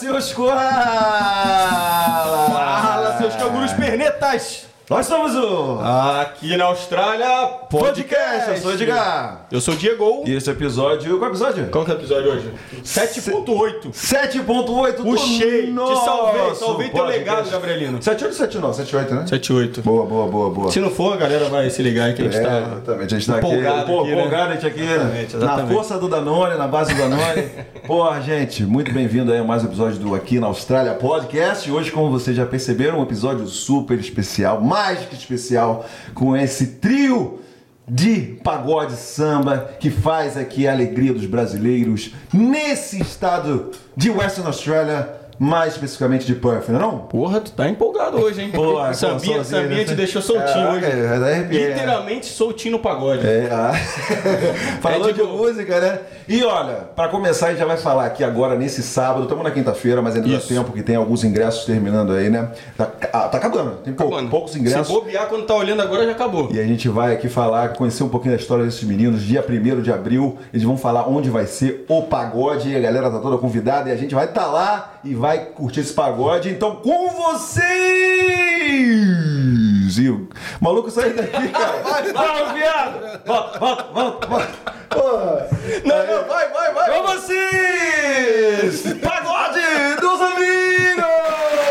Seus koalas! Fala, seus cangurus pernetas! Nós somos o Aqui na Austrália, Podcast. Eu sou o Edgar. Eu sou o Diego. E esse episódio. Qual episódio? Qual que é o episódio hoje? 7.8. 7.8 Puxei, te salvei, salvei teu podcast. legado, Gabrielino. 78 79, 78, né? 7.8. Boa, boa, boa, boa. Se não for, a galera vai se ligar aí que a gente É, tá... exatamente, a gente tá empolgado aqui, pô, aqui, né? empolgado a gente aqui, né? Exatamente, na exatamente. força do Danone, na base do Danone. Porra, gente, muito bem-vindo a mais um episódio do Aqui na Austrália Podcast. Hoje, como vocês já perceberam, um episódio super especial, mais que especial, com esse trio de pagode samba que faz aqui a alegria dos brasileiros nesse estado de Western Australia, mais especificamente de Perth, não é não? Porra, tu tá empolgado hoje, hein? Pô, sozinho, Sambinha te né? deixou soltinho hoje. é, é, Literalmente soltinho no pagode. É, ah. Falou É de de música, né? E olha, pra começar, a gente já vai falar aqui agora nesse sábado. Estamos na quinta-feira, mas ainda dá tempo que tem alguns ingressos terminando aí, né? Tá, ah, tá acabando, tem Mano, poucos ingressos. Se bobear quando tá olhando agora, já acabou. E a gente vai aqui falar, conhecer um pouquinho da história desses meninos. Dia 1 de abril, eles vão falar onde vai ser o pagode. E a galera tá toda convidada e a gente vai estar lá e vai curtir esse pagode. Então, com vocês! E o maluco saiu daqui, cara. Vai, vai, viado! Volta, volta, volta, volta. Não, não, vai, vai, vai. Com vocês! Pagode dos amigos!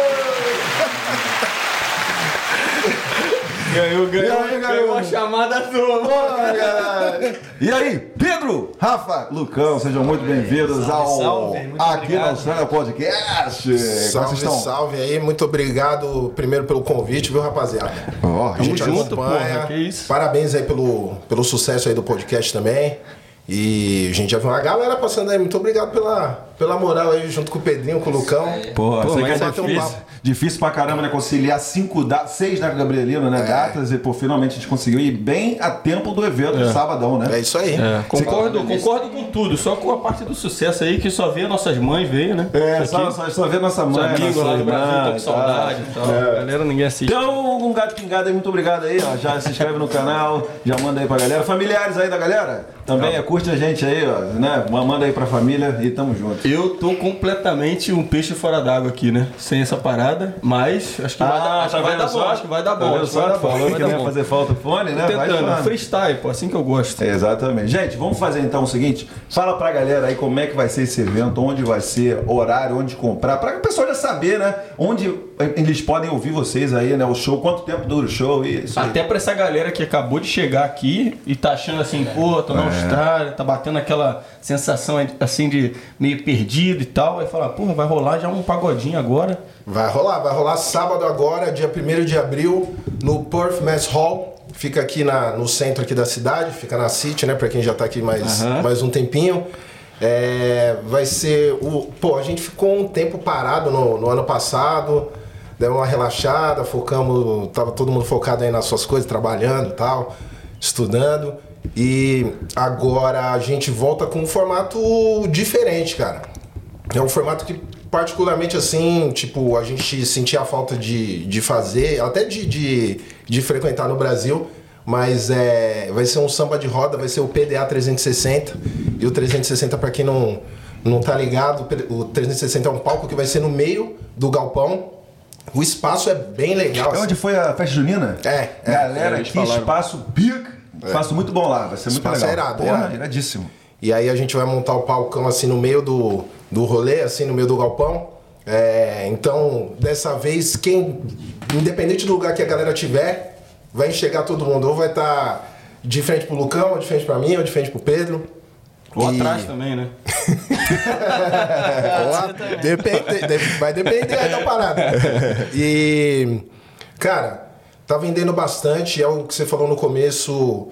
Ganhou, ganhou, E aí, ganhou uma chamada tua. Caralho. E aí, Pedro, Rafa, Lucão, sejam muito bem-vindos ao salve, muito Aqui obrigado. na Austrália Podcast. Salve, salve aí. Muito obrigado primeiro pelo convite, viu, rapaziada? Ó, A gente Tamo junto, acompanha. porra, que isso. Parabéns aí pelo, pelo sucesso aí do podcast também. E a gente já viu uma galera passando aí. Muito obrigado pela, pela moral aí, junto com o Pedrinho, com o Lucão. Pô, Pô, sei que é bater um difícil, difícil pra caramba, né? Conciliar cinco da seis da Gabrielina, né? Datas, e pô, finalmente a gente conseguiu ir bem a tempo do evento, de sabadão, né? É isso aí. É, concordo, concordo com tudo, só com a parte do sucesso aí que só vê nossas mães veio, né? É, só, só, só ver nossa os mãe, amigos nossa lá do irmã, Brasil, tô com saudade e tal. É. Galera, ninguém assiste. Então, um gato pingado aí, muito obrigado aí, ó. Já se inscreve no canal, já manda aí pra galera. Familiares aí da galera, também é, curte a gente aí, ó, né? Manda aí pra família e tamo junto. Eu tô completamente um peixe fora d'água aqui, né? Sem essa parada, mas acho que vai dar, acho que vai dar bom, acho que vai dar bom. Ah, Tá que só? vai dar bom, Falou vai que dar não ia bom. fazer falta o fone, né? Vai Tentando, falando. freestyle, pô, assim que eu gosto. Exatamente. Gente, vamos fazer então o seguinte: fala pra galera aí como é que vai ser esse evento, onde vai ser, horário, onde comprar, pra o pessoal já saber, né? Onde eles podem ouvir vocês aí, né? O show, quanto tempo dura o show e isso. Até pra essa galera que acabou de chegar aqui e tá achando assim, pô, tô na Austrália, tá batendo aquela sensação assim de meio perdido e tal, aí fala, porra, vai rolar já um pagodinho agora. Vai rolar, vai rolar sábado agora, dia 1 de abril, no Perth Mess Hall. Fica aqui na, no centro aqui da cidade, fica na City, né? Pra quem já tá aqui mais, mais um tempinho. É, vai ser o. Pô, a gente ficou um tempo parado no, no ano passado, deu uma relaxada, focamos. Tava todo mundo focado aí nas suas coisas, trabalhando tal, estudando. E agora a gente volta com um formato diferente, cara. É um formato que particularmente assim, tipo, a gente sentia a falta de, de fazer, até de, de, de frequentar no Brasil. Mas é, vai ser um samba de roda, vai ser o PDA 360. E o 360, para quem não, não tá ligado, o 360 é um palco que vai ser no meio do galpão. O espaço é bem legal. É onde foi a festa junina? É, é. Galera, eles que falaram. espaço pica. Espaço muito bom lá, vai ser muito Espaço é legal. irado, é Porra, irado. iradíssimo. E aí a gente vai montar o palcão assim no meio do, do rolê, assim, no meio do galpão. É, então, dessa vez, quem, independente do lugar que a galera tiver, vai enxergar todo mundo. Ou vai estar de frente pro Lucão, ou de frente pra mim, ou de frente pro Pedro. Ou E- atrás também, né? Ó, depende, de- vai depender da parada. E, cara, tá vendendo bastante. É o que você falou no começo.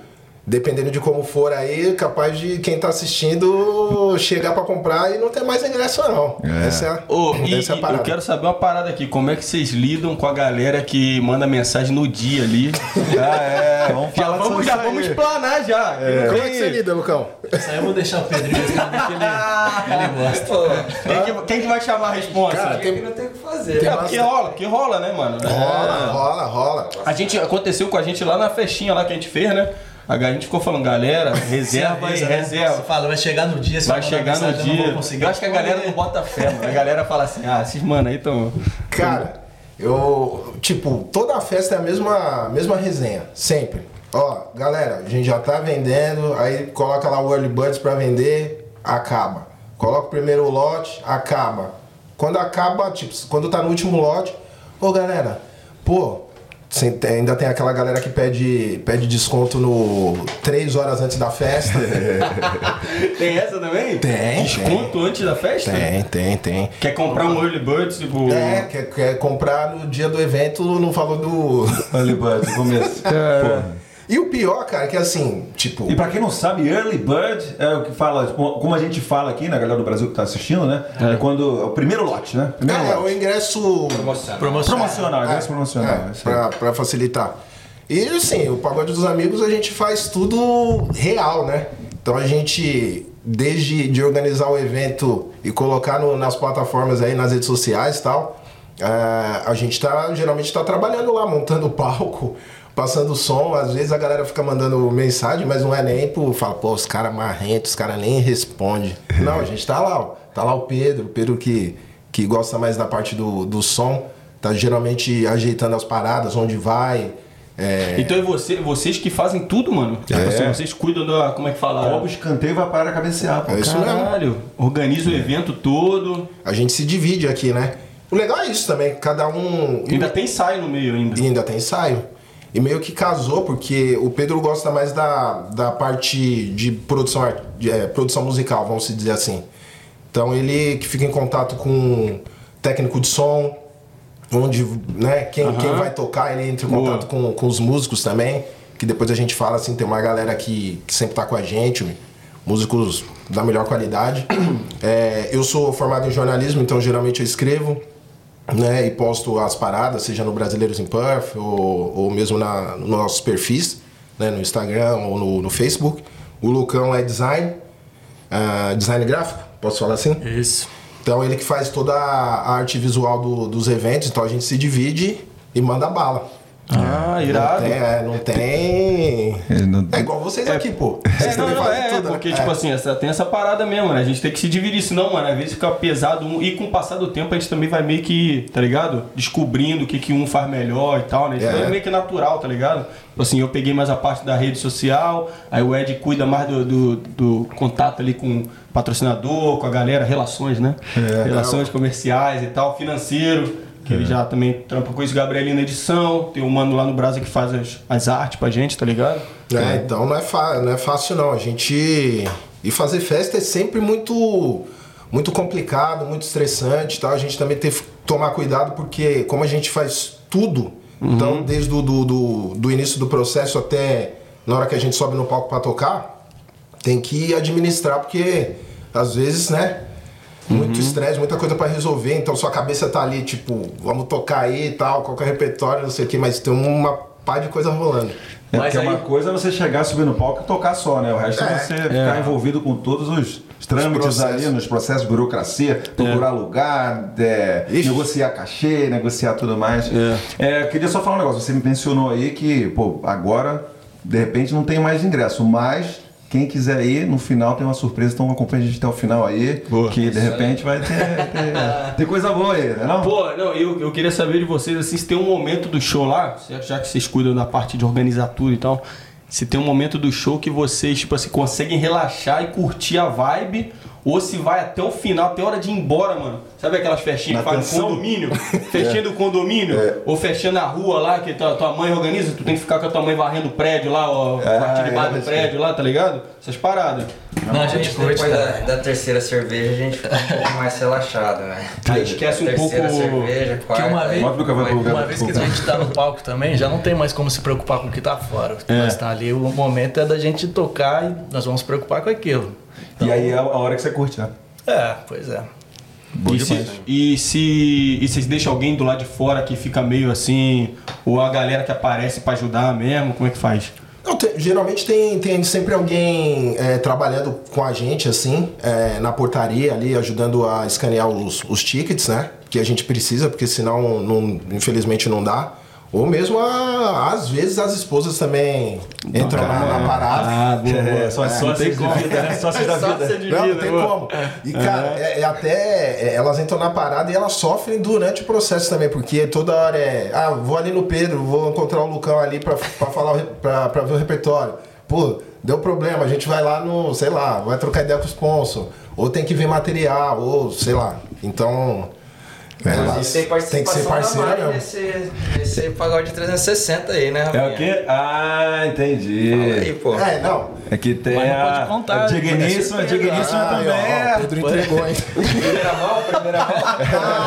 Dependendo de como for aí, capaz de quem tá assistindo chegar pra comprar e não ter mais ingresso, não. Essa é, a- Ô, e, essa é a e parada. eu quero saber uma parada aqui. Como é que vocês lidam com a galera que manda mensagem no dia ali? Ah, é, vamos Já falar vamos, já isso aí. vamos explanar já. Como é que você lida, Lucão? Isso aí eu vou deixar o Pedrinho responder que ele, ele gosta. Quem que, quem que vai chamar a resposta? Cara, tem- não tem o que fazer. é, porque rola, porque rola, né, mano? Rola, rola, rola. A gente aconteceu com a gente lá na festinha lá que a gente fez, né? A gente ficou falando, galera, reserva aí, avisa, né? reserva. Você fala, vai chegar no dia, você Vai chegar no mensagem, eu não vou dia. conseguir Eu acho que a galera não bota fé, mano. A galera fala assim, ah, esses mano aí tão. Cara, eu. Tipo, toda a festa é a mesma, mesma resenha, sempre. Ó, galera, a gente já tá vendendo, aí coloca lá o Early Buds pra vender, acaba. Coloca o primeiro lote, acaba. Quando acaba, tipo, quando tá no último lote, ô galera, pô, tem- ainda tem aquela galera que pede, pede desconto no três horas antes da festa. Tem essa também? Tem, Desconto antes da festa? tem, tem, tem. Quer comprar um early bird, tipo. É, quer, quer comprar no dia do evento no valor do. Early Bird, no começo. Porra. E o pior, cara, é que assim, tipo. E pra quem não sabe, Early Bird é o que fala, tipo, como a gente fala aqui, na galera do Brasil que tá assistindo, né? É, quando. É o primeiro lote, né? Primeiro É, lote. o ingresso. Promocional. Promocional, ingresso É, promocional. é, pra, pra facilitar. E assim, o Pagode dos Amigos a gente faz tudo real, né? Então a gente, desde de organizar o evento e colocar no- nas plataformas aí, nas redes sociais e tal, é, a gente tá, geralmente tá trabalhando lá, montando o palco, passando som. Às vezes a galera fica mandando mensagem, mas não é nem por. Fala, pô, os caras marrentos, os caras nem respondem. Não, a gente tá lá, ó. Tá lá o Pedro, o Pedro que, que gosta mais da parte do, do som, tá geralmente ajeitando as paradas, onde vai. É, Então é você, vocês que fazem tudo, mano. Tipo É. assim, vocês cuidam da. Como é que fala? Copo, escanteio vai parar a cabecear, pô. É isso mesmo. Caralho. Organiza o evento todo. a gente se divide aqui, né? O legal é isso também, cada um. Ainda tem ensaio no meio ainda. E ainda tem ensaio. E meio que casou, porque o Pedro gosta mais da, da parte de produção, de, é, produção musical, vamos se dizer assim. Então ele que fica em contato com técnico de som, onde, né, quem, quem vai tocar, ele entra em Boa. contato com, com os músicos também, que depois a gente fala assim, tem uma galera que, que sempre tá com a gente, músicos da melhor qualidade. É, eu sou formado em jornalismo, então geralmente eu escrevo, né, e posto as paradas, seja no Brasileiros em Perth ou, ou mesmo na, nos nossos perfis, né, no Instagram ou no, no Facebook. O Lucão é design, ah, design gráfico, posso falar assim? Isso. Então ele que faz toda a arte visual do- dos eventos, então a gente se divide e manda bala. Ah, Não irado. tem, é, não tem. É, não- É igual vocês aqui, pô. Vocês É, não, não, é, tudo, né? porque, É. tipo assim, essa, tem essa parada mesmo, né? A gente tem que se dividir, senão, mano, às vezes fica pesado um. E com o passar do tempo, a gente também vai meio que, tá ligado? Descobrindo o que, que um faz melhor e tal, né? Isso É. é meio que natural, tá ligado? Tipo assim, eu peguei mais a parte da rede social, aí o Ed cuida mais do, do, do contato ali com o patrocinador, com a galera, relações, né? É. relações comerciais e tal, financeiro. Que ele já também trampa com isso, Gabrielino na edição. Tem um mano lá no Brasil que faz as, as artes pra gente, tá ligado? É, então não é, não é fácil não. A gente. E fazer festa é sempre muito muito complicado, muito estressante e tal. A gente também tem que tomar cuidado porque como a gente faz tudo, então desde o do, do, do início do processo até na hora que a gente sobe no palco para tocar, tem que administrar porque às vezes, né? Muito estresse, muita coisa para resolver, então sua cabeça tá ali, tipo, vamos tocar aí e tal, qual que é o repertório, não sei o que, mas tem uma pá de coisa rolando. É Mas porque aí- uma coisa é você chegar, subir no palco e tocar só, né? O resto é, É. você ficar envolvido com todos os, os trâmites processos. ali, nos processos burocracia, procurar lugar, é, Ixi. negociar cachê, negociar tudo mais. É, queria só falar um negócio, você me mencionou aí que, pô, agora, de repente, não tem mais ingresso, mas quem quiser ir, no final tem uma surpresa, então acompanha a gente até o final aí, Boa. que de repente vai ter, ter, ter coisa boa aí, né não? Pô, não, eu, eu queria saber de vocês, assim, se tem um momento do show lá, já que vocês cuidam da parte de organizar tudo e tal, se tem um momento do show que vocês, tipo assim, conseguem relaxar e curtir a vibe, ou se vai até o final, até a hora de ir embora, mano. Sabe aquelas festinhas que faz no condomínio? Festinha do condomínio? Ou festinha na rua lá, que tua, tua mãe organiza, tu tem que ficar com a tua mãe varrendo o prédio lá, ó, É, a parte de baixo é, do prédio lá, tá ligado? Essas paradas. Não, a gente curte, depois da, da terceira cerveja a gente fica um pouco mais relaxado, né? Aí esquece um terceira pouco. cerveja, quarta. uma vez, uma Gabriel, vez que a gente tá no palco também, já não tem mais como se preocupar com o que tá fora. É. Nós tá ali, o momento é da gente tocar e nós vamos se preocupar com aquilo. E aí é a hora que você curte, né? É, pois é. Bom E se, e se e vocês deixam alguém do lado de fora que fica meio assim, ou a galera que aparece pra ajudar mesmo, como é que faz? Não, tem- geralmente tem, tem sempre alguém é, trabalhando com a gente, assim, é, na portaria ali, ajudando a escanear os, os tickets, né? Que a gente precisa, porque senão, não, infelizmente, não dá. Ou mesmo, a- às vezes, as esposas também entram na, na parada. Ah, boa, boa. É, só assim, Sócias tem de como. vida, né? Sócias da vida. Não, não tem como. E, cara, é, é até. é, elas entram na parada e elas sofrem durante o processo também, porque toda hora é. Ah, vou ali no Pedro, vou encontrar o Lucão ali pra, pra falar, pra, pra ver o repertório. Pô, deu problema, a gente vai lá no, sei lá, vai trocar ideia com o sponsor. Ou tem que ver material, ou sei lá. Então. Elas- Tem tem que ser da Mari mesmo. nesse, nesse pagode 360 aí, né, É Rafinha? o quê? Ah, entendi. Fala aí, pô. É, não. É que tem Mas não a, pode contar, a né? digníssima, a digníssima Ah, também. ó, ó, é. Pedro entregou, hein? Primeira mão, primeira mão.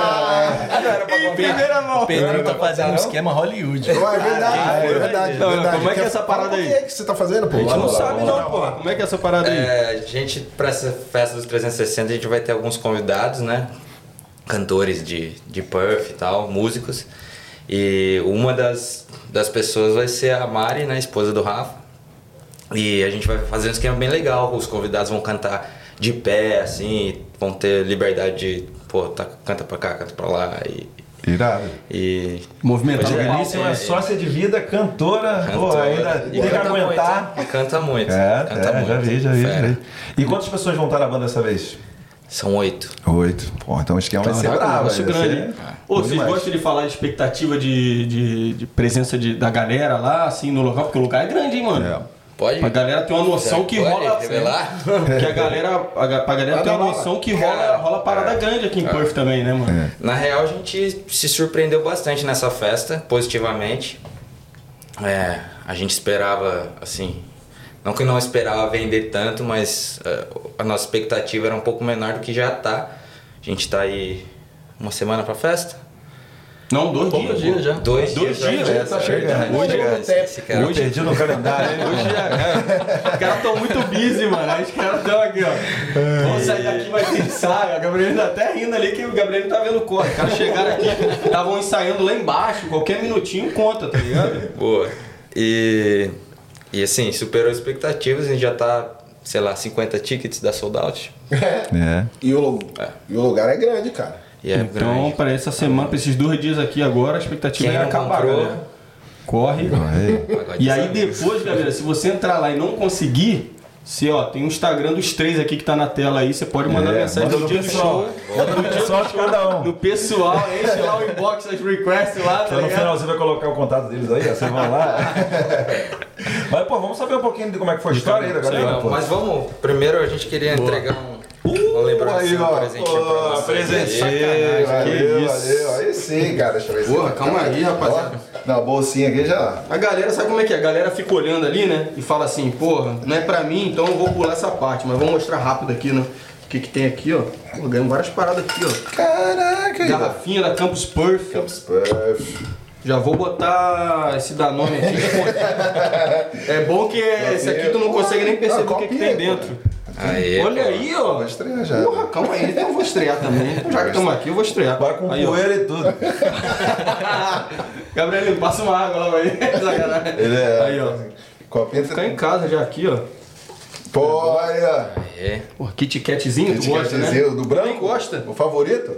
Ah, não era pra contar. Primeira mão. O Pedrinho tá fazendo um não. esquema Hollywood. Pô, é verdade, é verdade. Não, verdade. como é que é Quer- essa parada aí? O que é que você tá fazendo, pô? A gente não sabe não, pô. Como é que é essa parada aí? É, a gente, pra essa festa dos 360, a gente vai ter alguns convidados, né? Cantores de, de Perth e tal, músicos. E uma das, das pessoas vai ser a Mari, né? Esposa do Rafa. E a gente vai fazer um esquema bem legal. Os convidados vão cantar de pé, assim, vão ter liberdade de, pô, tá, canta pra cá, canta pra lá. E. Irado. e Movimentar Pois o é. palco. Digníssima é, sócia de vida, cantora. Pô, cantora. ainda E tem que canta aguentar. muito? E canta muito. É, canta é, muito. já vi, já vi, já vi. E quantas pessoas vão estar na banda dessa vez? São oito. Oito. Pô, então o esquema vai ser bravo. vai grande. ser Ô, vocês demais. gostam de falar de expectativa de, de, de presença de, da galera lá, assim, no local? Porque o lugar é grande, hein, mano? É. Pode? Pra galera ter uma noção que Pode rola. revelar? Que a galera, a, pra galera ter uma noção que rola, rola parada grande aqui em Perth também, né, mano? Na real, a gente se surpreendeu bastante nessa festa, positivamente. É, a gente esperava, assim, não que não esperava vender tanto, mas é, a nossa expectativa era um pouco menor do que já tá. A gente tá aí uma semana pra festa? Não, dois dias. dias pô. já. Dois, Dois dias, festa, tá é verdade. chegando. Hoje Hoje é esse cara. Eu perdi no calendário, hein? Hoje é. Os caras estão muito busy, mano. Aí os caras estão aqui, ó. Vamos sair daqui, vai ter ensaio. A Gabriela tá até rindo ali que o Gabriel não tá vendo corre. Os caras chegaram aqui, estavam ensaiando lá embaixo. Qualquer minutinho conta, tá ligado? Boa. E, e assim, superou expectativas, a gente já tá, sei lá, 50 tickets da sold out. É. E o, lu- e o lugar é grande, cara. E é então, grande. para essa semana, para esses dois dias aqui agora, a expectativa Quem é acabar. Corre. Pagode E aí depois, galera, se você entrar lá e não conseguir, se ó, tem o Instagram dos três aqui que tá na tela aí, você pode mandar É, mensagem manda no dia do pessoal. show. Manda no pessoal de cada um. No pessoal, enche lá o inbox, as requests lá, tá Então, no final você vai colocar o contato deles aí, ó, vocês vão lá. Mas, pô, vamos saber um pouquinho de como é que foi a história aí da galera, Não, mas vamos, primeiro a gente queria entregar um, uma lembrança, aí, ó, um presentinho pra pô, vocês. presentinho, aí. valeu, que isso. valeu. Aí sim, cara, deixa eu ver se- Porra, calma aí, rapaziada. Na bolsinha aqui já. A galera, sabe como é que é? A galera fica olhando ali, né? E fala assim, porra, não é pra mim, então eu vou pular essa parte. Mas vamos mostrar rápido aqui, né? O que, que tem aqui, ó. Pô, ganhamos várias paradas aqui, ó. Caraca. Garrafinha da Campus Perth. Puff. Já vou botar esse Danone aqui. é bom que esse aqui tu não consegue nem perceber o que, que tem dentro. Aê, Olha pô. aí, ó. Vai estrear já. Porra, calma aí, então eu vou estrear também. Já que estamos aqui, eu vou estrear. Vai com aí, ó. poeira e tudo. Gabriel, passa uma água lá aí. Sacanagem. Ele é. Aí, ó. Copinha Ficar em casa já aqui, ó. Pô, olha. É. Pô, Kit Katzinho, tu Kit gosta, né? Do branco? Também gosta. O favorito?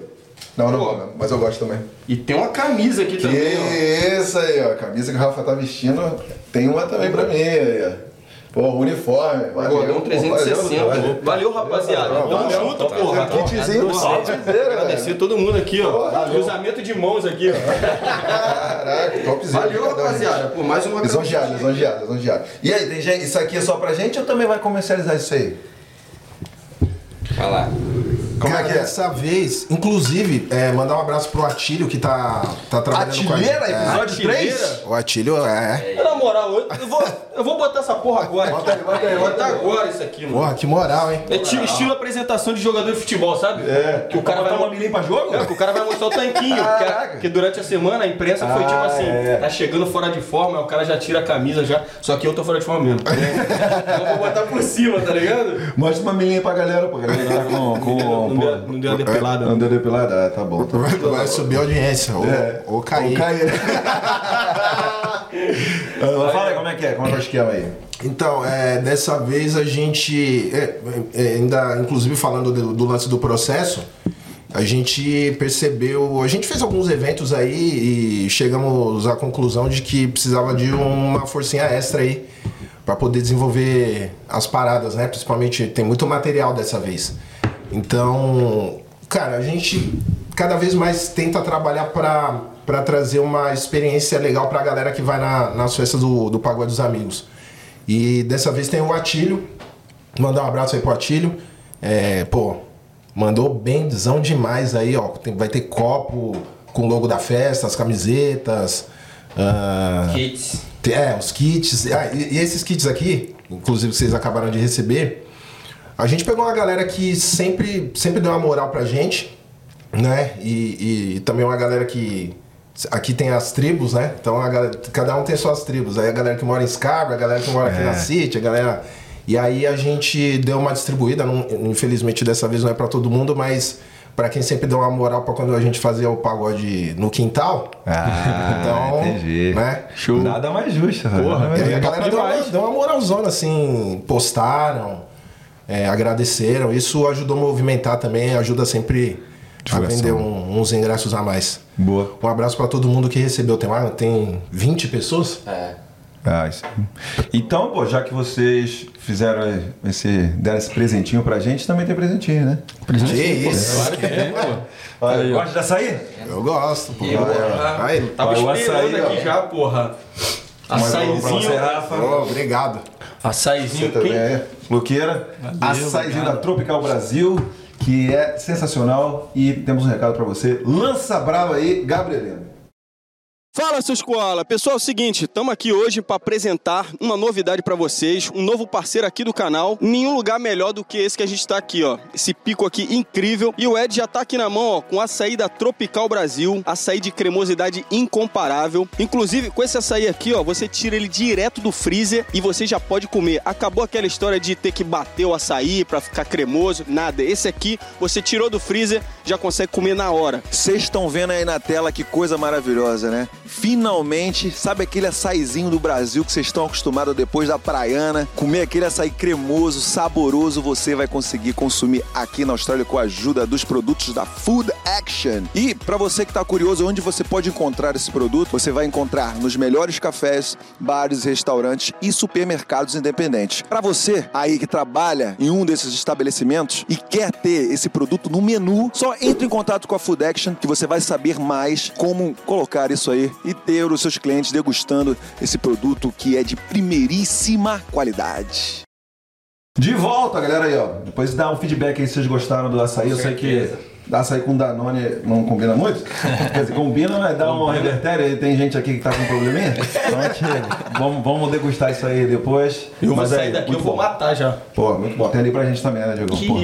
Não, não, Pô. mas eu gosto também. E tem uma camisa aqui Que também, ó. isso aí, ó. A camisa que o Rafa tá vestindo, tem uma também pra mim aí, ó. Pô, uniforme. Valeu, Gordão pô, 360. valeu. Valeu, rapaziada. Tamo junto, porra. Kitzinho, Ó, kitzeira, Agradecer todo mundo aqui, ó. Cruzamento de mãos aqui, ó. Caraca, topzera. Valeu, rapaziada. Pô, mais uma Lisonjeado, lisonjeado, lisonjeado. E aí, tem gente, isso aqui é só pra gente ou também vai comercializar isso aí? Vai lá. Como Cara, é que é? Dessa vez, inclusive, é, mandar um abraço pro Atílio que tá, tá trabalhando com a gente. Artilheira, É, episódio 3? Artilheira? o Atílio é. Na moral, eu eu vou, eu vou botar essa porra agora. Bota aí, bota aí, bota botar aí. agora isso aqui, mano. Porra, que moral, hein? É ti- estilo apresentação de jogador de futebol, sabe? É. Que o cara vai uma pra jogo? É, que o cara vai mostrar o tanquinho. que, Caraca. que durante a semana a imprensa foi tipo Ah, assim: é. tá chegando fora de forma, o cara já tira a camisa já. Só que eu tô fora de forma mesmo. então eu vou botar por cima, tá ligado? Mostra uma milinha pra galera, pô. Galera tá com. com Não pô, deu, não deu a depilada. Não deu depilada? Ah, tá bom. Tá bom. Vai, vai subir a audiência. Ou, É. ou cair. Ou cair. Fala aí como é que é, como é que é o esquema aí? Então, é, dessa vez a gente, é, é, ainda inclusive falando do, do lance do processo, a gente percebeu, a gente fez alguns eventos aí e chegamos à conclusão de que precisava de uma forcinha extra aí para poder desenvolver as paradas, né? Principalmente tem muito material dessa vez. Então, cara, a gente cada vez mais tenta trabalhar para para trazer uma experiência legal pra galera que vai na, nas festas do, do Pagode dos Amigos. E dessa vez tem o Atílio. Mandar um abraço aí pro Atílio. É, pô, mandou benzão demais aí, ó. Tem- vai ter copo com o logo da festa, as camisetas. ah, Kits. É, os kits. Ah, e, e esses kits aqui, inclusive vocês acabaram de receber, a gente pegou uma galera que sempre, sempre deu uma moral pra gente, né? E, e também uma galera que. Aqui tem as tribos, né? Então a galera, cada um tem suas tribos. Aí a galera que mora em Scarborough, a galera que mora aqui na City, a galera. E aí a gente deu uma distribuída, não- infelizmente dessa vez não é pra todo mundo, mas pra quem sempre deu uma moral pra quando a gente fazia o pagode no quintal. Ah, Então, entendi. né? Show. Nada mais justo. Porra, E aí a galera deu uma, deu uma moralzona, assim, postaram, é, agradeceram. Isso ajudou a movimentar também, ajuda sempre a vender um- uns ingressos a mais. Boa. Um abraço pra todo mundo que recebeu. Tem, lá, tem 20 pessoas? É. Ah, isso. Então, pô, já que vocês fizeram esse. deram esse presentinho pra gente, também tem presentinho, né? Que isso? Claro que tem, pô. Olha, gosta de açaí? Eu gosto, pô. E eu, Aí, Vai, o esperando açaí, ó. aqui já, porra. Você, Açaizinho. Ô, obrigado. Você Açaizinho. também Quem? é. Luqueira. Açaizinho da Tropical Brasil, que é sensacional. E temos um recado pra você. Lança brava aí, Gabrielino. Fala, seus koala. Pessoal, é o seguinte, estamos aqui hoje para apresentar uma novidade para vocês, um novo parceiro aqui do canal. Nenhum lugar melhor do que esse que a gente está aqui, ó. Esse pico aqui incrível. E o Ed já tá aqui na mão, ó, com açaí da Tropical Brasil, açaí de cremosidade incomparável. Inclusive, com esse açaí aqui, ó, você tira ele direto do freezer e você já pode comer. Acabou aquela história de ter que bater o açaí para ficar cremoso, nada. Esse aqui, você tirou do freezer, já consegue comer na hora. Vocês estão vendo aí na tela que coisa maravilhosa, né? Finalmente, sabe aquele açaizinho do Brasil que vocês estão acostumados depois da praiana? Comer aquele açaí cremoso, saboroso, você vai conseguir consumir aqui na Austrália com a ajuda dos produtos da Food Action. E para você que tá curioso onde você pode encontrar esse produto, você vai encontrar nos melhores cafés, bares, restaurantes e supermercados independentes. Para você aí que trabalha em um desses estabelecimentos e quer ter esse produto no menu, só entre em contato com a Food Action que você vai saber mais como colocar isso aí e ter os seus clientes degustando esse produto que é de primeiríssima qualidade. De volta, galera aí, ó. Depois dá um feedback aí se vocês gostaram do açaí. Eu sei que açaí com Danone não combina muito. Quer dizer, combina, mas dá um revertério. aí Tem gente aqui que tá com probleminha. Então vamos, vamos degustar isso aí depois. Eu vou Mas sair aí, daqui, eu muito vou bom. matar já. Pô, muito bom. Tem ali pra gente também, né, Diego? Que- Pô.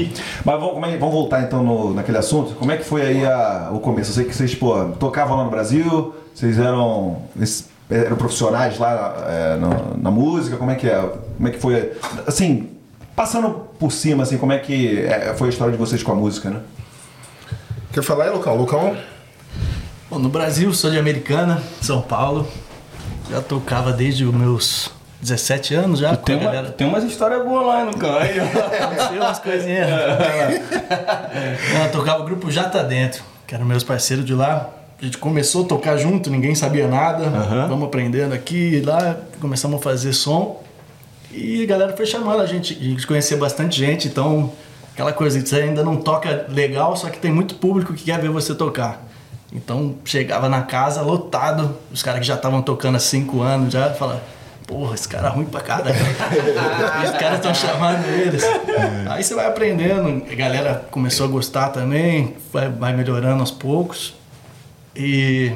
Mas vamos, é- vamos voltar então no- naquele assunto. Como é que foi aí a- o começo? Eu sei que vocês, pô, tocavam lá no Brasil, vocês eram, es- eram profissionais lá é, no- na música, como é que é? Como é que foi? Assim, passando por cima, assim, como é que é, foi a história de vocês com a música, né? Quer falar aí, Lucão? Lucão? Bom, no Brasil, sou de Americana, São Paulo. Já tocava desde os meus 17 anos já. Tem, uma, tem umas histórias boas lá no canto. Tem umas coisinhas. Não, eu tocava o grupo Já Tá Dentro, que eram meus parceiros de lá. A gente começou a tocar junto, ninguém sabia nada. Vamos aprendendo aqui e lá, começamos a fazer som. E a galera foi chamando a gente, a gente conhecia bastante gente, então aquela coisa que você ainda não toca legal, só que tem muito público que quer ver você tocar. Então chegava na casa lotado, os caras que já estavam tocando há cinco anos já falavam, porra, esse cara é ruim pra caralho. os caras estão chamando eles. Aí você vai aprendendo, a galera começou a gostar também, vai, vai melhorando aos poucos. E,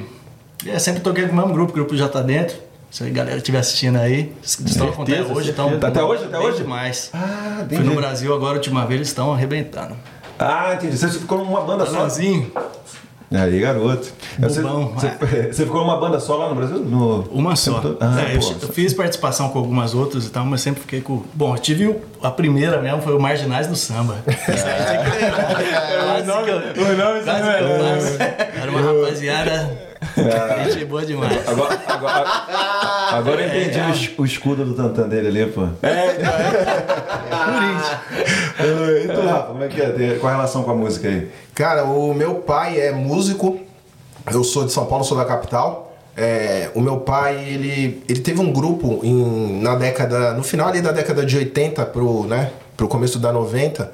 e é, sempre toquei com o mesmo grupo, o grupo já tá dentro. Se a galera estiver assistindo aí, estão Certeza, hoje, estão Até hoje, até hoje? demais. Ah, Fui no Brasil agora, a última vez, eles estão arrebentando. Ah, entendi. Você ficou numa banda só? Sozinho, Aí, garoto. Você, Bobão. você, você ficou numa banda só lá no Brasil? No... Uma só. Todo? Ah, É, eu, pô. eu fiz participação com algumas outras e tal, mas sempre fiquei com. Bom, eu tive o- a primeira mesmo, foi o Marginais do Samba. o nome, o nome Quase que eu faço. Era uma rapaziada. Gente boa demais. Agora, agora, agora eu entendi o es- o, escudo do Tantan dele ali, pô. É, E tu, Rafa, como é que é? Qual a relação com a música aí? Cara, o meu pai é músico. Eu sou de São Paulo, sou da capital. É, o meu pai, ele, ele teve um grupo em, na década, no final ali da década de 80 pro, né, pro começo da 90,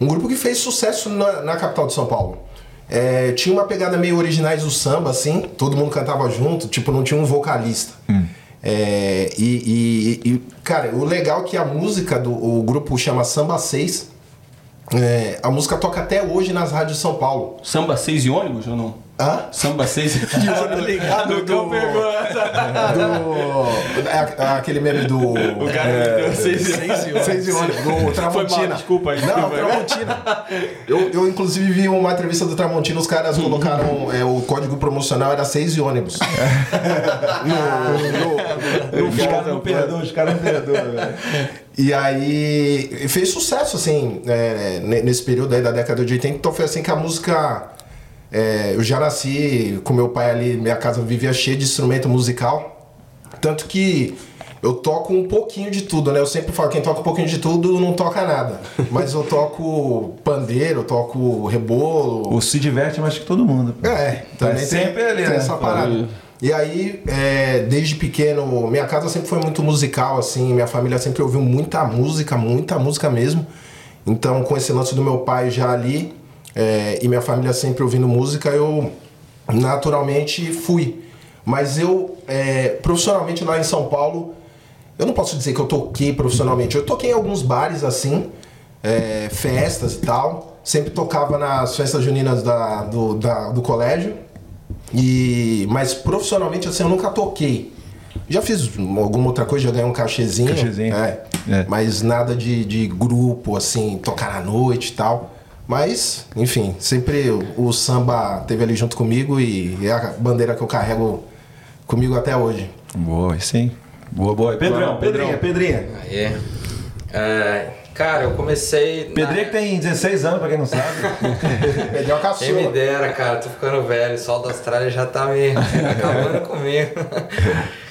um grupo que fez sucesso na, na capital de São Paulo. É, tinha uma pegada meio originais do samba, assim, todo mundo cantava junto, tipo, não tinha um vocalista. É, e, e- e, cara, o legal é que a música do o grupo chama Samba 6. É, a música toca até hoje nas rádios de São Paulo. Samba 6 e ônibus ou não? Hã? Samba 6 e ônibus. Ah, do, pegou essa. é, é aquele meme do. O cara deu 6 e ônibus. Seis e ônibus, do Tramontina. Foi mal, desculpa aí, Não. Tramontina. Eu, eu, inclusive, vi uma entrevista do Tramontina, os caras colocaram é, o código promocional era seis e ônibus. no, no, Os caras não perdoam, os caras não perdoam. E aí fez sucesso, assim, é, ne- nesse período aí da década de 80. Então foi assim que a música. É, eu já nasci com meu pai ali, minha casa vivia cheia de instrumento musical. Tanto que eu toco um pouquinho de tudo, né? Eu sempre falo, quem toca um pouquinho de tudo não toca nada. Mas eu toco pandeiro, eu toco rebolo. O se diverte mais que todo mundo. pô. É, também Tá sempre tem, ali, tem né? essa parada. E aí, é, desde pequeno, minha casa sempre foi muito musical, assim, minha família sempre ouviu muita música, muita música mesmo. Então, com esse lance do meu pai já ali, é, e minha família sempre ouvindo música, eu naturalmente fui. Mas eu, é, profissionalmente lá em São Paulo, eu não posso dizer que eu toquei profissionalmente. Eu toquei em alguns bares assim, é, festas e tal. Sempre tocava nas festas juninas da, do, da- do colégio. E, mas profissionalmente assim eu nunca toquei. Já fiz alguma outra coisa, já ganhei um cachezinho. Cachezinho. É, É. Mas nada de, de grupo, assim, tocar à noite e tal. Mas, enfim, sempre o, o samba teve ali junto comigo e é a bandeira que eu carrego comigo até hoje. Boa, sim. Boa, boa. Pedrão, Pedrinha, Pedrinha. Aí. É, cara, eu comecei. na- Pedrinha que tem 16 anos, pra quem não sabe. Perdeu a Quem me caçula. dera, cara, tô ficando velho, o sol da Austrália já tá me acabando comigo.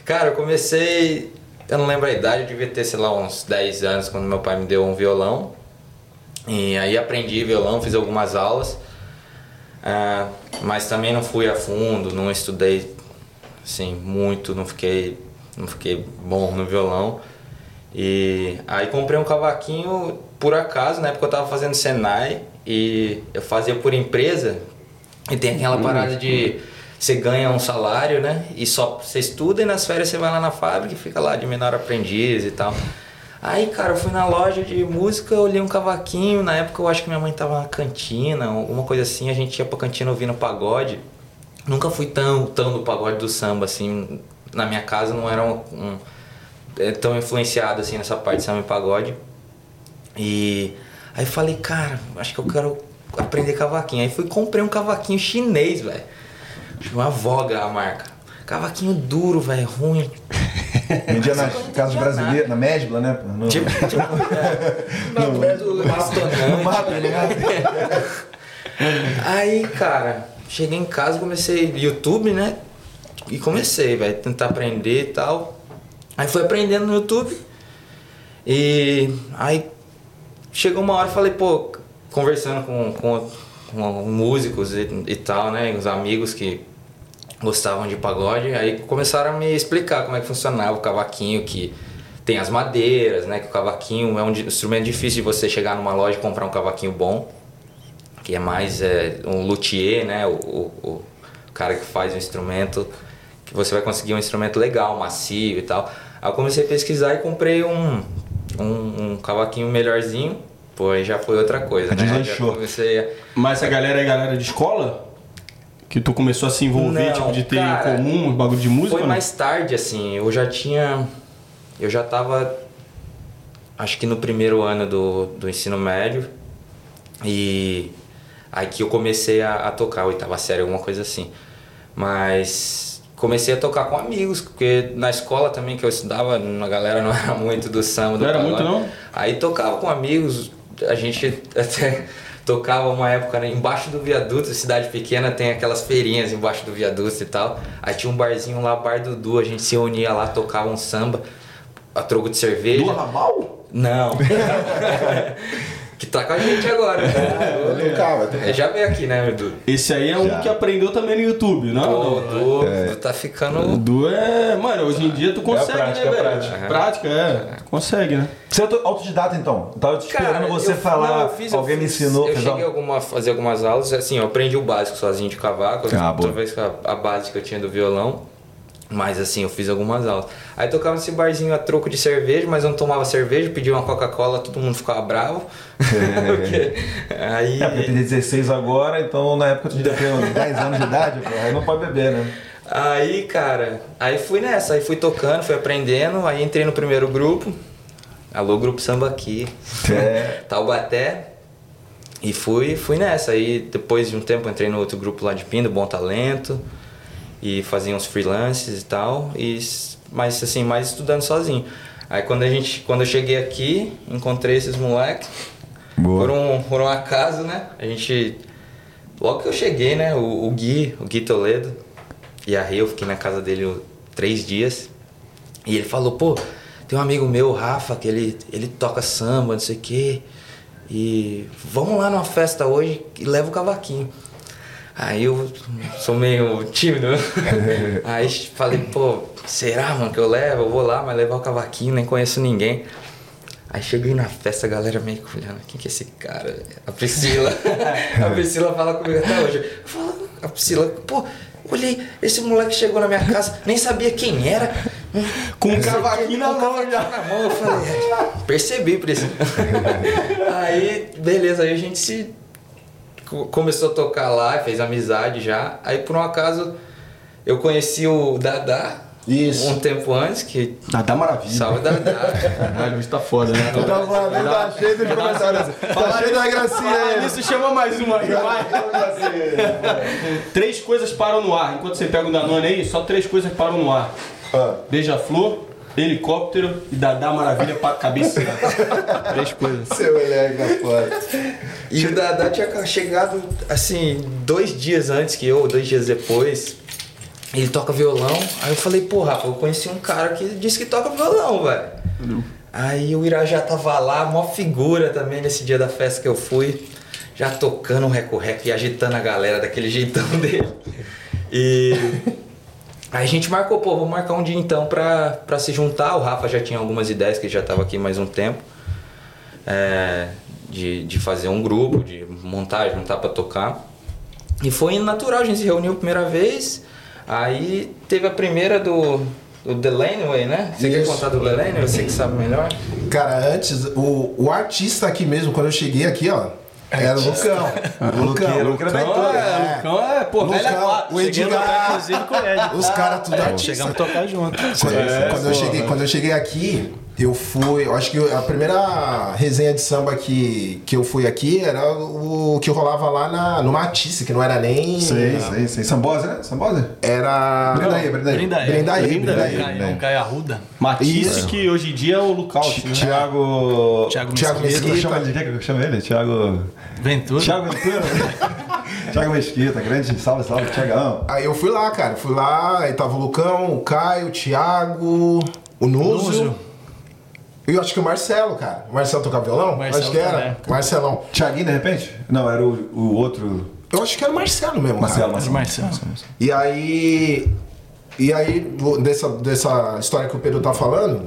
Cara, eu comecei, eu não lembro a idade, eu devia ter, sei lá, uns 10 anos quando meu pai me deu um violão. E aí aprendi violão, fiz algumas aulas, ah, mas também não fui a fundo, não estudei assim muito, não fiquei, não fiquei bom no violão. E aí comprei um cavaquinho por acaso, na época eu tava fazendo Senai e eu fazia por empresa e tem aquela parada de você ganha um salário, né? E só você estuda e nas férias você vai lá na fábrica e fica lá de menor aprendiz e tal. Aí, cara, eu fui na loja de música, olhei um cavaquinho. Na época eu acho que minha mãe tava na cantina, alguma coisa assim. A gente ia pra cantina ouvindo pagode. Nunca fui tão, tão do pagode do samba, assim. Na minha casa não era um, um- é, tão influenciado assim nessa parte de samba e pagode. E aí falei, cara, acho que eu quero aprender cavaquinho. Aí fui comprei um cavaquinho chinês, velho. Uma Voga a marca. Cavaquinho duro, velho, ruim. Vendia nas casas brasileiras, na Mesbla, né? No- Tipo, tipo é, não, muito bastonante. Aí, cara, cheguei em casa, comecei YouTube, né? E comecei, velho, tentar aprender e tal. Aí fui aprendendo no YouTube. E aí chegou uma hora e falei, pô, conversando com, com, com músicos e, e tal, né? Os amigos que gostavam de pagode, aí começaram a me explicar como é que funcionava o cavaquinho, que tem as madeiras, né? Que o cavaquinho é um instrumento difícil de você chegar numa loja e comprar um cavaquinho bom, que é mais é, um luthier, né? O, o, o cara que faz o instrumento, que você vai conseguir um instrumento legal, macio e tal. Aí eu comecei a pesquisar e comprei um, um, um cavaquinho melhorzinho, pô, aí já foi outra coisa, né? Já Deslanchou. comecei a... Mas essa galera é galera de escola? Que tu começou a se envolver, Não, tipo, de ter cara, em comum um bagulho de música? Foi não? mais tarde, assim, eu já tinha. Eu já tava. Acho que no primeiro ano do, do ensino médio. E aí que eu comecei a, a tocar, oitava série, alguma coisa assim. Mas comecei a tocar com amigos, porque na escola também que eu estudava, a galera não era muito do samba, do Não era muito, não? Aí tocava com amigos, a gente até tocava uma época né, embaixo do viaduto, cidade pequena tem aquelas feirinhas embaixo do viaduto e tal. Aí tinha um barzinho lá, Bar Dudu, a gente se unia lá, tocava um samba, a troco de cerveja. Do Ramal? Não. que tá com a gente agora. Eu tocava. É, já veio aqui, né, Edu? Esse aí é um Já. que aprendeu também no YouTube, não? O Dudu? Edu, Edu tá O ficando. Dudu é. Mano, hoje em dia tu consegue, prática, né, é velho? prática. Prática, é. Consegue, né? Você é autodidata então? Eu tava te esperando Cara, você eu- falar. não, eu fiz- eu alguém me fiz- ensinou. Eu cheguei a alguma, fazer algumas aulas, assim, eu aprendi o básico sozinho de cavaco, Ah, boa. talvez a, a base que eu tinha do violão. Mas assim, eu fiz algumas aulas. Aí tocava nesse barzinho a troco de cerveja, mas eu não tomava cerveja, pedia uma Coca-Cola, todo mundo ficava bravo. Porque- aí. É, porque tem 16 agora, então na época tu devia ter uns 10 anos de idade, pô, aí não pode beber, né? Aí, cara, aí fui nessa, aí fui tocando, fui aprendendo, aí entrei no primeiro grupo. Alô, grupo samba aqui. É. Taubaté. E fui, fui nessa. Aí depois de um tempo entrei no outro grupo lá de Pindo, Bom Talento. E fazia uns freelances e tal. E, mas assim, mais estudando sozinho. Aí quando a gente. Quando eu cheguei aqui, encontrei esses moleques. Boa. Por um, por um acaso, né? A gente. Logo que eu cheguei, né? O, o Gui, o Gui Toledo e a eu fiquei na casa dele três dias. E ele falou, pô, tem um amigo meu, o Rafa, que ele, ele toca samba, não sei o quê. E vamos lá numa festa hoje e leva o cavaquinho. Aí eu sou meio tímido. Aí falei, pô, será, mano, que eu levo? Eu vou lá, mas levar o cavaquinho, nem conheço ninguém. Aí cheguei na festa, a galera meio que olhando, quem que é esse cara? A Priscila. a Priscila fala comigo até hoje. Eu falo, a Priscila, pô, olhei, esse moleque chegou na minha casa, nem sabia quem era. Com um cavaquinho na mão já. na mão, eu falei, é, percebi, Priscila. aí, beleza, aí a gente se começou a tocar lá, fez amizade já. Aí por um acaso eu conheci o Dadá Isso. um tempo antes, que Ah, dá maravilha. salve Dadá. Caralho, hoje tá foda, né? Tava falando, ele tá cheio de comentários. Tá cheio da gracinha aí. nisso, chama mais uma aí, vai. Três coisas param no ar. Enquanto você pega o Danone aí, só três coisas param no ar. Ah. Beija-flor, helicóptero e Dadá Maravilha pra cabeça. três coisas. Seu moleque da foda. E o Dadá tinha chegado assim, dois dias antes que eu, dois dias depois. Ele toca violão. Aí eu falei, pô, Rafa, eu conheci um cara que disse que toca violão, velho. Aí o Irajá tava lá, mó figura também nesse dia da festa que eu fui. Já tocando um reco-reco e agitando a galera daquele jeitão dele. E aí a gente marcou, pô, vamos marcar um dia então pra, pra se juntar. O Rafa já tinha algumas ideias, que ele já tava aqui mais um tempo. É, de, de fazer um grupo, de montar, juntar pra tocar. E foi natural, a gente se reuniu a primeira vez. Aí teve a primeira do, do Delaney, né? Você quer Isso. contar do Delaney? Você que sabe melhor. Cara, antes, o, o artista aqui mesmo, quando eu cheguei aqui, ó, era o Lucão. O Lucão. Da Lucão Heitor. é, Lucão é, pô, velha o Edgar, ele. os caras tudo artista. Chegamos a tocar junto. Quando, É, quando eu pô, cheguei, quando eu cheguei aqui, eu fui. Eu acho que a primeira resenha de samba que, que eu fui aqui era o que rolava lá na, no Matisse, que não era nem. Sei, sei, sei. Sambosa, né? Sambosa? Era. Brindaí, Brindaí. Brindaí. Brindaí, Brindaí. Brindaí. Caio- Caio Arruda. Matisse, Isso. que hoje em dia é o Lookout, né? Tiago. Thiago Thiago Mesquita. Chama ele? Como chama ele? Tiago. Ventura. Tiago Ventura? Tiago Mesquita, grande salve, salve, Tiagão. Aí eu fui lá, cara. Fui lá, aí tava o Lucão, o Caio, o Thiago. o Núzio. Núzio. E eu acho que o Marcelo, cara. O Marcelo tocava violão? Marcelo acho que era. também. Marcelão. Thiaguinho, de repente? Não, era o, o outro. Eu acho que era o Marcelo mesmo, Marcelo, cara. Marcelo. Marcelo. E aí. E aí, dessa, dessa história que o Pedro tá falando,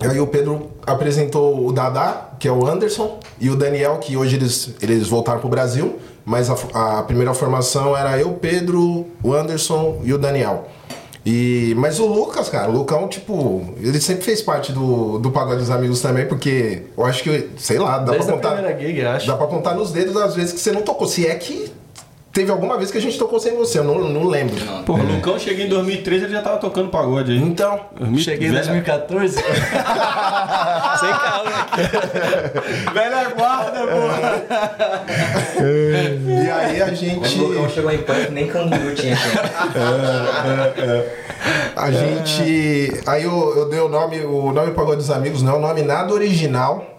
aí o Pedro apresentou o Dadá, que é o Anderson, e o Daniel, que hoje eles, eles voltaram pro Brasil, mas a, a primeira formação era eu, Pedro, o Anderson e o Daniel. E, mas o Lucas, cara, o Lucão, tipo, ele sempre fez parte do, do Pagode dos Amigos também, porque eu acho que, sei lá, dá Desde pra a contar. gig. Dá pra contar nos dedos das vezes que você não tocou. Se é que teve alguma vez que a gente tocou sem você, eu não, não lembro. Porra, o Lucão cheguei em 2013 ele já tava tocando pagode aí. Então, Cheguei em 2014. Sem calma. Velha guarda, porra. e aí a gente. Quando o Lucão chegou em punk, nem canguru tinha. A gente. Aí eu, eu dei o nome, o nome Pagode dos Amigos não é um nome nada original.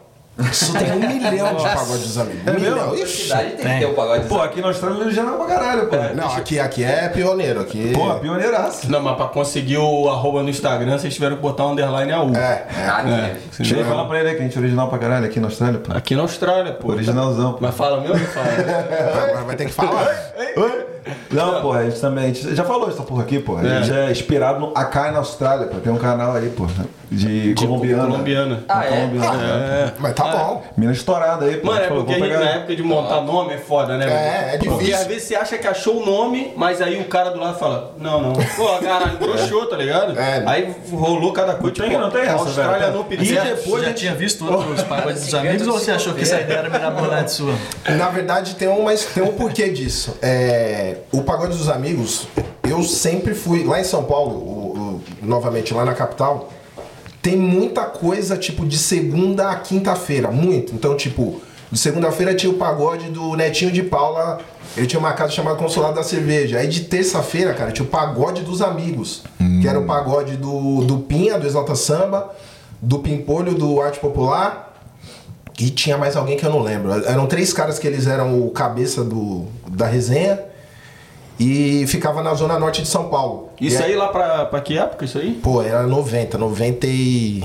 Isso tem um milhão de Pagode dos Amigos. Um milhão. Toda Ixi. cidade tem que ter o pagode. Pô, aqui na Austrália não é pra caralho, pô. Não, aqui, aqui é pioneiro. Aqui. Pô, pioneiraço. Não, mas pra conseguir o arroba no Instagram, vocês tiveram que botar um underline AU. É, Ah, É, é. Chega e fala pra ele aí que a gente é original pra caralho aqui na Austrália, pô. Aqui na Austrália, pô. Originalzão. pô. Mas fala mesmo ou não fala? agora vai ter que falar. Não, pô, a gente também. A gente já falou essa porra aqui, pô. A gente é inspirado no Akai na Austrália, pô. Tem um canal aí, pô. De colombiana. Colombiana. Ah, é? Colombiana. É. Mas tá bom. Mina estourada aí, pô. Mano, é falou, porque a gente, pegar- na época de montar nome é foda, né? É, é Porque difícil. às vezes você acha que achou o nome, mas aí o cara do lado fala, não, não. Pô, caralho, broxou, tá ligado? É. Aí rolou cada coisa. Tem, não tem essa, Austrália velho. não E pediu. depois Você já tinha visto outros pagodes dos amigos ou você achou que essa ideia era mirabolante sua? Na verdade, tem um, mas tem um porquê disso. É, o Pagode dos Amigos, eu sempre fui. Lá em São Paulo, o- o- novamente lá na capital, tem muita coisa, tipo, de segunda a quinta-feira. Muito. Então, tipo, de segunda-feira tinha o pagode do Netinho de Paula. Ele tinha uma casa chamada Consulado da Cerveja. Aí de terça-feira, cara, tinha o pagode dos amigos. Que era o pagode do, do Pinha, do Exalta Samba, do Pimpolho, do Arte Popular. E tinha mais alguém que eu não lembro. Eram três caras que eles eram o cabeça do, da resenha. E ficava na zona norte de São Paulo. Isso E aí lá pra, pra que época, isso aí? Pô, era 90, 90 e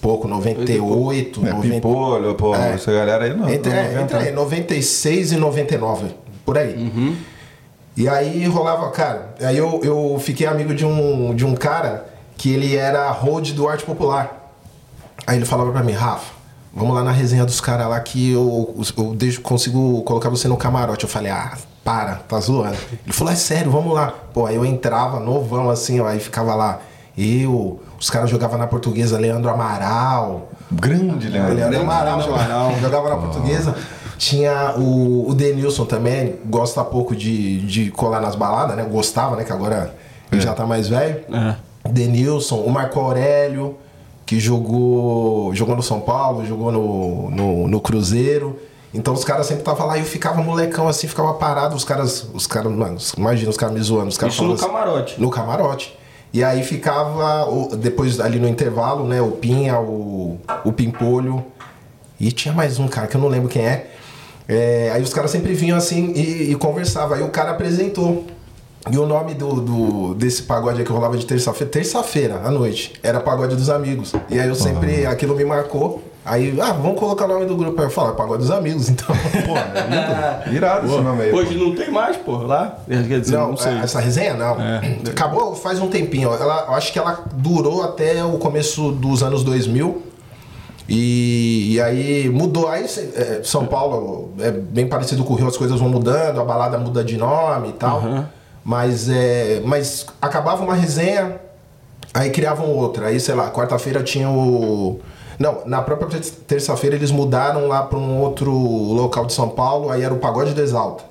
pouco, 98, É, 90. Pimpolho, pô. É. Essa galera aí não. Entre, não é, inventa. entre aí, 96 e 99, por aí. Uhum. E aí rolava, cara, aí eu, eu fiquei amigo de um, de um cara que ele era hold do Arte Popular. Aí ele falava pra mim, Rafa, vamos lá na resenha dos caras lá que eu, eu deixo, consigo colocar você no camarote. Eu falei, ah, para, tá zoando. Ele falou, é sério, vamos lá. Pô, aí eu entrava novão assim, ó, aí ficava lá. Eu, os caras jogavam na portuguesa, Leandro Amaral, Grande, né? Leandro Amaral, Leandro Amaral. jogava na portuguesa. Tinha o, o Denilson também, gosta pouco de, de colar nas baladas, né? Gostava, né? Que agora ele já tá mais velho. É. Denilson, o Marco Aurélio, que jogou, jogou no São Paulo, jogou no, no, no Cruzeiro. Então os caras sempre estavam lá e eu ficava molecão assim, ficava parado. Os caras, os caras, mano, imagina os caras me zoando. Os caras Isso no assim- camarote. no camarote. E aí ficava, depois ali no intervalo, né, o Pinha, o, o Pimpolho. E tinha mais um cara que eu não lembro quem é. É, aí os caras sempre vinham assim e, e conversavam. Aí o cara apresentou. E o nome do, do- desse pagode aí que rolava de terça-feira, terça-feira à noite, era Pagode dos Amigos. E aí eu sempre, aquilo me marcou. Aí, ah, vamos colocar o nome do grupo. Aí eu falo, é Pagode dos Amigos, então. Pô, é Irado esse nome aí. Hoje não tem mais, pô, lá. Quer dizer, não, Não, sei. é, essa resenha não. Acabou faz um tempinho. Ela, eu acho que ela durou até o começo dos anos 2000. E, e aí mudou. Aí é, São Paulo é bem parecido com o Rio, as coisas vão mudando, a balada muda de nome e tal. Mas, é, mas acabava uma resenha, aí criavam outra. Aí, sei lá, quarta-feira tinha o. Não, na própria ter- terça-feira eles mudaram lá para um outro local de São Paulo, aí era o Pagode do Exalta.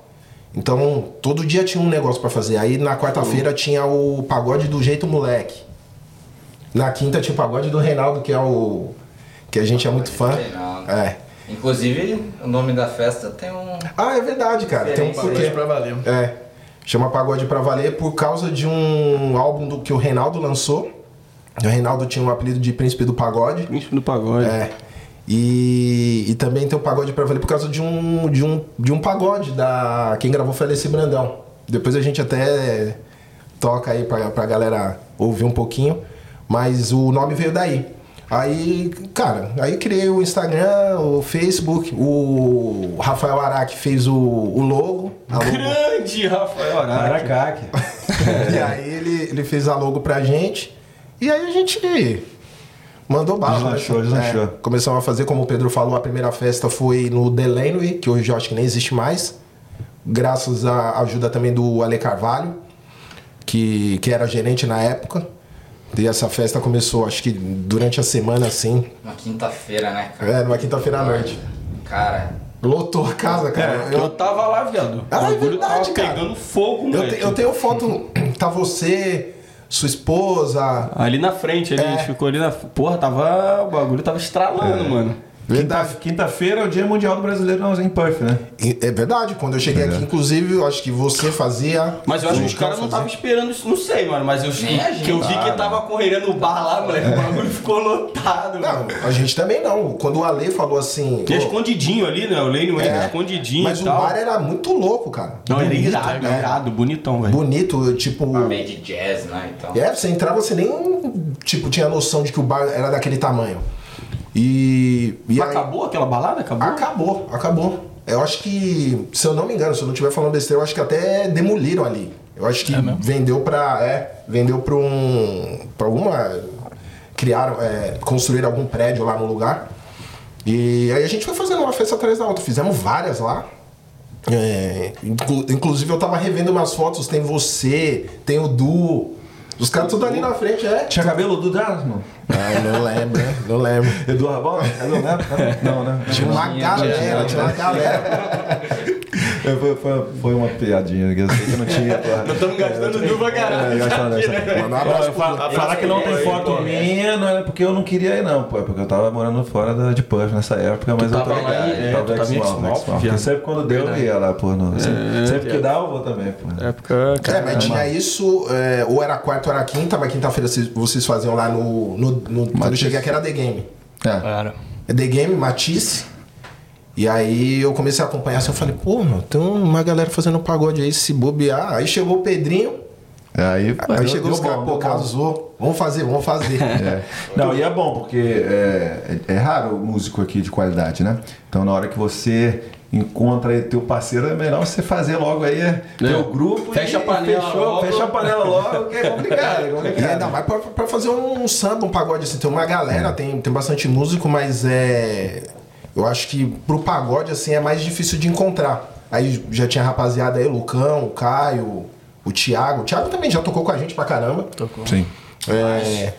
Então, todo dia tinha um negócio pra fazer. Aí na quarta-feira tinha o pagode do jeito moleque. Na quinta tinha o pagode do Reinaldo, que é o. que a gente é muito fã. É. Inclusive, o nome da festa tem um. Ah, é verdade, cara. Tem um. Pagode pra valer. É. Chama Pagode pra Valer por causa de um álbum do, que o Reinaldo lançou. O Reinaldo tinha o apelido de Príncipe do Pagode. Príncipe do pagode. É. E, e também tem o pagode pra valer por causa de um, de um, de um pagode da. Quem gravou foi Alessi Brandão. Depois a gente até toca aí pra, pra galera ouvir um pouquinho. Mas o nome veio daí. Aí, cara, aí criei o Instagram, o Facebook, o Rafael Araque fez o, o logo. a logo. Grande Rafael Araque. Aracaque. E aí ele, ele fez a logo pra gente. E aí a gente mandou bala. Deslanchou, começou- deslanchou. É, começamos a fazer, como o Pedro falou, a primeira festa foi no Delaney, que hoje eu acho que nem existe mais. Graças à ajuda também do Ale Carvalho, que, que era gerente na época. E essa festa começou, acho que durante a semana, assim. Uma quinta-feira, né, cara? É, numa quinta-feira à noite. Cara, Lotou a casa, cara. Eu, tava lá, viado. Ah, o é verdade, tava cara. pegando fogo, eu, moleque. te- eu tenho foto, tá você, sua esposa. Ali na frente, ali, É. a gente ficou ali na. Porra, tava. O bagulho tava estralando, mano. Quinta- Quinta-feira é o Dia Mundial do Brasileiro não, em Perth, né? É verdade, quando eu cheguei aqui, inclusive, eu acho que você fazia. Mas eu acho que os caras não estavam esperando isso, não sei, mano. Mas eu, a que eu vi que tava correndo no bar lá, moleque. O bagulho ficou lotado, Não, mano. a gente também não. Quando o Ale falou assim. É "Ô, escondidinho ali, né? O Lane é, escondidinho Mas e o tal. bar era muito louco, cara. Não, era Bonito, irado, né? irado, bonitão, velho. Bonito, tipo. meio de jazz, né? Então. É, você entrava, você nem, tipo, tinha noção de que o bar era daquele tamanho. E. e aí- Acabou aquela balada? Acabou? Acabou, acabou. Eu acho que, se eu não me engano, se eu não estiver falando besteira, eu acho que até demoliram ali. Eu acho que vendeu pra. É, vendeu pra um. pra alguma. Criaram, é, construíram algum prédio lá no lugar. E aí a gente foi fazendo uma festa atrás da outra. Fizemos várias lá. É, inclu- inclusive eu tava revendo umas fotos, tem você, tem o Du. Os caras tudo ali na frente, é. Tinha cabelo do Drasman? Ai, não lembro, né? Não lembro. Edu Rabal? Não, né? Não, né? Tinha uma galera, tinha uma galera. É, Foi, foi, foi uma piadinha, que eu sei que não tinha. Nós estamos gastando duva É, caralho. gastando essa. Manda um abraço pro Falar que não tem foto minha não é porque eu não queria ir, não, pô. É porque eu tava morando fora da, de Perth nessa época, mas eu tô tava lá ligado. em- é, tava Exmouth, Exmouth. Porque sempre quando deu, eu ia lá, pô. Sempre, sempre que dá, eu vou também, pô. Época, É, mas tinha isso, é, ou era quarta era quinta, mas quinta-feira vocês, vocês faziam lá no. no, no quando eu cheguei aqui era The Game. É. Cara. É The Game, Matisse. E aí eu comecei a acompanhar assim, eu falei, pô, mano, tem uma galera fazendo pagode aí, se bobear. Aí chegou o Pedrinho, Aí, aí deu- chegou os caras, pô, casou, vamos fazer, vamos fazer. É. Não, e é bom, porque é, é, é raro o músico aqui de qualidade, né? Então na hora que você encontra aí teu parceiro, é melhor você fazer logo aí teu grupo Fecha e a panela fechou, logo. fecha a panela logo, que é complicado, é E complicado. ainda mais pra, pra fazer um samba, um pagode assim. Tem uma galera, tem, tem bastante músico, mas é. Eu acho que pro pagode assim é mais difícil de encontrar. Aí já tinha rapaziada aí, o Lucão, o Caio, o Thiago. O Thiago também já tocou com a gente pra caramba. Tocou. Sim. É,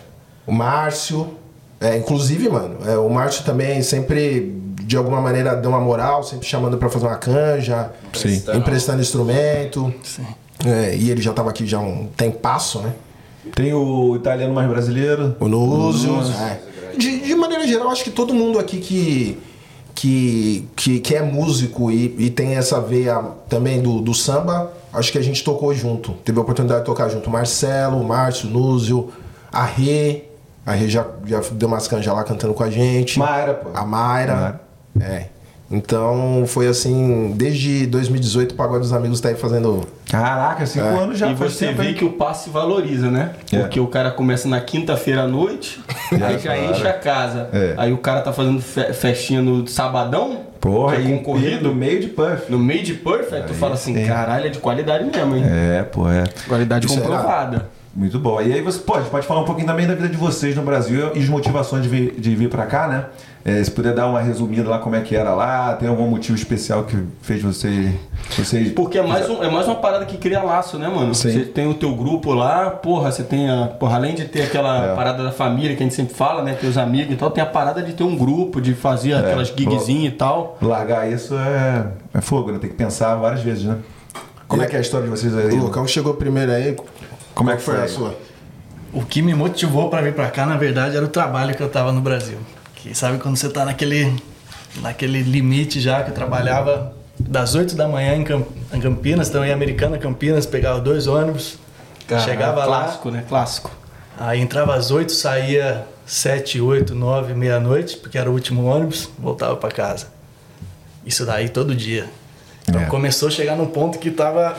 o Márcio. É, inclusive, mano, é, o Márcio também sempre, de alguma maneira, deu uma moral, sempre chamando pra fazer uma canja, Sim. emprestando instrumento. Sim. É, e ele já tava aqui já há um tempasso, né? Tem o italiano mais brasileiro. O Lúcio. é. De, de maneira geral, acho que todo mundo aqui que, que, que, que é músico e, e tem essa veia também do, do samba, acho que a gente tocou junto. Teve a oportunidade de tocar junto. Marcelo, Márcio, Núzio, a Rê. A Rê já, já deu umas canjas lá cantando com a gente. Mayra, pô. A Mayra. É. Então foi assim, desde 2018 o Pagode dos Amigos tá aí fazendo. Caraca, cinco É. anos já e você vê hein? que o passe valoriza, né? É. Porque o cara começa na quinta-feira à noite, aí já claro. enche a casa. É. Aí o cara tá fazendo fe- festinha no sabadão, Porra, que é concorrido, no meio de Puff. no meio de perfect, tu fala assim, caralho, é de qualidade mesmo, hein? É, pô, é. Qualidade Isso é comprovada. Muito bom. E aí você pode, pode falar um pouquinho também da vida de vocês no Brasil e as motivações de vir, de vir pra cá, né? É, se puder dar uma resumida lá como é que era lá, tem algum motivo especial que fez você, vocês... Porque é mais, um- é mais uma parada que cria laço, né, mano? Sim. Você tem o teu grupo lá, porra, você tem a. Porra, além de ter aquela É. parada da família que a gente sempre fala, né? Teus amigos e tal, tem a parada de ter um grupo, de fazer aquelas gigzinhas e tal. Largar isso é, é fogo, né? Tem que pensar várias vezes, né? Como é que é a história de vocês aí? O Lucão chegou primeiro aí. Como é que foi foi? a sua? O que me motivou pra vir pra cá, na verdade, era o trabalho que eu tava no Brasil. Que sabe quando você tá naquele, naquele limite já, que eu trabalhava das 8 da manhã em, Cam- em Campinas, então em Americana, Campinas, pegava dois ônibus, chegava lá, Clássico, né? Clássico. aí entrava às 8, saía 7, 8, 9, meia-noite, porque era o último ônibus, voltava pra casa. Isso daí todo dia. Então É. começou a chegar num ponto que tava.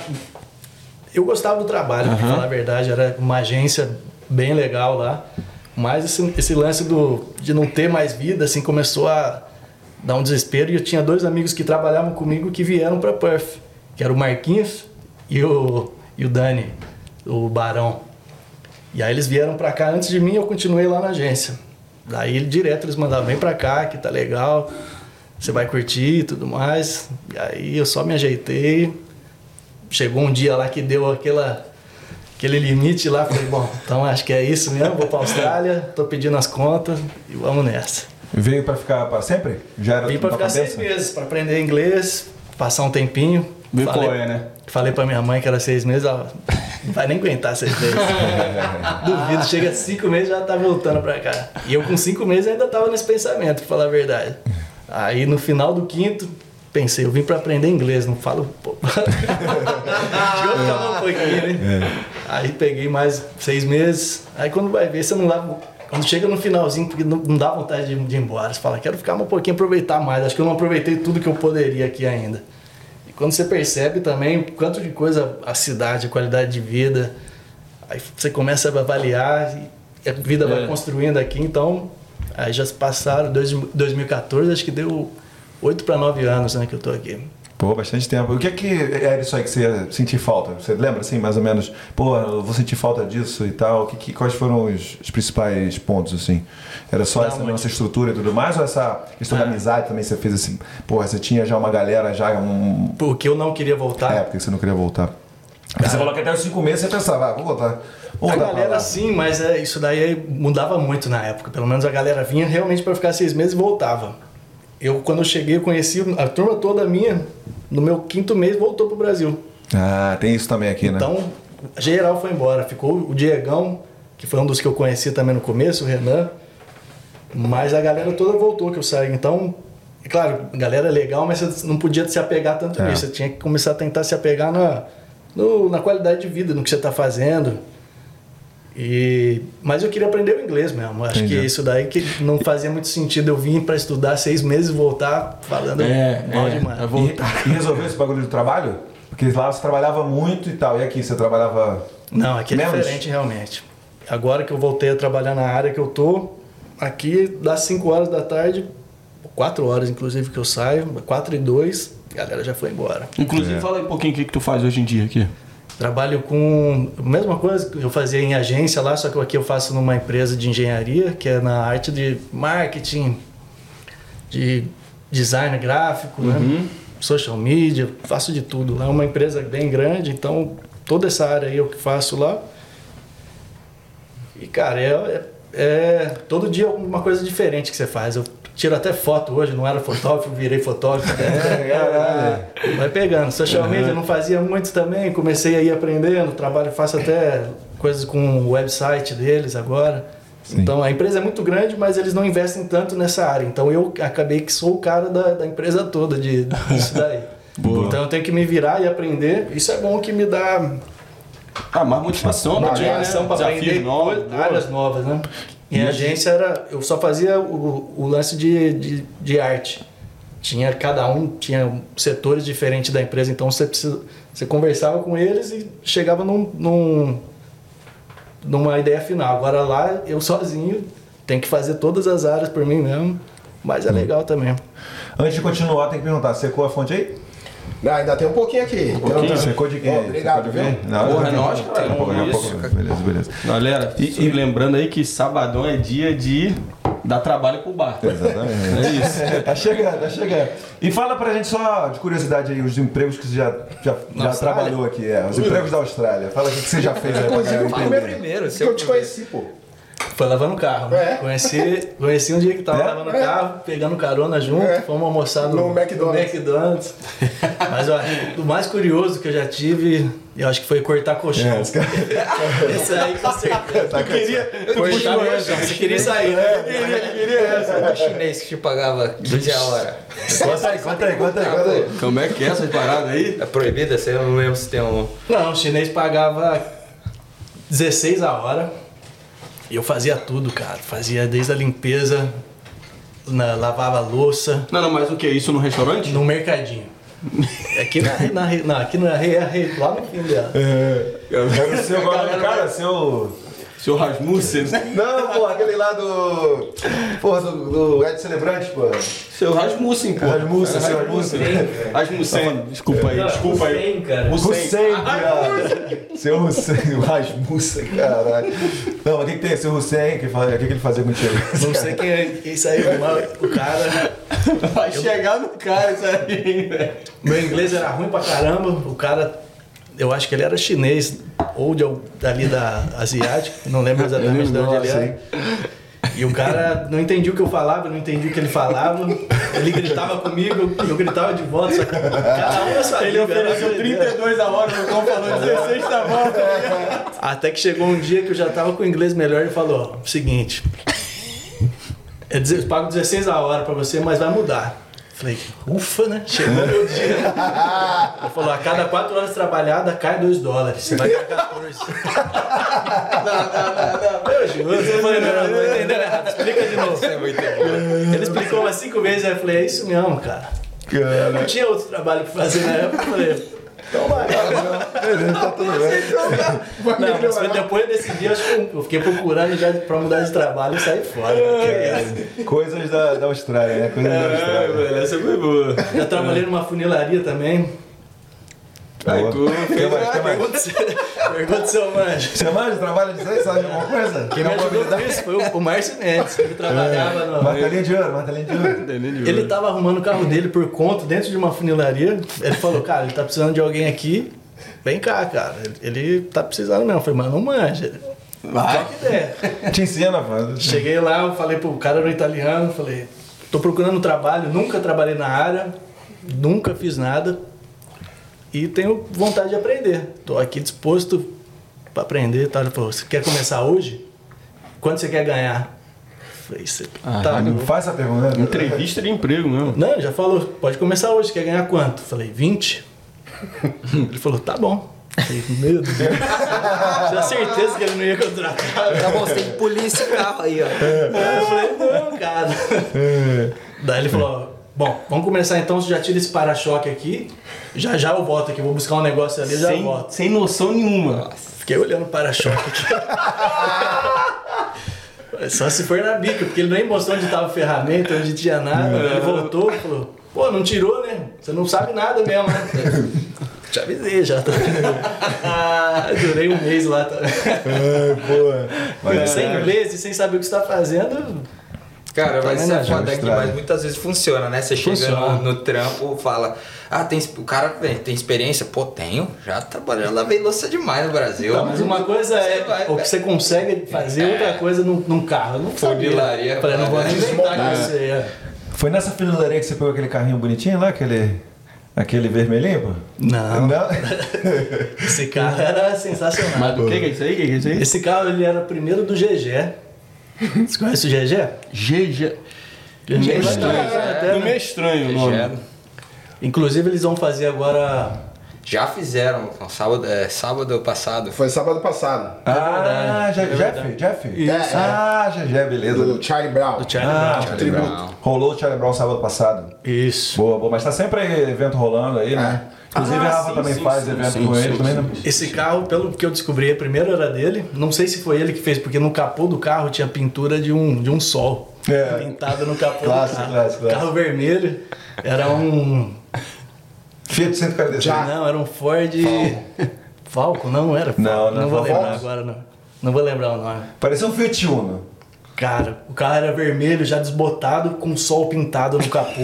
Eu gostava do trabalho, pra falar a verdade, era uma agência bem legal lá. Mas esse, esse lance do, de não ter mais vida, assim, começou a dar um desespero. E eu tinha dois amigos que trabalhavam comigo que vieram para Perth, que era o Marquinhos e o, e o Dani, o Barão. E aí eles vieram para cá antes de mim eu continuei lá na agência. Daí direto eles mandavam, vem pra cá que tá legal, você vai curtir e tudo mais. E aí eu só me ajeitei. Chegou um dia lá que deu aquela, aquele limite lá, falei, bom, então acho que é isso mesmo, vou pra Austrália, tô pedindo as contas e vamos nessa. Veio pra ficar pra sempre? Já era Vim pra tua ficar cabeça? seis meses, pra aprender inglês, passar um tempinho. Ver Falei- é, né? Falei pra minha mãe que era seis meses, ela não vai nem aguentar seis meses. Duvido, chega a cinco meses e já tá voltando pra cá. E eu com cinco meses ainda tava nesse pensamento, pra falar a verdade. Aí no final do quinto, pensei, eu vim pra aprender inglês, não falo. Deixa eu ficar um pouquinho, né? Aí peguei mais seis meses. Aí quando vai ver, você não lava. Quando chega no finalzinho, porque não, não dá vontade de, de ir embora. Você fala, quero ficar um pouquinho, aproveitar mais. Acho que eu não aproveitei tudo que eu poderia aqui ainda. E quando você percebe também o quanto de coisa a cidade, a qualidade de vida, aí você começa a avaliar e a vida vai É. construindo aqui. Então, aí já se passaram, dois- 2014, acho que deu 8 para 9 anos né, que eu tô aqui. Pô, bastante tempo. O que é que era isso aí que você ia sentir falta? Você lembra, assim, mais ou menos? Pô, eu vou sentir falta disso e tal. Que, que- quais foram os, os principais pontos, assim? Era só Não, essa nossa estrutura e tudo mais? Ou essa questão da Ah. amizade também você fez assim? Pô, você tinha já uma galera, já um... Porque eu não queria voltar. É, porque você não queria voltar. Porque você falou que até os cinco meses você pensava, ah, vou voltar. Vou A galera sim, mas é, isso daí mudava muito na época. Pelo menos a galera vinha realmente para ficar seis meses e voltava. Eu, quando eu cheguei, eu conheci a turma toda minha, no meu quinto mês, voltou pro Brasil. Ah, tem isso também aqui, né? Então, geral foi embora. Ficou o Diegão, que foi um dos que eu conheci também no começo, o Renan. Mas a galera toda voltou que eu saí. Então, é claro, galera é legal, mas você não podia se apegar tanto É. nisso. Você tinha que começar a tentar se apegar na, no- na qualidade de vida, no que você está fazendo. E, mas eu queria aprender o inglês mesmo. Acho Entendi. que isso daí que não fazia muito sentido eu vir para estudar seis meses e voltar falando É, mal é, demais. é voltar. E, e resolveu esse bagulho do trabalho? Porque lá você trabalhava muito e tal. E aqui você trabalhava. Não, aqui é Menos? diferente realmente. Agora que eu voltei a trabalhar na área que eu tô, aqui das 5 horas da tarde, 4 horas inclusive que eu saio, 4 e 2, a galera já foi embora. Inclusive, fala aí um pouquinho o que, que tu faz hoje em dia aqui. Trabalho com a mesma coisa que eu fazia em agência lá, só que aqui eu faço numa empresa de engenharia, que é na arte de marketing, de design gráfico, né? social media, faço de tudo. Lá é uma empresa bem grande, então toda essa área aí eu que faço lá. E cara, é, é- é todo dia uma coisa diferente que você faz. Eu tiro até foto hoje, não era fotógrafo, virei fotógrafo. caralho. Vai pegando. Social media eu não fazia muito também, comecei a ir aprendendo, trabalho, faço até coisas com o website deles agora. Então a empresa é muito grande, mas eles não investem tanto nessa área. Então eu acabei que sou o cara da, da empresa toda de, disso daí. Então eu tenho que me virar e aprender. Isso é bom que me dá Ah, mais motivação ti, né? motivação para aprender boa. áreas novas, né? Em agência era, eu só fazia o, o lance de, de, de arte. Tinha cada um tinha setores diferentes da empresa, então você precisa, você conversava com eles e chegava num, num numa ideia final. Agora lá eu sozinho tenho que fazer todas as áreas por mim mesmo, mas é legal também. Antes de continuar, tem que perguntar: secou a fonte aí? Não, ainda tem um pouquinho aqui. pouquinho? Secou de quem? Ó, obrigado, Secou de viu? quem? Não, Porra, nós, pouco, cara, daqui a pouco, isso. pouco. Beleza, beleza. Galera, e, lembrando aí que sabadão é dia de dar trabalho pro bar. Exatamente. É isso. tá chegando, tá chegando. E fala pra gente só de curiosidade aí, os empregos que você já, já, já trabalhou aqui, é, os empregos da Austrália. Fala o que você já fez Inclusive, o entender. primeiro, Que seu eu te conheci, pô. Foi lavando o carro. né? É. Conheci, conheci um dia que tava É? lavando o É. carro, pegando carona junto, É. fomos almoçar no, No McDonald's. no McDonald's. Mas ó, o mais curioso que eu já tive, eu acho que foi cortar colchão. É, esse cara- Esse aí com certeza. Tá queria, Cortar colchão. Você queria sair, né? O chinês que te pagava 15 a hora. Conta aí, conta aí, conta aí, conta aí. Como é que é essa parada aí? É proibida? Você não lembro se tem um. Não, o chinês pagava 16 a hora. E eu fazia tudo, cara. Fazia desde a limpeza, na- lavava a louça, Não, não, mas o que? Isso no restaurante? no mercadinho. Aqui na, na, na, aqui na, é lá no fim dela. Era o seu, cara, seu... Seu Rasmussen, né? Não, pô, aquele lá do. Porra, do, do Ed Celebrante, pô. Seu Rasmussen, pô. Rasmussen, seu Rasmussen. Rasmussen. Rasmussen, desculpa aí, desculpa aí. Hussein, cara. Hussein, cara. Seu Hussein, o Rasmussen, caralho. Não, mas o que, que tem? Seu Hussein, que faz- o que, que ele fazia contigo? Não sei quem é isso aí, mas o cara. Vai chegar no cara isso aí, velho. Meu inglês era ruim pra caramba. O cara, eu acho que ele era chinês ou de, al- dali da Asiática, não lembro exatamente de onde ele era. E o cara não entendia o que eu falava, não entendia o que ele falava. Ele gritava comigo, eu gritava de volta, só que cada um na sua Ele era ofereceu doideira. 32 a hora, o Cão falou 16 tá bom. Até que chegou um dia que eu já tava com o inglês melhor e falou: seguinte, é eu pago 16 a hora pra você, mas vai mudar. Falei, ufa, né? Chegou meu dia. Ele falou: a cada 4 horas trabalhada cai 2 dólares. Você vai ganhar 14. não, não, não, não. Eu juro, eu falei, não, não, não entendendo errado. Explica de novo. É muito bom. Ele explicou umas 5 vezes, aí eu falei: é isso mesmo, cara. Eu não tinha outro trabalho pra fazer na época. Eu falei, então vai. Beleza, tá tudo bem. Não, mas foi depois desse dia, eu acho que eu fiquei procurando já pra mudar de trabalho e sair fora. Coisas da, da Austrália, né? Coisas da Austrália. essa foi boa. Já trabalhei numa funilaria também. Aí tu Quem mais? Mais? Pergunta se, pergunta se eu manjo. Você mais trabalha disso aí? Sabe alguma coisa? Quem me ajudou com isso foi o, o Márcio Mendes, que trabalhava no... Martelinho de ouro, martelinho de ouro. Ele tava arrumando o carro dele por conta, dentro de uma funilaria. Ele falou, cara, ele tá precisando de alguém aqui. Vem cá, cara. Ele, ele tá precisando mesmo. Eu falei, mano, não manja. Vai. que der. Te ensina, mano. Cheguei lá, eu falei pro cara no italiano, falei, tô procurando trabalho, nunca trabalhei na área, nunca fiz nada e tenho vontade de aprender. Tô aqui disposto para aprender, tá? Ele falou, você quer começar hoje? Quanto você quer ganhar? Falei, você tá Não faz essa pergunta. né? Entrevista de emprego mesmo. Não, ele já falou, pode começar hoje, quer ganhar quanto? Falei, 20. Ele falou, tá bom. Falei, meu Deus. Tinha certeza que ele não ia contratar. Tá bom, você tem que polir esse carro aí, ó. Eu falei, não, cara. Daí ele falou, bom, vamos começar então, você já tira esse para-choque aqui, já já eu volto aqui, vou buscar um negócio ali, já Sem, volto. sem noção nenhuma. Fiquei olhando o para-choque aqui. Só se for na bica, porque ele nem mostrou onde tava a ferramenta, onde tinha nada. Ele voltou e falou, pô, não tirou, né? Você não sabe nada mesmo, né? Te avisei já. Tá? Durei um mês lá. Tá? É, boa. Mas, Sem inglês e sem saber o que você tá fazendo, Cara, vai Também ser não foda aqui, mas muitas vezes funciona, né? Você chega Funciona. no, no trampo, fala, ah, tem, o cara tem experiência? Pô, tenho, já trabalhei, já lavei louça demais no Brasil. Não, mas uma coisa é Você vai- o que você consegue fazer, outra coisa num, num carro. Eu não sabia. Funilaria, Falei, não vou nem inventar É. com você. é. Foi nessa funilaria que você pegou aquele carrinho bonitinho lá, aquele, aquele vermelhinho, pô? Não, Não? esse carro era sensacional. Mas do que que é isso aí? Que que é isso aí? Esse carro ele era o primeiro do GG. Você conhece o GG? GG. GG Meio vai estranho. Não meio estranho o nome. Inclusive eles vão fazer agora. Já fizeram, no sábado, é, sábado passado. Foi sábado passado. Ah, Je- É Jeff? verdade. Jeff? Isso. Ah, GG, beleza. Do Charlie Brown. Do Charlie Ah, Brown. Charlie tributo. Brown. Rolou o Charlie Brown sábado passado. Isso. Boa, boa. Mas tá sempre evento rolando aí, né? Inclusive Ah, a Rafa sim, também sim, faz sim, evento sim, com sim, ele também, sim. né? Esse carro, pelo que eu descobri, a primeira era dele. Não sei se foi ele que fez, porque no capô do carro tinha pintura de um, de um sol. É. Pintado no capô Clássico, do carro. clássico, clássico. Carro vermelho. Era um. Fiat 145. Não, era um Ford. Falco? Não, não era Falco. Não, não, vou Falco. lembrar agora, não. Não vou lembrar o nome. Parecia um Fiat Uno. Cara, o carro era vermelho, já desbotado, com sol pintado no capô.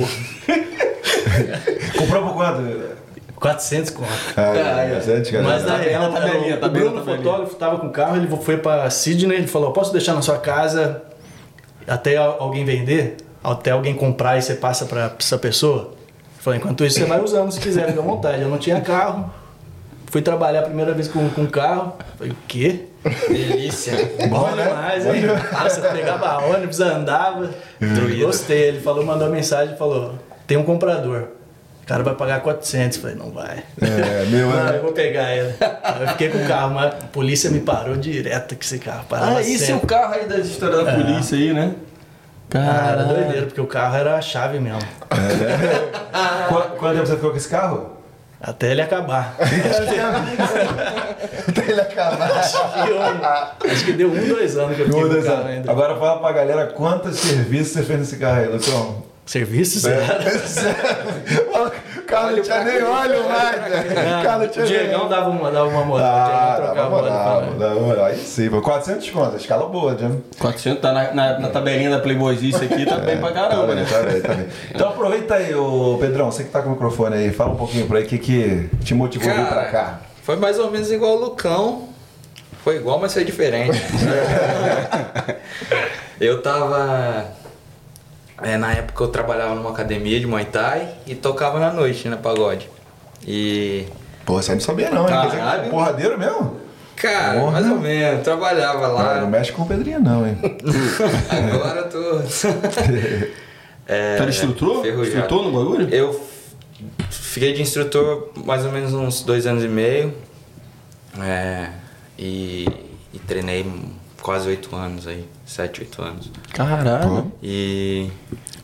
Comprou por quanto? 400 conto. Ah, é, cara. Mas na real, era o- o tabelinha, Bruno, fotógrafo, tava com o carro, ele foi pra Sydney, ele falou, posso deixar na sua casa até al- alguém vender? Até alguém comprar e você passa pra essa pessoa? Falei, enquanto isso você vai usando se quiser, fica à vontade. Eu não tinha carro, fui trabalhar a primeira vez com, com carro. Falei, o quê? Delícia. Bom demais, hein? Nossa, pegava ônibus, andava. Gostei. Ele falou, mandou mensagem, falou, tem um comprador. O cara vai pagar 400. Falei, não vai. É, meu, Não, é. eu vou pegar ele. Eu fiquei com o carro, mas a polícia me parou direto com esse carro. Parava Ah, esse é o carro aí da história da polícia aí, né? Ah, era Caralho. doideira, porque o carro era a chave mesmo. Quanto, quanto tempo você ficou com esse carro? Até ele acabar. Até ele acabar. E eu- acho que deu um, dois anos que eu fiquei o Deus, carro ainda. Agora fala pra galera quantos serviços você fez nesse carro aí, Lucão. Serviço, É. não tinha nem óleo mais, velho. O carro não tinha Diegão dava uma, dava uma moral. Ah, uma moral dá uma moral. Aí sim, pô. 400 contas, escala boa, Jam. 400 tá na, na, na tabelinha da Playboyzice aqui, tá bem pra caramba, tá né? bem, tá bem, tá bem. Então aproveita aí, ô Pedrão, você que tá com o microfone aí, fala um pouquinho pra aí o que, que te motivou a vir pra cá. Foi mais ou menos igual o Lucão. Foi igual, mas foi diferente. eu tava. É, na época eu trabalhava numa academia de Muay Thai e tocava na noite, na pagode. E. Pô, você não sabia não, hein? Quer dizer, Caralho. Porradeiro mesmo? Cara, Porra. mais ou menos, trabalhava Ah, lá. não mexe com o Pedrinho não, hein? Agora eu tô. é, era instrutor? Instrutor no bagulho? Eu fiquei de instrutor mais ou menos uns dois anos e meio. É, e, e treinei quase oito anos aí. Sete, oito anos. Caralho. E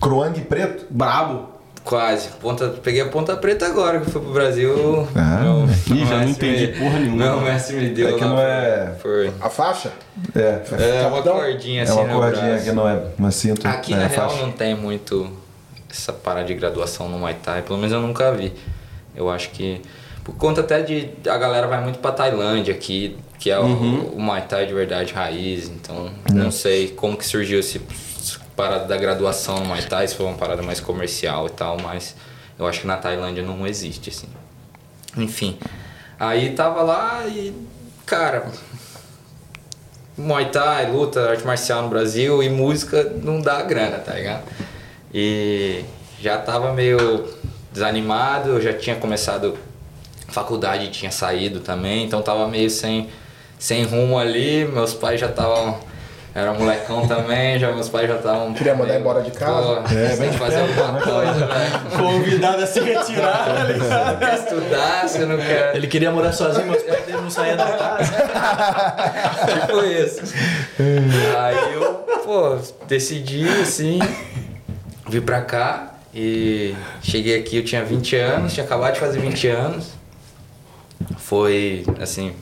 Croang preto? Brabo. quase. Ponta, peguei a ponta preta agora que fui pro Brasil. Ah. meu, Ih, já não entendi me- porra nenhuma. Meu mestre me deu É que não é- Foi. A faixa? É. É uma cordinha É assim uma no cordinha braço. que não é uma cinta. Aqui é na real faixa. não tem muito essa parada de graduação no Muay Thai, pelo menos eu nunca vi. Eu acho que por conta até de a galera vai muito pra Tailândia aqui, que é o, o Muay Thai de verdade raiz, então não sei como que surgiu esse essa parada da graduação no Muay Thai, se foi uma parada mais comercial e tal, mas eu acho que na Tailândia não existe assim. Enfim, aí tava lá e cara, Muay Thai, luta, arte marcial no Brasil e música não dá grana, tá ligado? E já tava meio desanimado, eu já tinha começado faculdade, tinha saído também, então tava meio sem, sem rumo ali, meus pais já estavam. Era molecão também, já meus pais já estavam. Queria mandar embora de casa? É, tem que fazer alguma coisa, velho. Convidado a se retirar, tá ligado? Quer estudar, você não quer. Ele queria morar sozinho, mas pais dele não saíam da casa. tipo isso. Aí eu, pô, decidi assim, vir pra cá e cheguei aqui, eu tinha 20 anos, tinha acabado de fazer 20 anos. Foi, assim,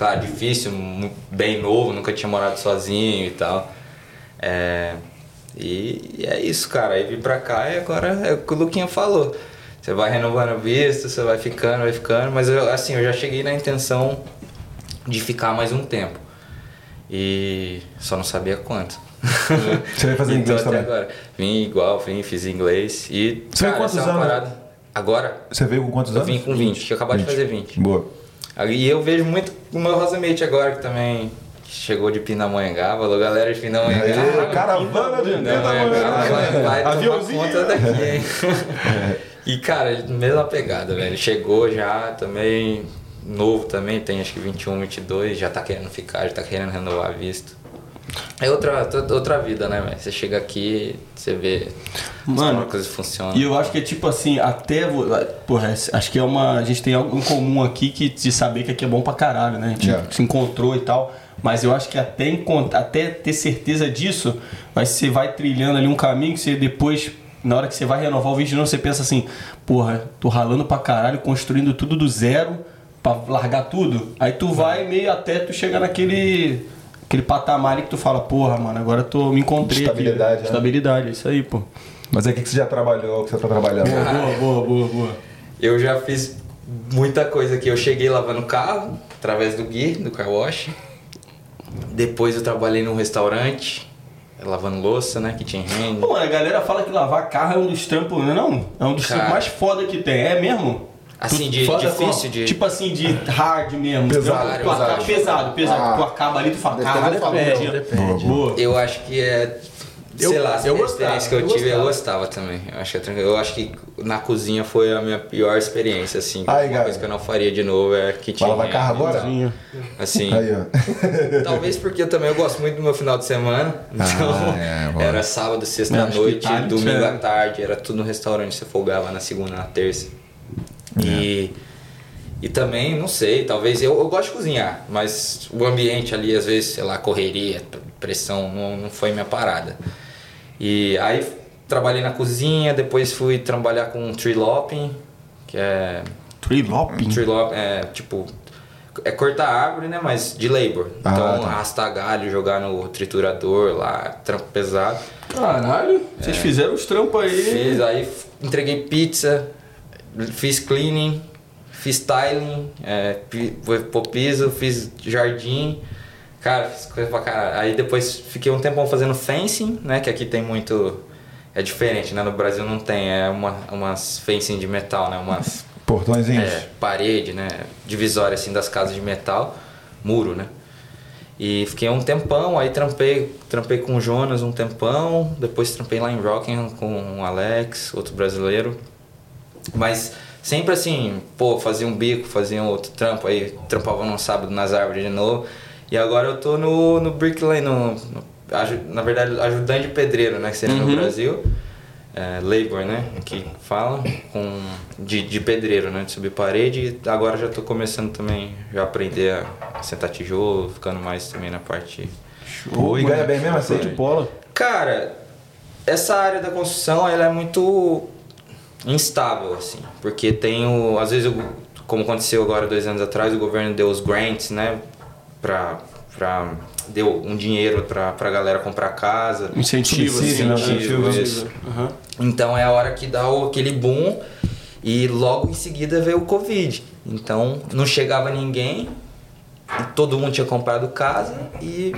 claro, difícil, bem novo, nunca tinha morado sozinho e tal. É, e, e é isso, cara. Aí vim pra cá e agora é o que o Luquinha falou. Você vai renovando o visto, você vai ficando, vai ficando, mas eu, assim, eu já cheguei na intenção de ficar mais um tempo. E só não sabia quanto. Você vai fazer Então, inglês até também? agora. Vim igual, vim, fiz inglês. E, Você veio cara, quantos essa é anos? parada. Agora, Você veio com quantos eu anos? vim com 20, tinha acabado de fazer 20. Boa. E eu vejo muito o meu Rosamate agora, que também chegou de Pindamonhangaba. Alô, galera de Pindamonhangaba. Aí, caravana de Pindamonhangaba vai, vai tomar conta daqui, hein? E, cara, mesma pegada, velho. Chegou já também, novo também, tem acho que 21, 22, já tá querendo ficar, já tá querendo renovar visto. É outra, outra vida, né, velho? Você chega aqui, você vê Mano, como a coisa funciona. E eu acho que é tipo assim, até. Porra, acho que é uma. A gente tem algo em comum aqui que de saber que aqui é bom pra caralho, né? A gente Yeah. se encontrou e tal. Mas eu acho que até, até ter certeza disso, vai, você vai trilhando ali um caminho que você depois, na hora que você vai renovar o vídeo, de novo, você pensa assim, porra, tô ralando pra caralho, construindo tudo do zero pra largar tudo. Aí tu vai meio até tu chegar naquele. Aquele patamar ali que tu fala, porra, mano, agora eu tô, me encontrei Estabilidade, aqui. né? Estabilidade, é isso aí, pô. Mas é o que que você já trabalhou, que você tá trabalhando? Boa, boa, boa, boa. Eu já fiz muita coisa aqui. Eu cheguei lavando carro, através do Gui, do car wash. Depois eu trabalhei num restaurante, lavando louça, né? Kitchen hand. Pô, mano, a galera fala que lavar carro é um dos trampos, não é não? É um dos trampos mais foda que tem, é mesmo? Assim, de foda difícil, de... Tipo assim, de hard mesmo. Pesado, Trampo, tu acaba- pesado. pesado, pesado. Ah. Tu acaba ali, tu fala, caralho, do valor, depende. depende. Boa. Eu acho que é... Eu- sei lá, eu a gostava, experiência que eu, eu tive, eu gostava. gostava também. Eu acho, que é eu acho que na cozinha foi a minha pior experiência, assim. Aí, uma Gabi. coisa que eu não faria de novo é Vai lavar hand, carro agora? então, Assim, Aí, ó. Talvez porque eu também eu gosto muito do meu final de semana. Então, é, era sábado, sexta É, à que noite, domingo é. à tarde, era tudo no restaurante, você folgava na segunda, na terça. E, e também, não sei, talvez eu, eu gosto de cozinhar, mas o ambiente ali, às vezes, sei lá, correria, pressão, não, não foi minha parada. E aí trabalhei na cozinha, depois fui trabalhar com tree lopping, que é Tree lopping? Tree lop, é tipo. É cortar árvore, né? Mas de labor. Ah, então, tá. arrastar galho, jogar no triturador lá, trampo pesado. Caralho, vocês fizeram os trampos aí. Fiz, aí entreguei pizza, fiz cleaning, fiz styling, é, pôr piso, fiz jardim. Cara, fiz coisa pra caralho. Aí depois fiquei um tempão fazendo fencing, né? Que aqui tem muito. É diferente, né? No Brasil não tem. É uma, umas fencing de metal, né? Umas Portõezinhos. é, parede, né? Divisória assim das casas de metal, muro, né? E fiquei um tempão, aí trampei, trampei com o Jonas um tempão, depois trampei lá em Rockingham com o Alex, outro brasileiro. Mas sempre assim, pô, fazia um bico, fazia um outro trampo, aí trampava num sábado nas árvores de novo. E agora eu tô no, no Bricklane, no, no- aju- na verdade, ajudante de pedreiro, né? Que seria no Brasil. É, labor, né? Que fala, com, de, de pedreiro, né? De subir parede. E agora já tô começando também já aprender a sentar tijolo, ficando mais também na parte Pô, e ganha bem mesmo assim? de bola. Cara, essa área da construção ela é muito instável, assim, porque tem o. Às vezes, como aconteceu agora dois anos atrás, o governo deu os grants, né? Pra. pra deu um dinheiro pra, pra galera comprar casa. Incentivo, Subsídio, né? Incentivo, Incentivo. isso. Aham. Então é a hora que dá o, aquele boom e logo em seguida veio o Covid. Então não chegava ninguém, todo mundo tinha comprado casa e,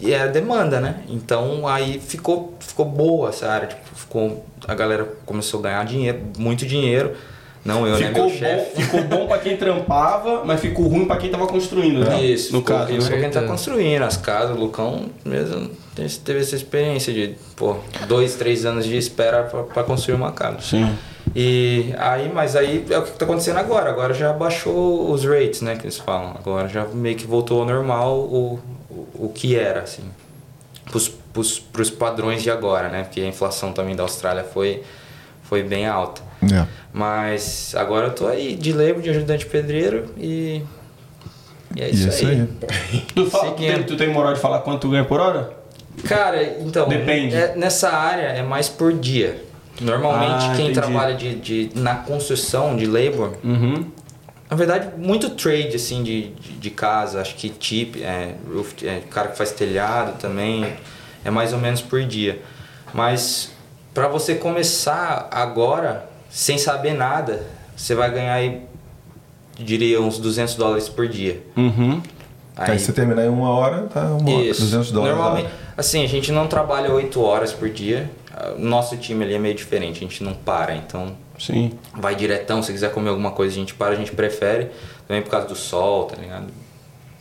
e era demanda, né? Então aí ficou, ficou boa essa área, tipo, ficou, a galera começou a ganhar dinheiro, muito dinheiro. Não eu, né? Ficou Meu bom, chefe. ficou bom pra quem trampava, mas ficou ruim pra quem tava construindo, né? Isso, no ficou caso. horrível né? pra quem tá construindo as casas, o Lucão mesmo teve teve essa experiência de, pô, dois, três anos de espera pra, pra construir uma casa. Sim. E aí, mas aí é o que tá acontecendo agora. Agora já baixou os rates, né, que eles falam. Agora já meio que voltou ao normal o, o, o que era, assim. Pros, pros, pros padrões de agora, né? Porque a inflação também da Austrália foi, foi bem alta. É. Mas agora eu tô aí de labor, de ajudante pedreiro e... E é isso, Isso aí. aí. Tu, fala, tu, tem, tu tem moral de falar quanto tu ganha por hora? Cara, então. Depende. é- nessa área é mais por dia. Normalmente Ah, quem entendi. trabalha de, de, na construção de labor, Uhum. na verdade, muito trade assim de, de, de casa, acho que tip, é, roof, é, cara que faz telhado também, é mais ou menos por dia. Mas para você começar agora, sem saber nada, você vai ganhar aí, diria, uns 200 dólares por dia. Uhum. Aí, você terminar em uma hora, tá uma hora, Isso. 200 dólares. Normalmente, assim, a gente não trabalha 8 horas por dia. Nosso time ali é meio diferente, a gente não para, então Sim. vai diretão. Se quiser comer alguma coisa, a gente para, a gente prefere. Também por causa do sol, tá ligado?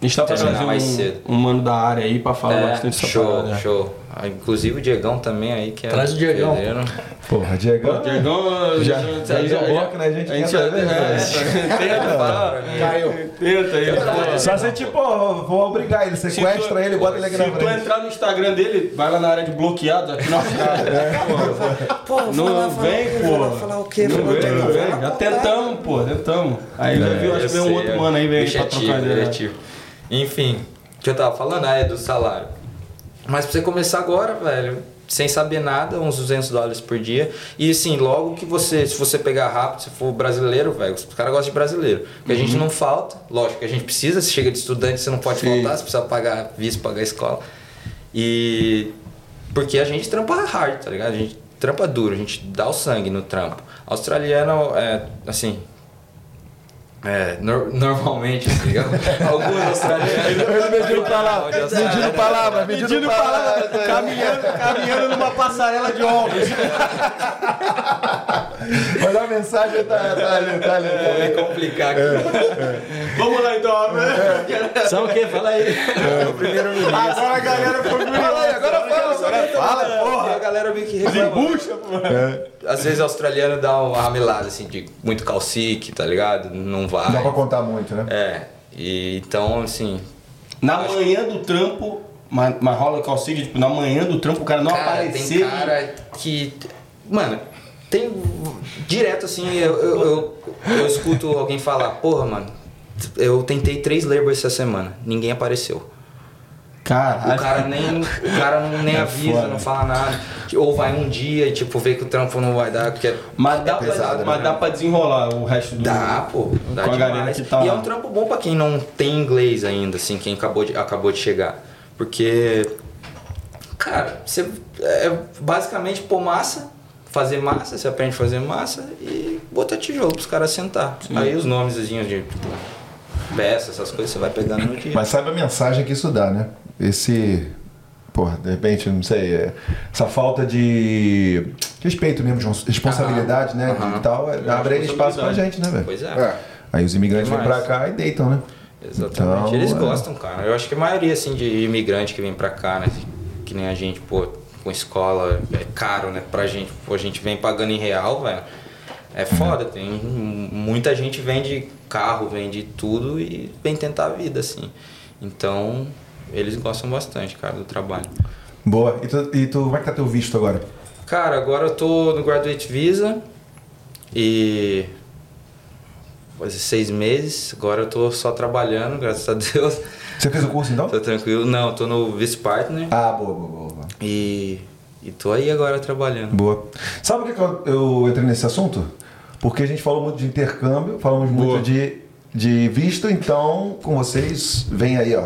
A gente tá pra trazer mais um, cedo. um mano da área aí pra falar É, bastante essa show, parada. show. Ah, Inclusive o Diegão também aí, que é. Traz o Diegão. pedreiro. Porra, Diego. Diegão, Já- já deu bloco, né? A gente a gente já, saber, né? tenta, Fala pra mim. tenta aí. Só você, tipo, vou obrigar ele, Se sequestra ele, bota ele aqui na Se tu frente. entrar no Instagram dele, vai lá na área de bloqueados aqui na Pô, Não vem, pô. falar o quê? Não vem, vem. Já tentamos, pô, tentamos. Aí já viu, acho que veio um outro mano aí, veio pra trocar ideia. Enfim, o que eu tava falando ah, é do salário. Mas pra você começar agora, velho, sem saber nada, uns 200 dólares por dia. E assim, logo que você, se você pegar rápido, se for brasileiro, velho, os caras gostam de brasileiro. Porque a gente não falta, lógico que a gente precisa, se chega de estudante, você não pode faltar, você precisa pagar visto, pagar escola. E porque a gente trampa hard, tá ligado? A gente trampa duro, a gente dá o sangue no trampo. Australiano, é, assim, é, nor- normalmente, tá? Alguns australianos. Ele medindo palavra, Onde Austrália- medindo palavra, medindo palavra. Caminhando, caminhando numa passarela de ovos. Mas a mensagem tá, tá ali, tá ali. É complicar aqui. Vamos lá então. Sabe o que? Fala aí. Agora a galera foi Fala aí, agora fala, agora fala, Porra, a galera meio que reclama. Bucha, pô. Às vezes o australiano dá uma ramelada, assim, de muito calcique, tá ligado? Não vai. Não dá pra contar muito, né? É. E então, assim. Na manhã do trampo, mas, mas rola calcinha, tipo, na manhã do trampo o cara não Cara, aparecer. tem cara que. Mano, tem. Direto assim, eu, eu, eu, eu escuto alguém falar, porra, mano, eu tentei três labors essa semana, ninguém apareceu. Caralho. O cara nem, o cara não, nem avisa, não fala nada. Ou vai um dia e tipo, vê que o trampo não vai dar, porque é Mas dá, pesado, pra, mas né? dá pra desenrolar o resto do. Dá, pô. Dá Com a demais. galera que tá E é lá. um trampo bom pra quem não tem inglês ainda, assim, quem acabou de, acabou de chegar. Porque, cara, você é basicamente pôr massa, fazer massa, você aprende a fazer massa e botar tijolo pros caras sentar. Aí os nomes de tipo, peça, essas coisas você vai pegando no dia. Mas saiba a mensagem que isso dá, né? Esse. Porra, de repente, não sei, é, essa falta de respeito mesmo, de responsabilidade, né? Aham. E tal, é, abre espaço pra gente, né, velho? Pois é. É. Aí os imigrantes vêm pra cá e deitam, né? Exatamente. Então, Eles é. gostam, cara. Eu acho que a maioria, assim, de imigrante que vem pra cá, né? Que nem a gente, pô, com escola é caro, né? Pra gente, pô, a gente vem pagando em real, velho. É foda, tem muita gente vende carro, vende tudo e vem tentar a vida, assim. Então, eles gostam bastante, cara, do trabalho. Boa. E tu, e tu, como é que tá teu visto agora? Cara, agora eu tô no Graduate Visa e faz seis meses, agora eu tô só trabalhando, graças a Deus. Você fez o curso então? Tô tranquilo. Não, tô no Vice Partner Ah, boa, boa, boa. boa. e, e tô aí agora trabalhando. Boa. Sabe por que que eu, eu entrei nesse assunto? Porque a gente falou muito de intercâmbio, falamos Boa. muito de, de visto, então com vocês vem aí, ó.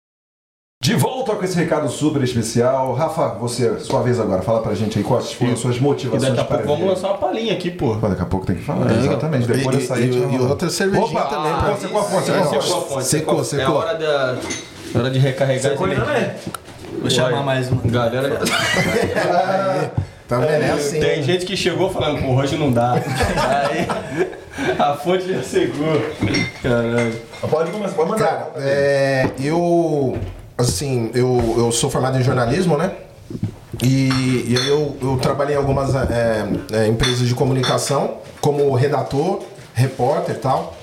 De volta com esse recado super especial. Rafa, você, sua vez agora. Fala pra gente aí quais foram as suas E motivações daqui a para pouco vamos lançar uma palhinha aqui, pô. Pô, daqui a pouco tem que falar, exatamente. Depois E- dessa aí, a e- e outra cervejinha Opa, também, ah, Secou a fonte, secou a Secou. fonte. Secou a. É secou. hora da... hora de recarregar. Secou também? Vou chamar mais uma. Galera, Tá vendo? É assim. tem gente que chegou falando, pô, hoje não dá. Aí a fonte já secou. Caralho. Pode começar, pode mandar. Cara, é, eu. Assim, eu, eu sou formado em jornalismo, né? E, e aí eu, eu trabalhei em algumas é, é, empresas de comunicação, como redator, repórter e tal.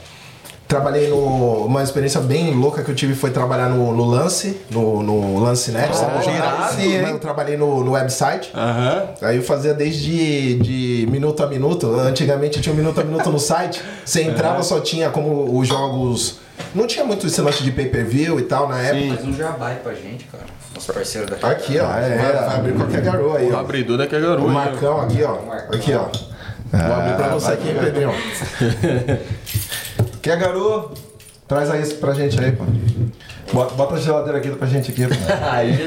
Trabalhei no. Uma experiência bem louca que eu tive foi trabalhar no, no Lance, no, no Lance Net, sabe? o jornal? sim, hein? Eu trabalhei no, no website. Aham. Aí eu fazia desde de minuto a minuto. Antigamente tinha um minuto a minuto no site. Você entrava, só tinha como os jogos. Não tinha muito esse lance de pay-per-view e tal na época. Faz um jabá aí pra gente, cara. Nosso parceiro daqui. Aqui, ó. é. vai, vai abrir qualquer garoa aí, O ó. abridor daqui é O garoto. Marcão aqui, ó. Aqui, ó. Vou abrir pra você aqui, hein, Pedrinho. Quer garoto? Traz aí esse pra gente aí, pô. Bota, bota a geladeira aqui pra gente aqui. pô. Aí?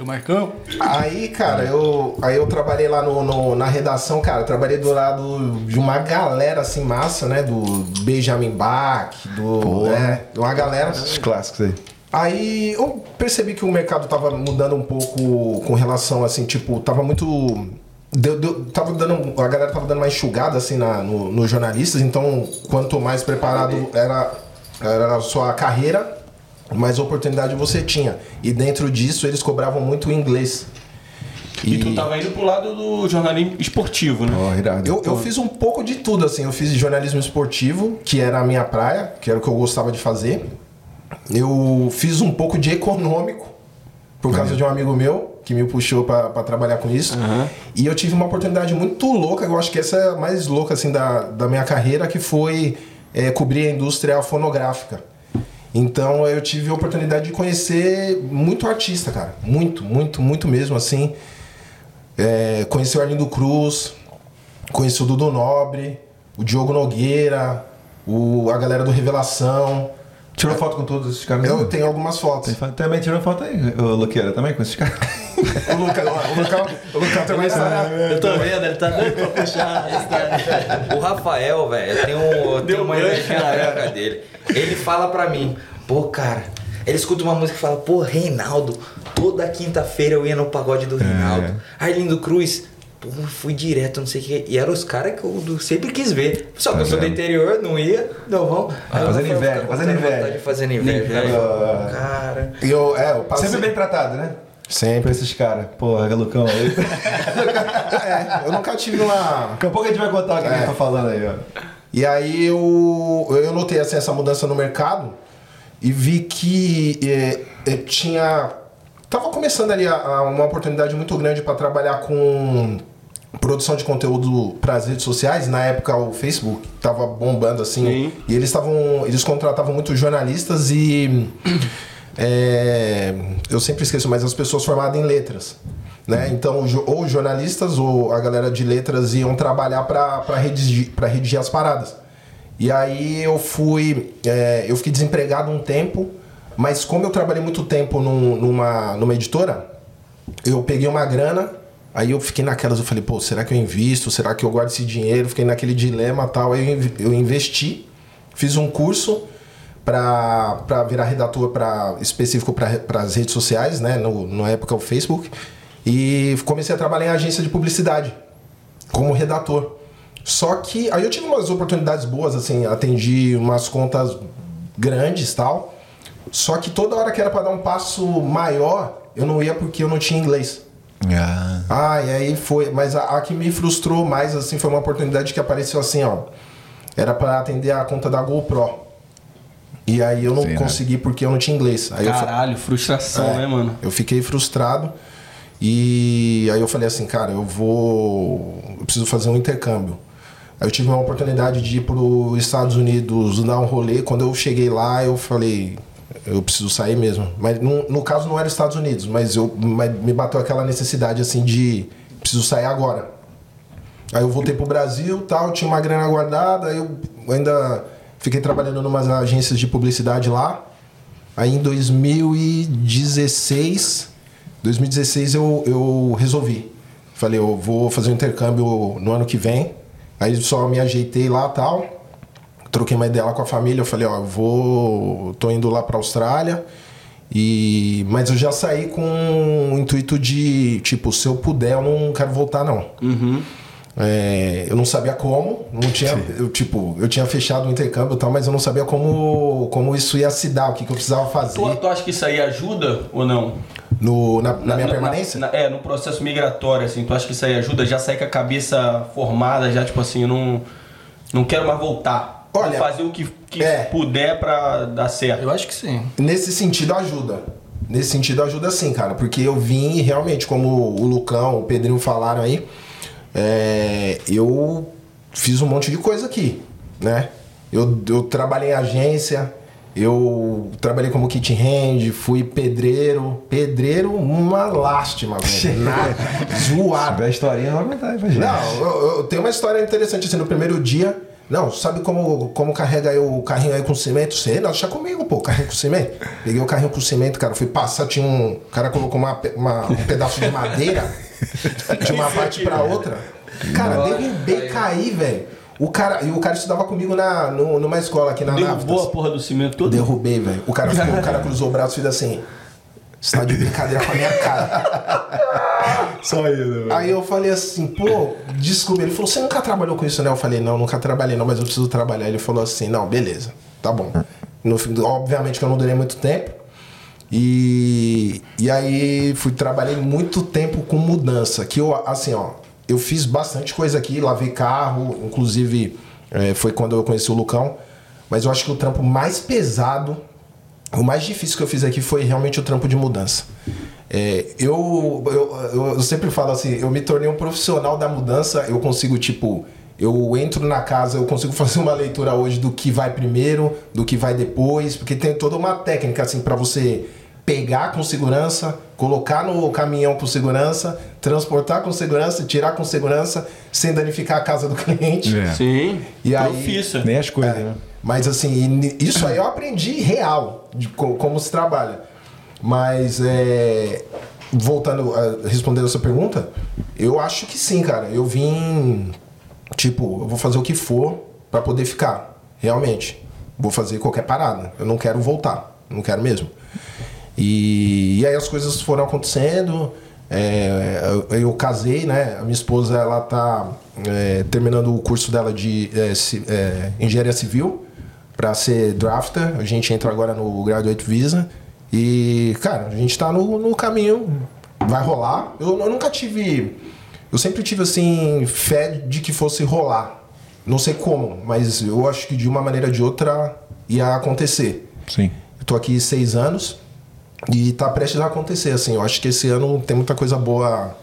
O Marcão? Aí, cara, eu, aí eu trabalhei lá no, no- na redação, cara. Trabalhei do lado de uma galera assim massa, né? Do Benjamin Bach, do. né, de uma galera. Os clássicos aí. Aí eu percebi que o mercado tava mudando um pouco com relação, assim, tipo, tava muito. Deu, deu- tava dando, a galera tava dando uma enxugada assim na, no, nos jornalistas, então quanto mais preparado era, era a sua carreira, mais oportunidade você tinha. E dentro disso eles cobravam muito o inglês. E tu tava indo pro lado do jornalismo esportivo, né? Ó, irado. Eu, eu fiz um pouco de tudo, assim. Eu fiz jornalismo esportivo, que era a minha praia, que era o que eu gostava de fazer. Eu fiz um pouco de econômico, por causa de um amigo meu, que me puxou pra trabalhar com isso. E eu tive uma oportunidade muito louca, eu acho que essa é a mais louca, assim, da, da minha carreira, que foi é, cobrir a indústria fonográfica. Então eu tive a oportunidade de conhecer muito artista, cara. Muito, muito, muito mesmo, assim. É, conheci o Arlindo Cruz, conheci o Dudu Nobre, o Diogo Nogueira, o, a galera do Revelação. Tirou foto com todos esses caras? Eu tenho algumas fotos. Também tirou foto aí, ô Loqueira, também com esses caras? o Lucão, o Lucão, o tem uma história. Eu tô vendo, ele tá doido pra puxar a história. O Rafael, velho, eu tenho Deu uma energia na época dele. Ele fala pra mim, pô, cara, ele escuta uma música e fala, pô, Reinaldo, toda quinta-feira eu ia no pagode do Reinaldo. Arlindo Cruz, pô, fui direto, não sei o que. E eram os caras que eu sempre quis ver. Só que eu sou do interior, não ia, não vão. Aí o fazendo inveja, fazendo inveja. Fazendo inveja. Inveja. Cara. E eu, é, eu passei. Sempre bem tratado, né? Sempre. esses caras. Porra, Lucão. aí. É, eu nunca tive uma. Daqui a pouco a gente vai contar o que a gente tá falando aí, ó. E aí eu, eu notei assim, essa mudança no mercado e vi que é, é, tinha. Tava começando ali a, a uma oportunidade muito grande para trabalhar com produção de conteúdo para as redes sociais. Na época o Facebook tava bombando assim. Sim. E eles estavam. Eles contratavam muitos jornalistas e. é, eu sempre esqueço, mas as pessoas formadas em letras. Né? Então, ou jornalistas ou a galera de letras iam trabalhar para redigir, redigir as paradas. E aí eu fui. é, eu fiquei desempregado um tempo, mas como eu trabalhei muito tempo num- numa, numa editora, eu peguei uma grana, aí eu fiquei naquelas, eu falei, pô, será que eu invisto? Será que eu guardo esse dinheiro? Fiquei naquele dilema tal. Aí eu investi, fiz um curso para virar redator pra, específico para as redes sociais, né? No, na época o Facebook. E comecei a trabalhar em agência de publicidade como redator. Só que aí eu tive umas oportunidades boas, assim, atendi umas contas grandes tal. Só que toda hora que era para dar um passo maior, eu não ia porque eu não tinha inglês. Ah. Ah, e aí foi. Mas a, a que me frustrou mais, assim, foi uma oportunidade que apareceu assim, ó. Era para atender a conta da GoPro. E aí eu não Sim, né? consegui porque eu não tinha inglês. Aí eu fa- Caralho, frustração, é, né, mano? Eu fiquei frustrado. E aí eu falei assim, cara, eu vou. Eu preciso fazer um intercâmbio. Aí eu tive uma oportunidade de ir para os Estados Unidos dar um rolê. Quando eu cheguei lá, eu falei, eu preciso sair mesmo. Mas no, no caso não era Estados Unidos, mas, eu, mas me bateu aquela necessidade assim de preciso sair agora. Aí eu voltei pro Brasil tal, tinha uma grana guardada, aí eu ainda fiquei trabalhando em umas agências de publicidade lá. Aí em 2016, 2016 eu, eu resolvi. Falei, eu vou fazer um intercâmbio no ano que vem. Aí só me ajeitei lá tal. Troquei uma ideia lá com a família. Eu falei, ó, eu vou. tô indo lá pra Austrália. E, mas eu já saí com o intuito de, tipo, se eu puder, eu não quero voltar, não. É, eu não sabia como, não tinha, eu, tipo, eu tinha fechado o intercâmbio e tal, mas eu não sabia como, como isso ia se dar, o que, que eu precisava fazer Tu, tu acha que isso aí ajuda ou não? no, na, na minha permanência. na- é, no processo migratório, assim, tu acha que isso aí ajuda? Já sair com a cabeça formada, já tipo assim, eu não, não quero mais voltar. Vou Olha, fazer o que, que é. puder pra dar certo. Eu acho que sim. Nesse sentido ajuda. Nesse sentido ajuda sim, cara. Porque eu vim realmente, como o Lucão, o Pedrinho falaram aí, é, eu fiz um monte de coisa aqui, né? Eu, eu trabalhei em agência, eu trabalhei como kit hand, fui pedreiro. Pedreiro, uma lástima, velho. Se zoado. tiver historinha, vai aí pra gente. Não, eu, eu tenho uma história interessante assim, no primeiro dia. Não, sabe como, como carrega aí o carrinho aí com cimento? Sei, não, deixa comigo, pô, carrinho com cimento. Peguei o carrinho com cimento, cara, fui passar, tinha um. O cara colocou uma, uma- um pedaço de madeira de uma parte pra outra. Cara, derrubei, caí, velho. O cara, e o cara estudava comigo na, no- numa escola aqui na Derrubou a porra do cimento todo? Derrubei, velho. O cara, o cara cruzou o braço e fez assim. Você tá de brincadeira com a minha cara. Só isso, velho. Aí eu falei assim, pô, desculpa. Ele falou, você nunca trabalhou com isso, né? Eu falei, não, nunca trabalhei, não, mas eu preciso trabalhar. Ele falou assim, não, beleza, tá bom. No, obviamente que eu não durei muito tempo. E, e aí fui trabalhei muito tempo com mudança. Que eu, assim, ó, eu fiz bastante coisa aqui, lavei carro, inclusive eh, foi quando eu conheci o Lucão. Mas eu acho que o trampo mais pesado o mais difícil que eu fiz aqui foi realmente o trampo de mudança. É, eu, eu, eu sempre falo assim, eu me tornei um profissional da mudança, eu consigo, tipo, eu entro na casa, eu consigo fazer uma leitura hoje do que vai primeiro, do que vai depois, porque tem toda uma técnica, assim, para você pegar com segurança, colocar no caminhão com segurança, transportar com segurança, tirar com segurança, sem danificar a casa do cliente. É. Sim. E aí- Profissa. Nem as coisas, É, né? Mas assim, isso aí eu aprendi real, de co- como se trabalha. Mas é, voltando a responder essa pergunta, eu acho que sim, cara. Eu vim, tipo, eu vou fazer o que for pra poder ficar, realmente. Vou fazer qualquer parada. Eu não quero voltar, não quero mesmo. E, e aí as coisas foram acontecendo. é, eu, eu casei, né? A minha esposa ela tá é, terminando o curso dela de é, é, engenharia civil para ser drafter. A gente entra agora no graduate visa e cara, a gente tá no, no caminho, vai rolar. Eu, eu nunca tive, eu sempre tive assim fé de que fosse rolar. Não sei como, mas eu acho que de uma maneira ou de outra ia acontecer. Sim. Eu tô aqui seis anos e tá prestes a acontecer, assim. Eu acho que esse ano tem muita coisa boa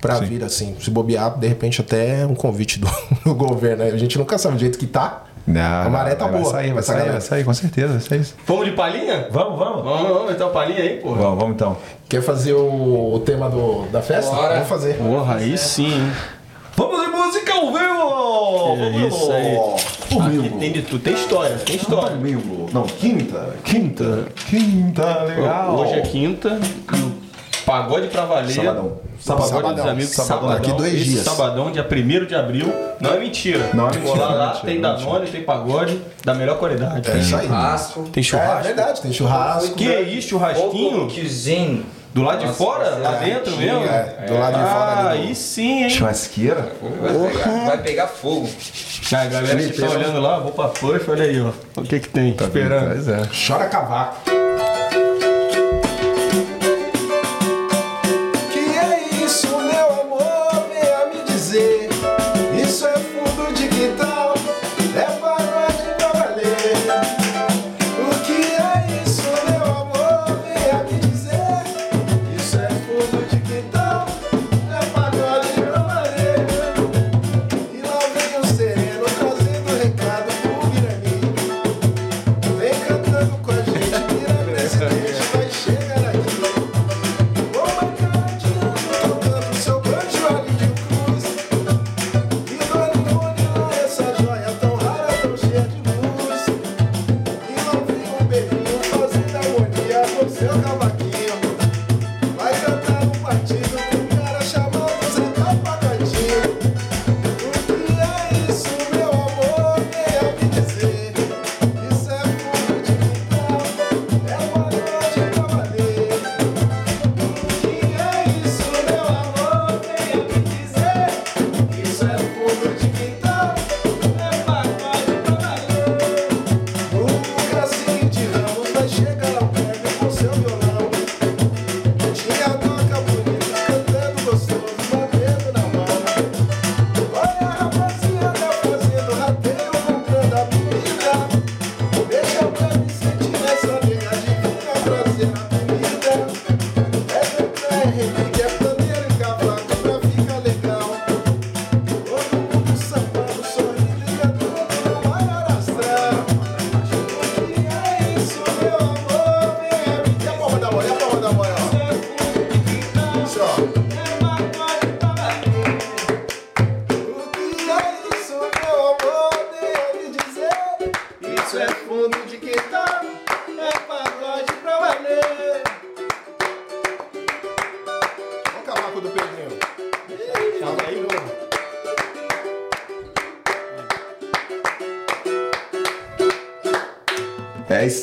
pra Sim. vir, assim. Se bobear, de repente até um convite do, do governo. A gente nunca sabe do jeito que tá. Não, a maré tá vai boa. sair, vai sair, galera. vai sair, com certeza, vai sair. Vamos de palhinha? Vamos, vamos. Vamos, vamos, então palhinha aí, porra. Vamos, vamos então. Quer fazer o, o tema do, da festa? Bora. Vamos fazer. Porra, aí sim? Vamos de música ao vivo! Que Vamos isso aí. Aqui tem de tudo, tem história, tem história. Não, quinta. Quinta. Quinta, legal. Hoje é quinta, pagode pra valer. Sabadão. Pagode Sabadão. dos amigos, Sabadão. sabadão. Daqui dois Esse dias. Sabadão, dia 1 de abril. Não é mentira. Não é Vou mentira, lá, é lá mentira, tem é Danone, tem pagode, da melhor qualidade. É isso aí. Churrasco. Tem É churrasco. verdade, tem churrasco. Que isso, churrasquinho? Cuisine. Do lado de Nossa, fora? vai ser Lá dentro mesmo? É, do lado de fora Ah, ali do- aí sim, hein? Churrasqueira? Vai pegar, vai pegar fogo. Ah, a galera que tá olhando lá, vou pra push, olha aí, ó. O que que tem? Tá esperando. Pois é. Chora cavaco.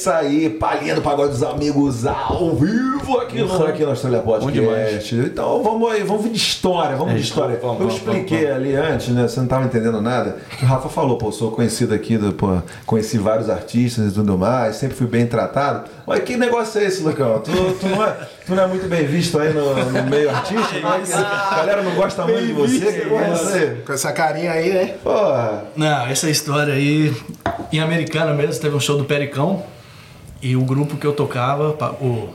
Isso aí, palhinha do Pagode dos Amigos ao vivo aqui no, aqui no Austrália Podcast. Então vamos aí, vamos vir de história, vamos de história. vamos, eu vamos, expliquei ali antes, né? Você não estava entendendo nada. que O Rafa falou, pô, sou conhecido aqui, do, pô, conheci vários artistas e tudo mais, sempre fui bem tratado. Mas que negócio é esse, Lucão? Tu, tu, não, é, tu não é muito bem visto aí no, no meio artístico? Mas a galera não gosta muito de você? Que é aí? Com essa carinha aí, né? Porra. Não, essa história aí, em Americana mesmo, teve um show do Pericão e o grupo que eu tocava, o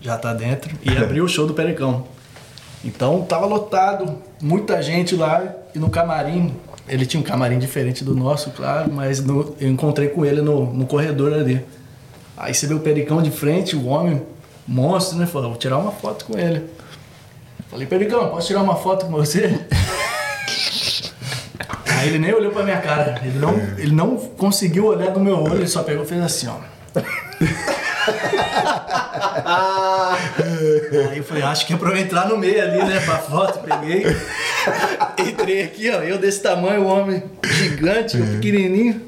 Já Tá Dentro, ia abrir o show do Pericão. Então tava lotado, muita gente lá e no camarim, ele tinha um camarim diferente do nosso, claro, mas no- eu encontrei com ele no, no corredor ali. Aí você vê o Pericão de frente, o homem, monstro, né? Falou, vou tirar uma foto com ele. Falei, Pericão, posso tirar uma foto com você? Aí ele nem olhou pra minha cara. Ele não, ele não conseguiu olhar no meu olho, ele só pegou e fez assim, ó. Aí eu falei, falei, acho que é pra eu entrar no meio ali, né? Pra foto, peguei. Entrei aqui, ó. Eu desse tamanho, o homem gigante, eu pequenininho.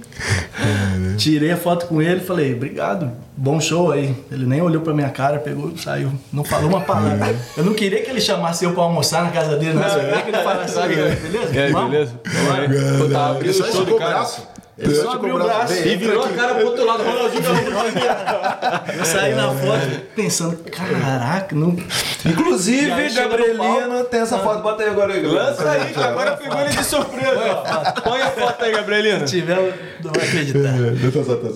Tirei a foto com ele falei, obrigado, bom show aí. Ele nem olhou pra minha cara, pegou, saiu, não falou uma palavra. Eu não queria que ele chamasse eu pra almoçar na casa dele, não. Eu queria que ele falasse, beleza? E aí, Vamos? beleza? Pô, tá abrindo Ele o só show do cara. braço. Ele só abriu o braço E virou a cara pro outro lado, Ronaldinho Eu saí na foto pensando, caraca, não. Inclusive, aí Gabrielino tem essa foto. Bota aí agora. Lança aí, que agora pegou ele de surpresa. Põe a foto aí, Gabrielino. Se tiver, eu não vai acreditar.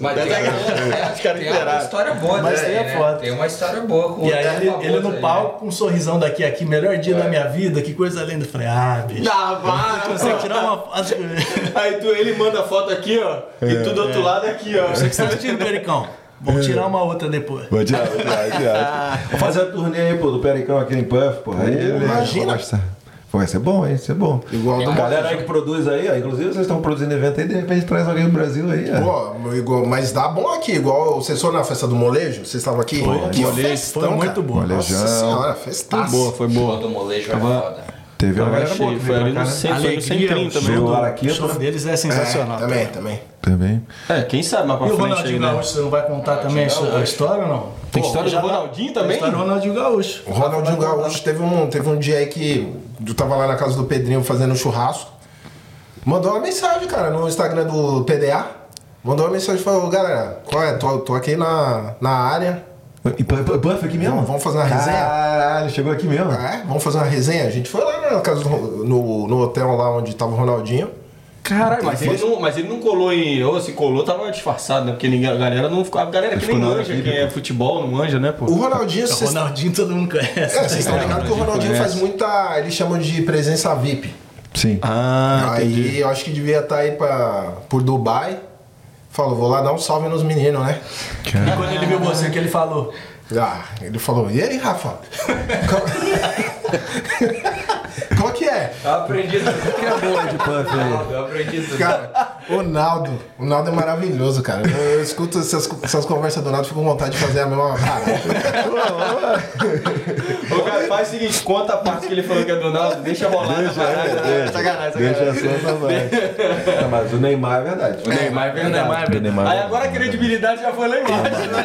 Mas tem, Os caras tem uma história boa Mas tem a né? foto. Tem uma história boa com E aí ele, ele no aí, né? palco com um sorrisão daqui aqui, melhor dia da minha vida, que coisa linda. Eu falei, ah, bicho. Ah, vai. Consegue tirar uma foto. Aí tu, ele manda a foto aqui, ó. E tu do outro lado aqui, ó. Você que está assistindo, Pericão. Vamos tirar uma outra depois. Vou tirar, vou tirar, vou tirar. Vou fazer a turnê aí, pô, do Pericão aqui em Puff, pô. Aí ele Imagina. gosta. Pô, vai ser bom, hein? Vai ser bom. Igual do Galera aí que produz aí, ó. Inclusive vocês estão produzindo evento aí, de repente traz alguém do Brasil aí, ó. Pô, igual, mas dá bom aqui, igual vocês foram na festa do molejo, vocês estavam aqui? que molejo, festão, foi muito bom. Nossa Molejão. senhora, Foi festaço. boa, foi boa. Todo molejo é Tava- foda. Teve uma Tava galera boa cheio. Foi ali no né? centro, foi no Alegria, 130 o show também. Veio o do-. O show deles é sensacional. É, também, também. Também. É, quem sabe mais pra E o frente aí, Ronaldinho né? Gaúcho, você não vai contar também a a história ou não? Tem Pô, história do lá- Ronaldinho Tem também? história do Ronaldinho Gaúcho. O Ronaldinho Gaúcho teve um, teve um dia aí que eu tava lá na casa do Pedrinho fazendo um churrasco. Mandou uma mensagem, cara, no Instagram do PDA. Mandou uma mensagem e falou, galera, qual é? Tô, tô aqui na, na área. E Puff aqui mesmo? Vamos fazer uma resenha? Caralho, chegou aqui mesmo. É, vamos fazer uma resenha? A gente foi lá na casa do, no, no hotel lá onde tava o Ronaldinho. Caralho, mas ele, não, mas ele não colou em. Ou se colou, tava disfarçado, né? Porque ninguém, a galera não ficou. A galera que nem manja, vida, quem é futebol, não manja, né, pô? O Ronaldinho, O Ronaldinho todo mundo conhece. é, vocês estão ligados que o Ronaldinho faz muita. Eles chamam de presença VIP. Sim. Ah, aí eu acho que devia estar aí pra, por Dubai. Falou, vou lá dar um salve nos meninos, né? E quando ele viu você, que ele falou? Ah, ele falou, e aí, Rafa? Qual, que é? Eu aprendi tudo. que é boa de Puff aí? Eu aprendi tudo. Cara, o Naldo. O Naldo é maravilhoso, cara. Eu, eu escuto essas, essas conversas do Naldo e fico com vontade de fazer a mesma parada. Ô, cara, faz o seguinte, conta a parte que ele falou que é do Naldo, deixa rolar parada. né? Sacanagem, Deixa sacanagem. só vai. Não, mas o Neymar é verdade. O Neymar é verdade. O Neymar Aí é agora a credibilidade já foi lá embaixo. né?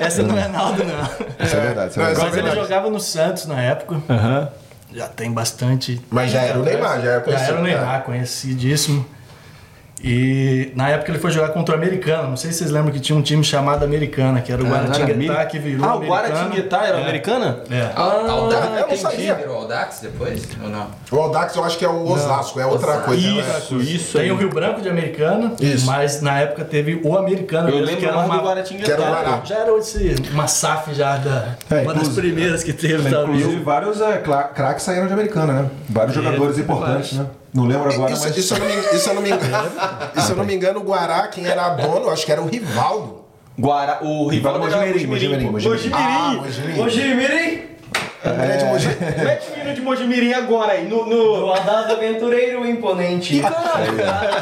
Essa não é Naldo, não. Isso é verdade. Isso é Não, verdade. Mas ele jogava no Santos na época. Aham. Já tem bastante. Mas já era o Neymar, já era Já conhecido. era o Neymar, conhecidíssimo. E na época ele foi jogar contra o Americano. Não sei se vocês lembram que tinha um time chamado Americana, que era o Guaratinguetá, que virou Ah, o. Guaratinguetá era É. americana? É. Al- Audax, eu não sabia. Virou Audax depois? Ou não? O Aldax eu acho que é o Osasco, é outra Osasco. coisa. Isso, isso. Tem aí. o Rio Branco de Americana, Isso. mas na época teve o Americano. Eu lembro que era mais uma, do Guaratinguetá. que era. Já era esse, uma SAF já da. É, uma das primeiras que teve, talvez. Inclusive, vários é, craques saíram de americana, né? Vários jogadores importantes, né? Não lembro agora, Isso, mas. isso eu não me, isso eu não me engano. Isso eu não me engano, o Guará, quem era dono, acho que era o Rivaldo. Guara, o rival Rival era Mojimirim, Mojimirim. Mojimirim, Ah, Mojimirim. Mojimirim. Mojimirim. Grande Mogi. Mete o hino de Mojimirim agora aí, no... no... O audaz aventureiro imponente.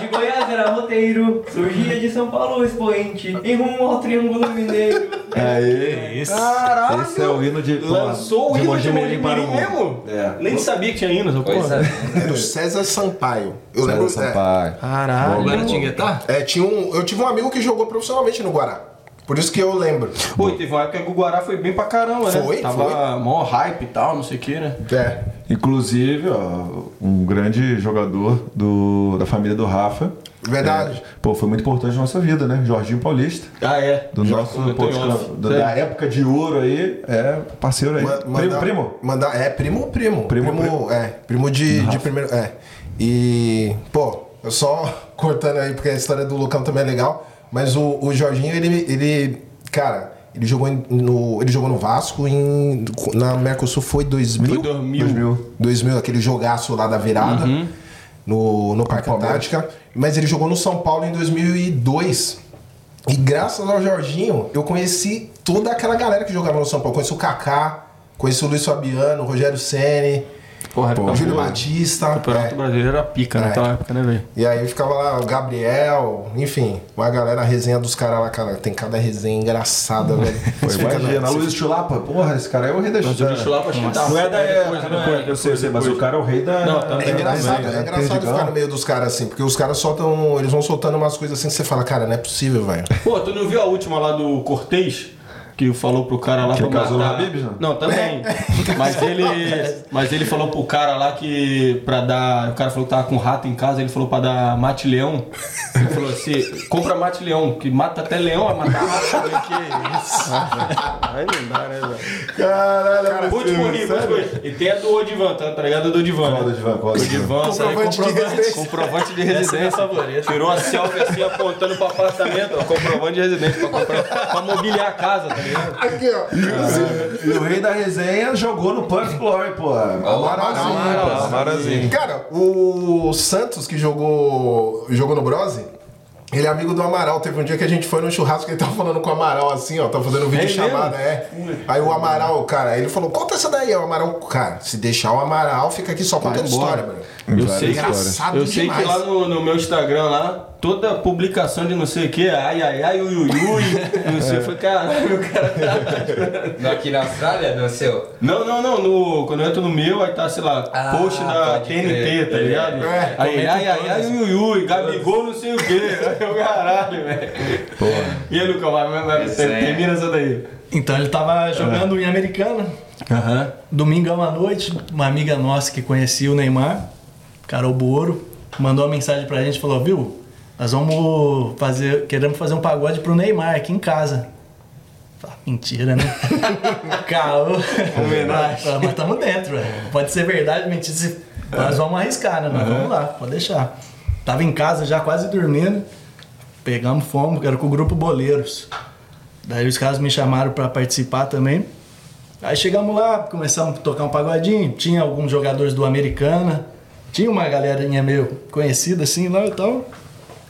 De Goiás era roteiro, surgia de São Paulo expoente, em rumo ao Triângulo Mineiro. Aí. Isso. Caralho! Esse é o hino de. Lançou o hino de Mojimirim para o mundo. mesmo? É. Nem sabia que tinha hino, essa Pois porra. é. Era o César Sampaio. Eu César lembro. Sampaio. Caralho. O Guaratinguetá? É, é, tinha um, eu tive um amigo que jogou profissionalmente no Guará. Por isso que eu lembro. Pô, teve uma época que o Guará foi bem pra caramba, né? Foi, Tava foi. mó hype e tal, não sei o que, né? É. Inclusive, ó, um grande jogador do, da família do Rafa. Verdade. É, pô, foi muito importante na nossa vida, né? Jorginho Paulista. Ah, é. Do nosso eu tô pô, da, da época de ouro aí. É, parceiro aí. Ma- primo, mandar- primo. Mandar, é, primo, primo. Primo, primo. É, primo de, de primeiro. É. E, pô, eu só cortando aí, porque a história do Lucão também é legal. Mas o, o Jorginho, ele, ele. Cara, ele jogou no. Ele jogou no Vasco em. Na Mercosul foi 2000? Foi 2000. 2000. 2000, aquele jogaço lá da virada. No, no Parque Antártica. Mas ele jogou no São Paulo em 2002. E graças ao Jorginho, eu conheci toda aquela galera que jogava no São Paulo. Conheci o Kaká, conheci o Luiz Fabiano, o Rogério Ceni Porra, Pô, Júlio. Batista. O Campeonato é. Brasileiro era pica É. naquela época, né, velho? E aí ficava lá o Gabriel, enfim, uma galera, a resenha dos caras lá, cara. Tem cada resenha engraçada, velho. Imagina, na- a Luiz Chulapa, porra, esse cara é o rei da lá pra chutar. Não é da época, não é, eu sei, eu sei, mas o cara é o rei da. Não, também. É engraçado, da- é engraçado ficar no meio dos caras assim, porque os caras soltam. Eles vão soltando umas coisas assim que você fala, cara, não é possível, velho. Pô, tu não viu a última lá do Cortez? Que falou pro cara lá Que pra casou matar... Habib, não? Não, também. Mas ele, mas ele falou pro cara lá que pra dar... O cara falou que tava com rato em casa, ele falou pra dar mate-leão. Ele falou assim, compra mate-leão, que mata até leão, vai matar rato. Eu falei, que isso? Aí não dá, né, velho? Caralho, Último nível, E tem a do Odivan, tá, tá ligado? A do Odivan. Qual do Odivan? Qual do Odivan, Comprovante de residência. Comprovante de é residência. favorita. Tirou a selfie assim, apontando pro apartamento, ó, comprovante de residência, pra, comprar, pra mobiliar a casa, tá ligado? Aqui, ó. E o rei da resenha jogou no Puff Glory, pô. Pô. Amaralzinho. Cara, o Santos que jogou, jogou no Brose, ele é amigo do Amaral. Teve um dia que a gente foi no churrasco e ele tava falando com o Amaral assim, ó. Tava fazendo um vídeo É chamada, é. Aí o Amaral, cara, ele falou: conta essa daí. Aí O Amaral, cara, se deixar o Amaral, fica aqui só contando embora. história, mano. Eu sei, que, Engraçado eu sei que lá no, no meu Instagram lá, toda publicação de não sei o que, ai ai ai, ui ui ui, não sei, foi caralho, o cara tá... Aqui na Austrália, no seu. Não, não, não, no, quando eu entro no meu, aí tá, sei lá, Ah, post da TNT, crer. tá ligado? É, aí, ai ai ai, ui ui ui, Gabigol não sei o que, aí o caralho, velho. E aí, Lucão, vai, vai, é. termina essa daí. Então ele tava jogando em Americana, Aham. domingão à noite, uma amiga nossa que conhecia o Neymar, Carol Boro, mandou uma mensagem pra gente, falou, viu, nós vamos fazer, queremos fazer um pagode pro Neymar aqui em casa. Falei, Mentira, né? Caô. Homenagem. Mas tamo dentro, velho. Pode ser verdade, mentira. se- Nós vamos arriscar, né? Nós vamos lá, pode deixar. Tava em casa já quase dormindo. Pegamos fomos, era com o grupo Boleiros. Daí os caras me chamaram pra participar também. Aí chegamos lá, começamos a tocar um pagodinho. Tinha alguns jogadores do Americana. Tinha uma galerinha meio conhecida assim lá e tal.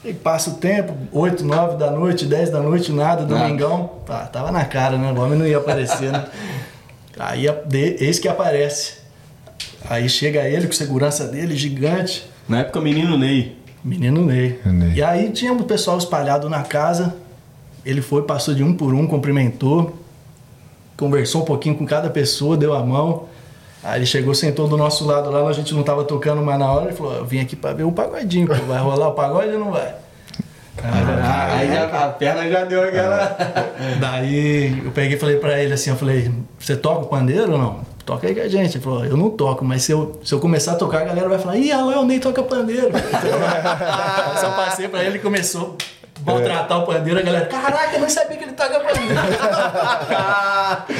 E passa o tempo, 8, 9 da noite, 10 da noite, nada, domingão. Ah, tava na cara, né? O homem não ia aparecer, né? Aí eis que aparece. Aí chega ele com segurança dele, gigante. Na época, menino Ney. Menino Ney. Ney. E aí tinha o pessoal espalhado na casa. Ele foi, passou de um por um, cumprimentou. Conversou um pouquinho com cada pessoa, deu a mão. Aí ele chegou, sentou do nosso lado lá, a gente não tava tocando mais na hora. Ele falou: Eu vim aqui pra ver o pagodinho, pô. vai rolar o pagode ou não vai? Ah, aí já, a perna já deu aquela. Daí eu peguei e falei pra ele assim: Eu falei, você toca o pandeiro ou não? Toca aí com a gente. Ele falou: Eu não toco, mas se eu, se eu começar a tocar, a galera vai falar: Ih, lá, o Ney toca pandeiro. Aí só passei pra ele e começou maltratar o pandeiro. A galera: Caraca, eu não sabia que ele toca pandeiro.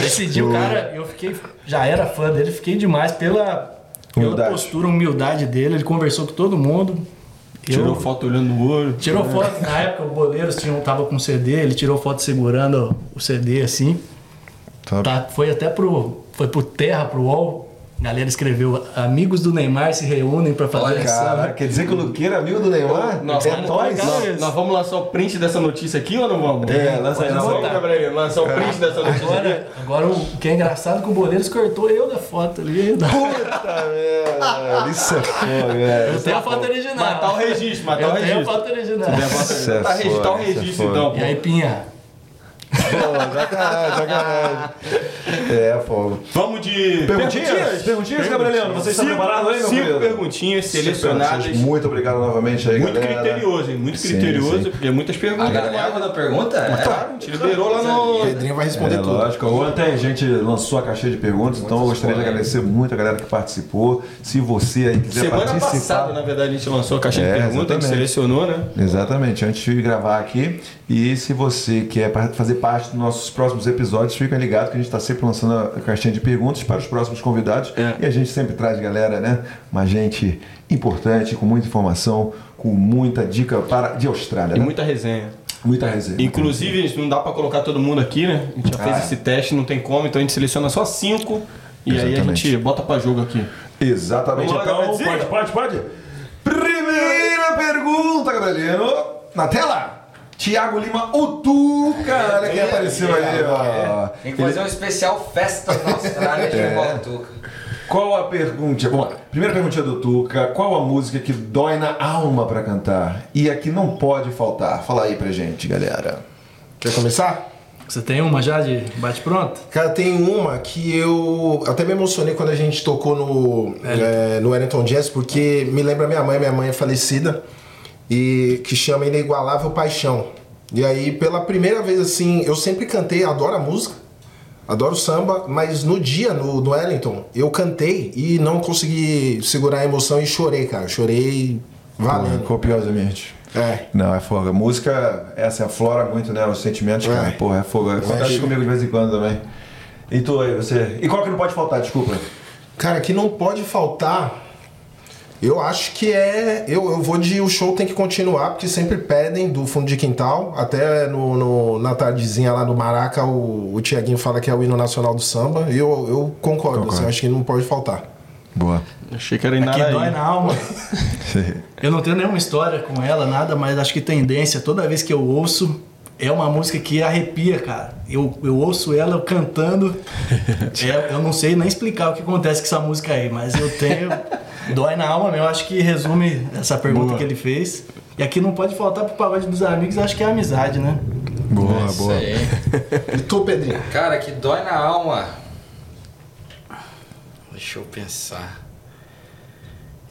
Esse dia o cara, eu fiquei, já era fã dele, fiquei demais pela, pela postura, humildade dele. Ele conversou com todo mundo. Tirou Eu- foto olhando no olho. Tirou foto, na época o Boleiros tinha, tava com CD, ele tirou foto segurando o CD assim. Tá, foi até pro, foi pro Terra, pro UOL. Galera escreveu: Amigos do Neymar se reúnem pra fazer Olha, essa. Cara, quer dizer que o Luqueira é amigo do Neymar? Nós é vamos, nós. nós, nós vamos lançar o print dessa notícia aqui ou não vamos? É, lança aí, vamos, lançar o print dessa notícia. Agora, agora o que é engraçado é que o Boleiros cortou eu da foto ali. Puta merda, isso é foda, velho. Eu tenho a foto original. Matar o registro, matar o Eu tenho a registro. foto original. É Tá registrar o é registro então, pô. E aí, Pinha? Pô, sacanagem, sacanagem. É, fogo. Vamos de Perguntinhas? Perguntinhas, Gabrieliano? Você está Cinco- preparado aí, meu Cinco querido? perguntinhas selecionadas. Muito obrigado novamente aí, Muito galera. criterioso, hein? Muito Sim, criterioso, sim. porque muitas A perguntas. galera quando pergunta? É, Claro, a gente liberou lá O no. Pedrinho vai responder É, tudo. lógico. Ontem a gente lançou a caixinha de perguntas, então eu gostaria de agradecer muito a galera que participou. Se você aí quiser Semana participar. passada, na verdade, a gente lançou a caixinha É, de perguntas, a gente exatamente. selecionou, né? Exatamente, antes de gravar aqui. E se você quer pa- fazer parte dos nossos próximos episódios, fica ligado que a gente está sempre lançando a caixinha de perguntas para os próximos convidados. É. E a gente sempre traz, galera, né? Uma gente importante, com muita informação, com muita dica para, de Austrália. E né? muita resenha. muita resenha. Inclusive, não dá pra colocar todo mundo aqui, né? A gente já fez Ah, esse teste, não tem como, então a gente seleciona só cinco e aí a Exatamente. gente bota pra jogo aqui. Exatamente. Lá, então, pode, pode, pode. Primeira pergunta, Gabrielino. Na tela. Tiago Lima, o Tuca. Olha quem apareceu aí, ó. Tem que fazer um especial festa na Austrália de É. Valtuca. Qual a pergunta? Bom, primeira pergunta do Tuca. Qual a música que dói na alma pra cantar? E a que não pode faltar? Fala aí pra gente, galera. Quer começar? Você tem uma já de bate-pronto? Cara, tem uma que eu até me emocionei quando a gente tocou no, é, no Wellington Jazz, porque me lembra minha mãe, minha mãe é falecida, e que chama Inigualável Paixão. E aí, pela primeira vez, assim, eu sempre cantei, adoro a música, adoro samba, mas no dia, no, no Wellington, eu cantei e não consegui segurar a emoção e chorei, cara. Chorei valendo. Copiosamente. É. Não, é fogo. A música, essa aflora muito, né? Os sentimentos, cara. É. Porra, é fogo. Acontece Mexe. comigo de vez em quando também. E tu aí, você. E qual que não pode faltar? Desculpa. Cara, que não pode faltar. Eu acho que é. Eu, eu vou de o show tem que continuar, porque sempre pedem do fundo de quintal. Até no, no- na tardezinha lá no Maraca, o, o Tiaguinho fala que é o hino nacional do samba. E eu, eu concordo, Concordo. assim, acho que não pode faltar. Boa. Achei que era Aqui dói na alma. Eu não tenho nenhuma história com ela, nada, mas acho que tendência, toda vez que eu ouço, é uma música que arrepia, cara. Eu, eu ouço ela cantando, é, eu não sei nem explicar o que acontece com essa música aí, mas eu tenho. Dói na alma mesmo, eu acho que resume essa pergunta Boa. que ele fez. E aqui não pode faltar pro pagode dos amigos, acho que é a amizade, né? Boa, Isso boa. aí. E tu, Pedrinho? Cara, que dói na alma. Deixa eu pensar.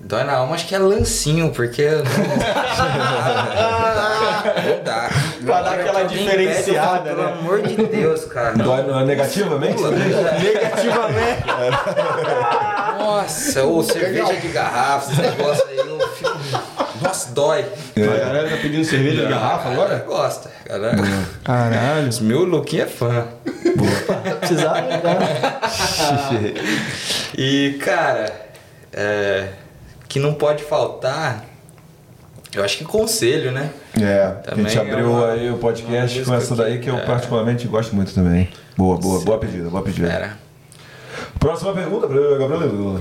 Dói na alma, acho que é lancinho, porque. Não, não dá. Pra dar aquela diferenciada, pede, né? Pelo amor de Deus, cara. Dói negativamente? diz? Negativamente. Nossa, ou cerveja de garrafa, esse negócio aí, eu fico. Nossa, dói. A galera tá pedindo cerveja de garrafa agora? Gosta. Galera. Caralho. Os meu Luquinho é fã. Precisava, né? E, cara, é, que não pode faltar, eu acho que conselho, né? É, a Também gente é abriu uma- aí o podcast com essa daí que eu é. particularmente gosto muito também. Boa, boa, boa pedida, boa pedida. Era. Próxima pergunta para Gabriel.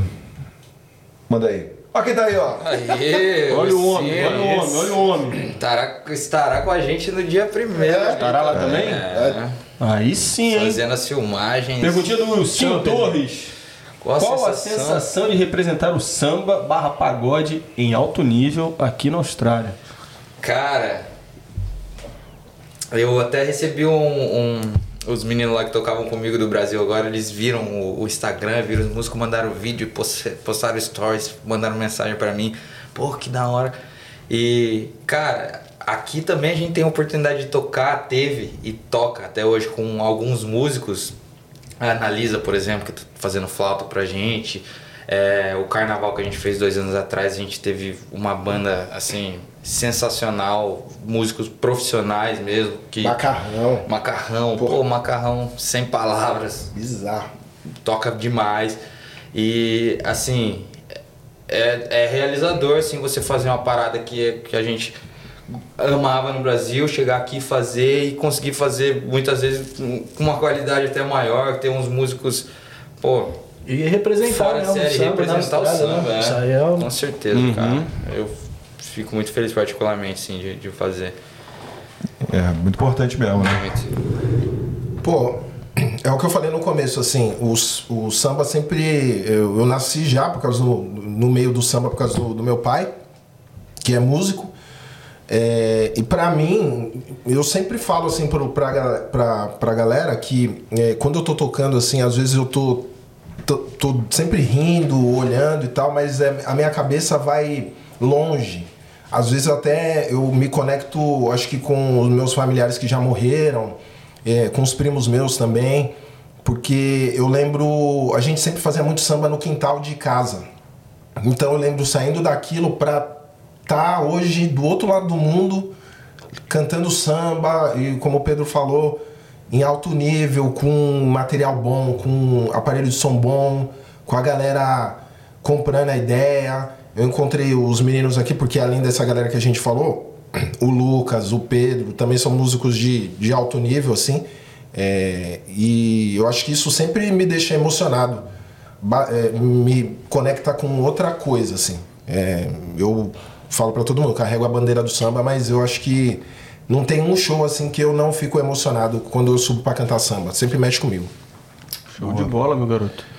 Manda aí. Ó quem tá aí, ó. Aí, Olha o esse- homem, olha o homem, olha o homem. Estará, estará com a gente no dia primeiro. Estará lá também? É, Aí sim, hein? fazendo as filmagens. Perguntinha do Wilson. Torres. Qual a Qual a sensação? sensação de representar o samba barra pagode em alto nível aqui na Austrália? Cara, eu até recebi um, um- Os meninos lá que tocavam comigo do Brasil agora, eles viram o, o Instagram, viram os músicos, mandaram vídeo, post- postaram stories, mandaram mensagem pra mim. Pô, que da hora. E, cara, aqui também a gente tem a oportunidade de tocar, teve e toca até hoje com alguns músicos. A Analisa, por exemplo, que tá fazendo flauta pra gente. É, o carnaval que a gente fez dois anos atrás, a gente teve uma banda assim sensacional, músicos profissionais mesmo. Que, Macarrão. Macarrão, Pô. pô, macarrão sem palavras, Bizarro. toca demais. E assim, é, é realizador assim, você fazer uma parada que, que a gente amava no Brasil, chegar aqui e fazer e conseguir fazer muitas vezes com uma qualidade até maior, ter uns músicos, pô, E representar fora né, série, samba na representar o Austrália, samba, né? é. Isso aí é um- com certeza, cara. Eu fico muito feliz particularmente, sim, de, de fazer. É, muito importante mesmo, né? Pô, é o que eu falei no começo, assim, o, o samba sempre. Eu, eu nasci já por causa do, no meio do samba por causa do, do meu pai, que é músico. É, e pra mim, eu sempre falo assim pro, pra, pra, pra galera que é, quando eu tô tocando, assim, às vezes eu tô, tô, tô sempre rindo, olhando e tal, mas é, a minha cabeça vai longe. Às vezes até eu me conecto, acho que com os meus familiares que já morreram, é, com os primos meus também, porque eu lembro, a gente sempre fazia muito samba no quintal de casa. Então eu lembro saindo daquilo pra estar hoje do outro lado do mundo cantando samba e como o Pedro falou, em alto nível, com material bom, com aparelho de som bom, com a galera comprando a ideia. Eu encontrei os meninos aqui porque além dessa galera que a gente falou, o Lucas, o Pedro, também são músicos de, de alto nível, assim. É, e eu acho que isso sempre me deixa emocionado. É, me conecta com outra coisa, assim. É, eu falo pra todo mundo, eu carrego a bandeira do samba, mas eu acho que não tem um show assim que eu não fico emocionado quando eu subo pra cantar samba. Sempre mexe comigo. Show de bola, meu garoto.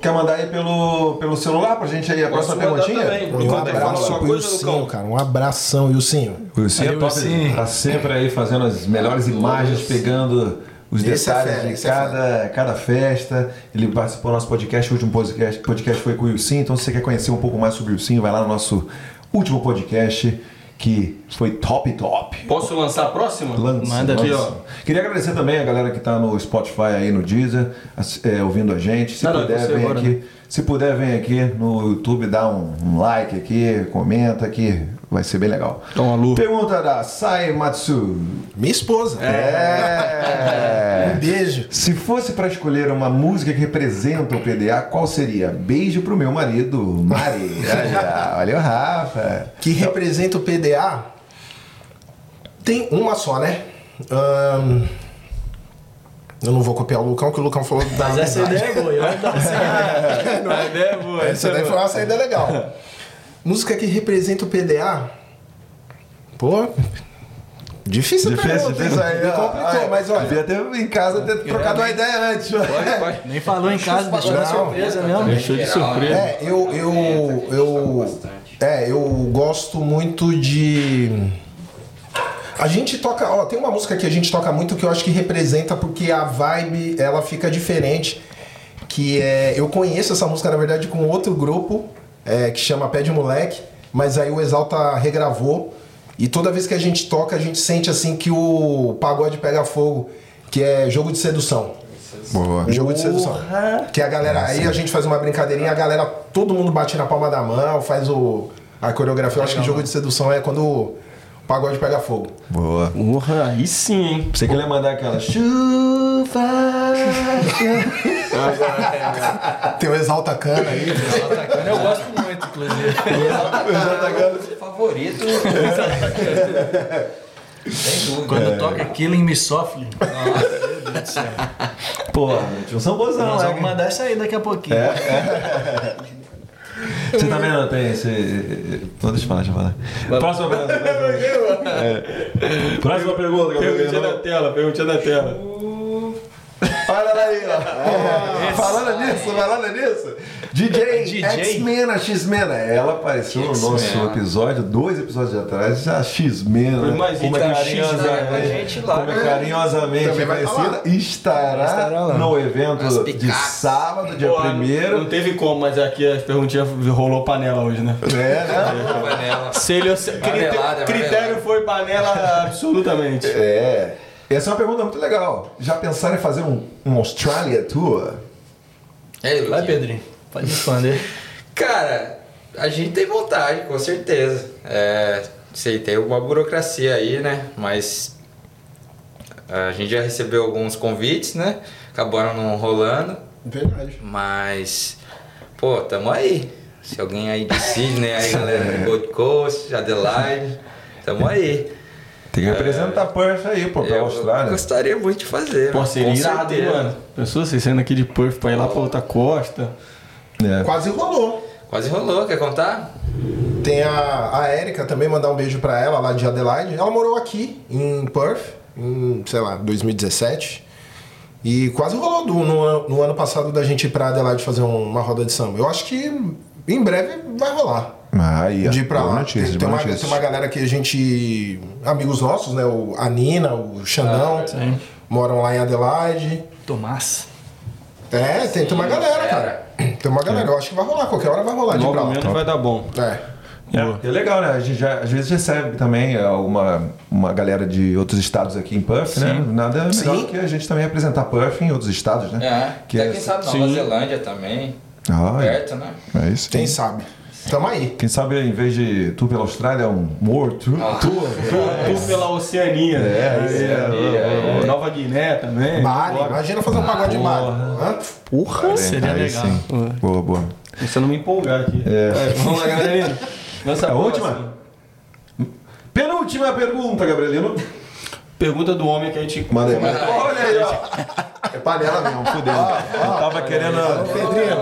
Quer mandar aí pelo, pelo celular pra gente aí a Posso próxima perguntinha? também. Um abraço pro coisa, Ilcinho, cara. Um abração, Ilcinho. O Wilson é top, tá sempre aí fazendo as melhores imagens, pegando os Esse é detalhes fera, de esse é cada, cada festa. Ele participou do nosso podcast, o último podcast, podcast foi com o Wilson. Então, se você quer conhecer um pouco mais sobre o Wilson, vai lá no nosso último podcast, que foi top top. Posso lançar a próxima? Lança, Manda aqui, ó. Queria agradecer também a galera que tá no Spotify aí no Deezer, é, ouvindo a gente. Se Não, não, puder, vem agora, aqui. né? Se puder, vem aqui no YouTube, dá um, um like aqui, comenta que vai ser bem legal. Um alô. Pergunta da Sai Matsu. Minha esposa. É. Um beijo. Se fosse para escolher uma música que representa o PDA, qual seria? Beijo pro meu marido, Mari. Olha o Rafa. Que representa o PDA. Tem uma só, né? Ahn, eu não vou copiar o Lucão, que o Lucão falou da Mas essa ideia é boa. Eu vou dar uma saída. Não é ideia boa. Essa daí foi uma saída legal. Música que representa o PDA. Pô. Difícil, Difícil, difícil hein? aí. Me complicou, mas olha. Devia ter em casa ter trocado uma ideia antes. Nem falou em casa, deixou de surpresa mesmo. Deixou de surpresa. É, eu, eu, eu, é, eu gosto muito de. A gente toca, ó, tem uma música que a gente toca muito que eu acho que representa porque a vibe ela fica diferente. Que é, eu conheço essa música na verdade com outro grupo é, que chama Pé de Moleque, mas aí o Exalta regravou e toda vez que a gente toca a gente sente assim que o pagode pega fogo, que é jogo de sedução. Boa. Jogo de sedução. Que a galera, aí a gente faz uma brincadeirinha, a galera, todo mundo bate na palma da mão, faz o, a coreografia. Eu acho que jogo de sedução é quando pagode pega fogo. Boa. Porra, aí sim, hein? Você queria mandar aquela chuva? Tem o Exalta Cana aí. Eu gosto muito, inclusive. Favorito. Sem dúvida. Quando toca Killing Me Softly. Pô, tinha um sambozão, Nós né? vamos mandar essa aí daqui a pouquinho. Você tá vendo? Tem esse. Não, deixa eu falar, deixa eu falar. Próxima pergunta. É. Próxima pergunta, Perguntinha Gabriel. da tela, perguntinha da tela. Olha aí, ó. Falando nisso, falando nisso. DJ, DJ? X-Mena, X-Mena. Ela apareceu no nosso episódio, dois episódios atrás, a X-Mena. Mas Como é carinhosamente, a lá, como é né? carinhosamente conhecida, estará, Estará no evento de sábado, dia Pô, Não primeiro. teve como, mas aqui as perguntinhas rolou panela hoje, né? É, né? Panela. Critério, foi panela absolutamente. É. Essa é uma pergunta muito legal. Já pensaram em fazer um, um Australia Tour? Ei, Vai. Pedrinho. Pode responder. Cara, a gente tem vontade, com certeza. É, sei, tem uma burocracia aí, né? Mas a gente já recebeu alguns convites, né? Acabaram não rolando, Verdade. mas pô, tamo aí. Se alguém aí de Sydney, aí galera do Gold Coast, Adelaide, tamo aí. Tem que representar Perth aí, pô, pra Eu Austrália. gostaria muito de fazer. Pô, né? seria irado, mano. Pessoas vocês saindo aqui de Perth pra ir lá pra outra costa. É. Quase rolou. Quase rolou, quer contar? Tem a, a Erika também, mandar um beijo pra ela lá de Adelaide. Ela morou aqui em Perth, em, sei lá, 2017. E quase rolou do- no, ano- no ano passado da gente ir pra Adelaide fazer um- uma roda de samba. Eu acho que em breve vai rolar. Ah. De ir pra Boa lá. notícia, tem, tem uma, tem uma galera que a gente. Amigos nossos, né? O, a Nina, o Xandão, sim. moram lá em Adelaide. Tomás. É, tem, tem uma galera, cara. Tem uma galera. Eu acho que vai rolar, qualquer hora vai rolar de ir pra lá. vai dar bom. É. É, é legal, né? A gente já, às vezes recebe também uma, uma galera de outros estados aqui em Perth, né? Nada melhor Sim. do que a gente também apresentar Perth em outros estados, né? É, Que até é- quem sabe Nova sim. Zelândia também, Ah, é. perto, né? é isso. Quem sabe? Tamo aí. Quem sabe, em vez de tour pela Austrália, um World Tour. Ah. tour. Tudo pela Oceania. É, Oceania, é, é. Nova Guiné também. Bora. imagina fazer um pagode de Bali. Hã? Porra! Seria Aí legal. sim. Boa, boa. Você não me empolgar aqui. É, vamos lá, Gabrielino. Lança A última? próxima. Penúltima pergunta, Gabrielino. Pergunta do homem que a gente. Manda aí. Olha aí, ó. É panela mesmo, fudeu. Eu tava querendo. Pedrinho,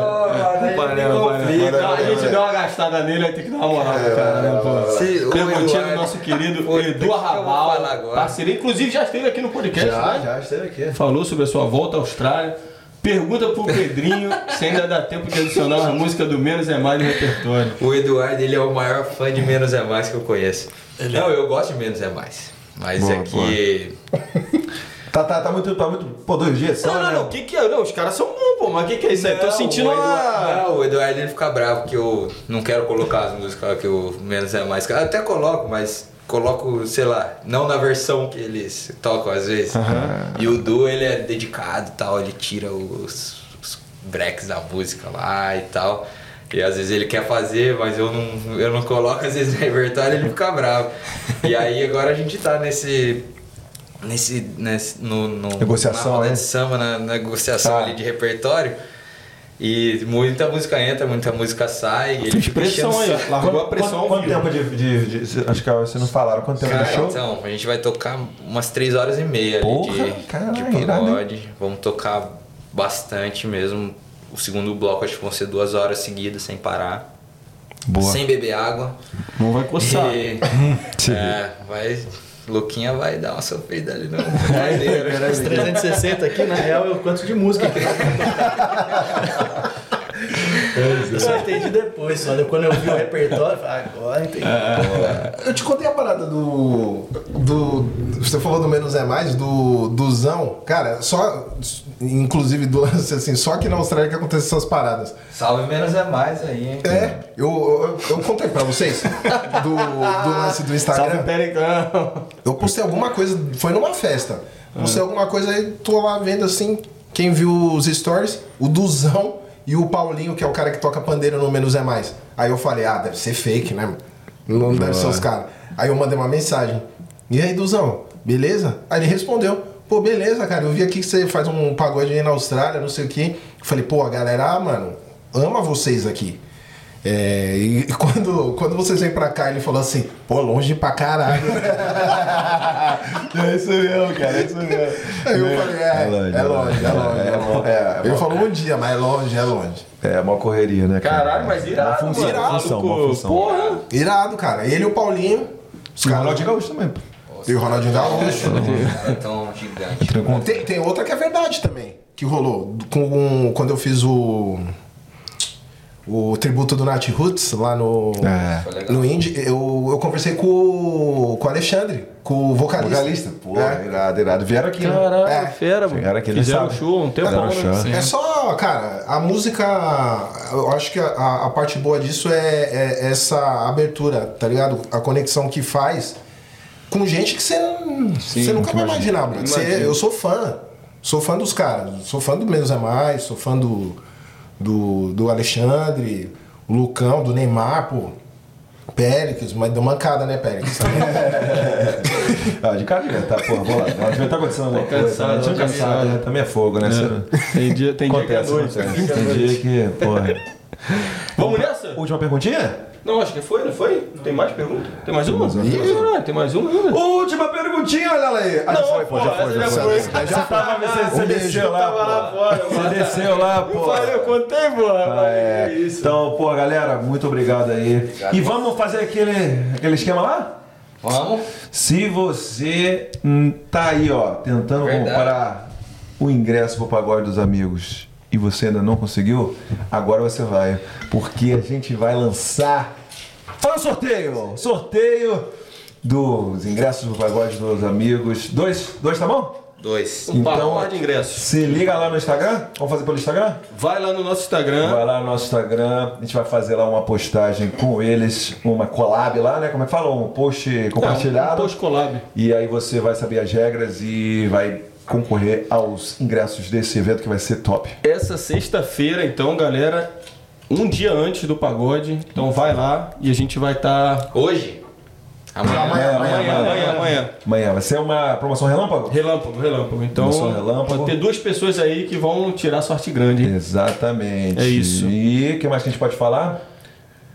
Panela, panela. A gente deu uma gastada nele, vai ter que dar uma moral pro cara, né, pô? Se o Perguntinha do nosso querido Edu Arrabal, parceiro. Inclusive já esteve aqui no podcast, Já, né? já esteve aqui. Falou sobre a sua volta à Austrália. Pergunta pro Pedrinho se ainda dá tempo de adicionar uma música do Menos é Mais no repertório. O Eduardo, ele é o maior fã de Menos é Mais que eu conheço. é. Não, eu gosto de Menos é Mais. Mas Boa, é que... Tá, tá, tá muito, tá muito. Pô, dois dias só, Não, não, né? não, o que que é? Não, os caras são bons, pô, mas o que que é isso aí? Tô Não, sentindo o Eduardo, uma... Não, o Eduardo ele fica bravo que eu não quero colocar as músicas que o Menos é Mais. Eu até coloco, mas coloco, sei lá, não na versão que eles tocam às vezes. E o Du, ele é dedicado e tal, ele tira os, os breaks da música lá e tal. E às vezes ele quer fazer, mas eu não, eu não coloco, às vezes no repertório ele fica bravo. E aí agora a gente tá nesse. Nesse. nesse no, no, Negociação, na roda né? de samba, na, na negociação Tá. ali de repertório. E muita música entra, muita música sai. E ele fica pressão aí, largou a pressão Quanto, tempo de, de, de- Acho que vocês não falaram. Quanto tempo de Cara, show? então, a gente vai tocar umas 3 horas e meia Porra, ali de, caralho, de irado, pagode. Vamos tocar bastante mesmo. O segundo bloco acho que vão ser duas horas seguidas, sem parar. Boa. Sem beber água. Não vai coçar. E, é, vai. Luquinha vai dar uma sofrida ali no bandeira. Os 360 aqui, na real, é o quanto de música que Eu só entendi depois, só quando eu vi o repertório, eu falei, agora entendi. Eu te contei a parada do. do você falou do Menos é Mais, do, do Zão. Cara, só. Inclusive, do lance assim, só aqui na Austrália que acontecem essas paradas. Salve menos é mais aí, hein? É, eu, eu, eu contei pra vocês do, do lance do Salve Instagram. Pericão. Eu postei alguma coisa, foi numa festa. Postei alguma coisa aí, tô lá vendo assim, quem viu os stories, o Duzão e o Paulinho, que é o cara que toca pandeiro no Menos é Mais. Aí eu falei, ah, deve ser fake, né? Não deve ser os caras. Aí eu mandei uma mensagem. E aí, Duzão, beleza? Aí ele respondeu, pô, beleza, cara, eu vi aqui que você faz um pagode aí na Austrália, não sei o quê. Eu falei, pô, a galera, ah, mano, ama vocês aqui. É, e quando, quando vocês vêm pra cá, ele falou assim, pô, longe pra caralho. É isso mesmo, cara, é isso mesmo. Aí eu falei, é, é longe, é longe. É longe. É, é, Ele falou um dia, mas é longe, é longe. é uma correria, né, cara? Caralho, mas irado, Uma função, mano. uma função, uma Maluco, função. Porra. Irado, cara. Ele e o Paulinho. Os E o caras- Ronaldinho Gaúcho também. pô. E o Ronaldinho Gaúcho. Cara tão gigante. Tem, tem outra que é verdade também, que rolou. Com, quando eu fiz o. O tributo do Nat Roots lá no. É. No Indie, eu, eu conversei com, o- com o Alexandre, com o vocalista. Vocalista? Pô, É. irado, irado. Vieram aqui, né? Caralho, É. fera, mano. Chegaram aqui, eles Fizeram show um tempo, Fizeram né? show. Sim. É só, cara, a música. Eu acho que a, a parte boa disso é, é essa abertura, tá ligado? A conexão que faz com gente que você você nunca vai imaginar, bro. Você- Imagino. eu sou fã. Sou fã dos caras. Sou fã do Menos é Mais, sou fã do, do, do Alexandre, o Lucão, do Neymar, pô. Péricles, mas deu mancada, né, Péricles? Ah, de cara devia tá, pô, vamos lá. Devia estar acontecendo alguma coisa. cansado, né? Nunca cansado. né? Também é fogo, né? Você- Tem dia, tem dia que é Acontece, noite. acontece. Tem dia que, porra. Vamos nessa? Última perguntinha? Não, acho que foi, não foi? Tem mais pergunta? Tem mais uma? Ih, tem mais uma ainda? Última perguntinha, olha lá aí. Ah, já foi, pô, já foi, já foi. Você tava, você, você desceu lá, Tava lá pô. fora, Você desceu lá, Eu pô. falei, eu contei, porra. Ah, é. isso. Então, pô, galera, muito obrigado aí. E vamos fazer aquele, aquele esquema lá? Vamos? Se você tá aí, ó, tentando Verdade. comprar o ingresso pro pagode dos amigos e você ainda não conseguiu, agora você vai, porque a gente vai lançar. Fala sorteio! Sorteio dos ingressos do pagode dos amigos. Dois, dois tá bom? Dois. Um par de ingressos. Se liga lá no Instagram. Vamos fazer pelo Instagram? Vai lá no nosso Instagram. Vai lá no nosso Instagram, a gente vai fazer lá uma postagem com eles, uma collab lá, né? Como é que fala? Um post compartilhado. Um post collab. E aí você vai saber as regras e vai concorrer aos ingressos desse evento que vai ser top. Essa sexta-feira, então, galera, um dia antes do pagode. Então vai lá e a gente vai estar. Hoje? Amanhã. Amanhã, Amanhã, amanhã, amanhã. Amanhã vai ser uma promoção relâmpago? Relâmpago, relâmpago. Então, Promoção relâmpago. vai ter duas pessoas aí que vão tirar sorte grande. hein? Exatamente. É isso. E o que mais que a gente pode falar?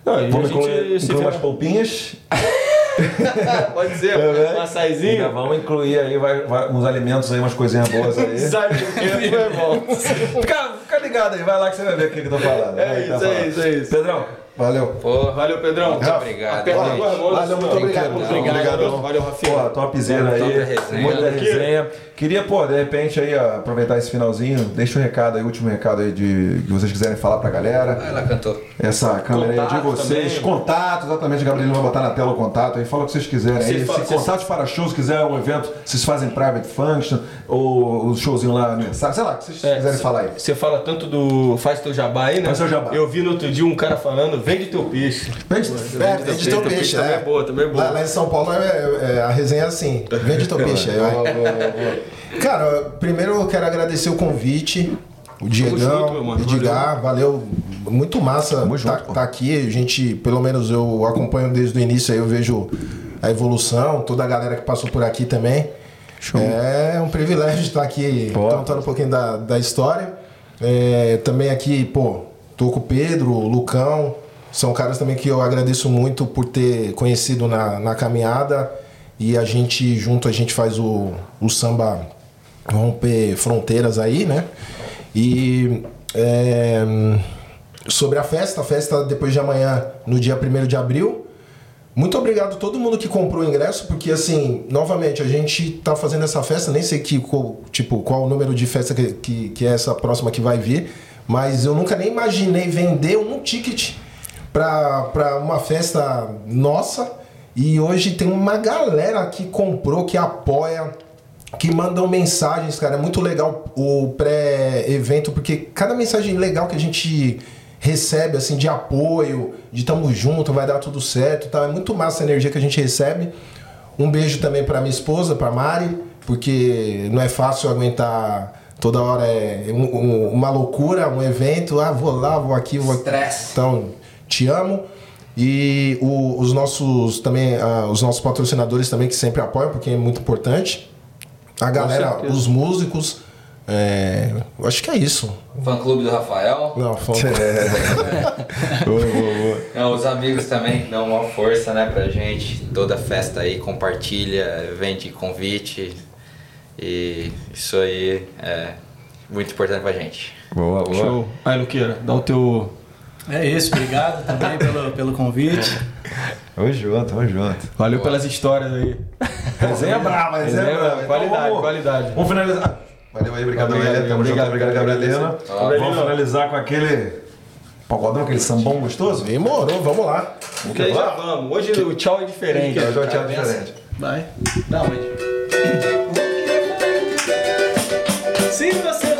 Não, a Vamos incluir, se incluir vê- umas polpinhas. Pode ser, É, né? um Ainda açaizinho. vamos incluir aí vai- vai- uns alimentos aí, umas coisinhas boas aí. Sabe, é bom. fica, fica ligado aí, vai lá que você vai ver o que, eu tô falando. É Vai, tá isso, é falando. isso, é isso. Pedrão, Valeu. Pô, Valeu, Pedrão. Muito obrigado. Mãos. Valeu, muito obrigado. Muito obrigado. Valeu, Rafinha. Pô, topzera Top aí. resenha. Muita resenha. Queria, pô, de repente aí, aproveitar esse finalzinho, deixa o recado aí, o último recado aí de que vocês quiserem falar pra galera. Ah, ela cantou. Essa câmera aí é de Contato vocês. também. Contato, exatamente. Gabriel vai botar na tela o contato aí. Fala o que vocês quiserem aí. Vocês falam- Se contatos para shows, quiser um evento, vocês fazem private function ou o showzinho lá aniversário, sei lá, o que vocês É, quiserem cê- falar aí. Você fala tanto do. Faz teu jabá aí, né? Faz teu jabá. Eu vi no outro dia um cara falando, vende teu peixe. Vende- É, vende teu Teu peixe, também é. é boa, também é boa. Lá, lá em São Paulo é, é- a resenha é assim, vende teu peixe. aí. Boa, boa, boa. Cara, primeiro eu quero agradecer o convite, o Diegão. Edgar, valeu. Muito massa Tamo tá, junto, tá aqui. A gente, pelo menos eu acompanho desde o início aí, eu vejo a evolução, toda a galera que passou por aqui também. É um privilégio estar aqui Pô. contando um pouquinho da, da história. É, também aqui, pô, tô com o Pedro, o Lucão. São caras também que eu agradeço muito por ter conhecido na, na caminhada. E a gente, junto, a gente faz o, o samba romper fronteiras aí, né? E é, sobre a festa, a festa depois de amanhã, no dia 1 de abril. Muito obrigado a todo mundo que comprou o ingresso, porque assim, novamente, a gente tá fazendo essa festa, nem sei que, qual, tipo, qual o número de festa que, que, que é essa próxima que vai vir, mas eu nunca nem imaginei vender um ticket para uma festa nossa. E hoje tem uma galera que comprou, que apoia, que mandam mensagens, cara. É muito legal o pré-evento, porque cada mensagem legal que a gente recebe, assim, de apoio, de tamo junto, vai dar tudo certo, tá? É muito massa a energia que a gente recebe. Um beijo também pra minha esposa, pra Mari, porque não é fácil aguentar toda hora é um- um- uma loucura, um evento, ah, vou lá, vou aqui, vou aqui. Estresse. Então, te amo. E o- os nossos também, ah, os nossos patrocinadores também que sempre apoiam, porque é muito importante. A galera, os músicos, é, eu acho que é isso. Fã clube do Rafael. Não, foi... Não, os amigos também que dão uma força, né, pra gente. Toda festa aí, compartilha, vende convite. E isso aí é muito importante pra gente. Boa, boa. Show. Aí, Luqueira, dá o teu. É isso, obrigado também pelo, pelo convite. Tamo junto, tamo junto. Valeu pelas histórias aí. Resenha brava, resenha, brava. brava, qualidade, vamos, qualidade. Vamos finalizar. Valeu aí, obrigado, Obrigado, Helena. Tamo junto, obrigado, obrigado, Gabrielina. obrigado. Vamos finalizar com aquele pagodão, aquele sambão gostoso? Demorou, vamos lá. Porque aí já vamos. Hoje o tchau é diferente. Hoje é um tchau diferente. Vai. Não, mas... Se você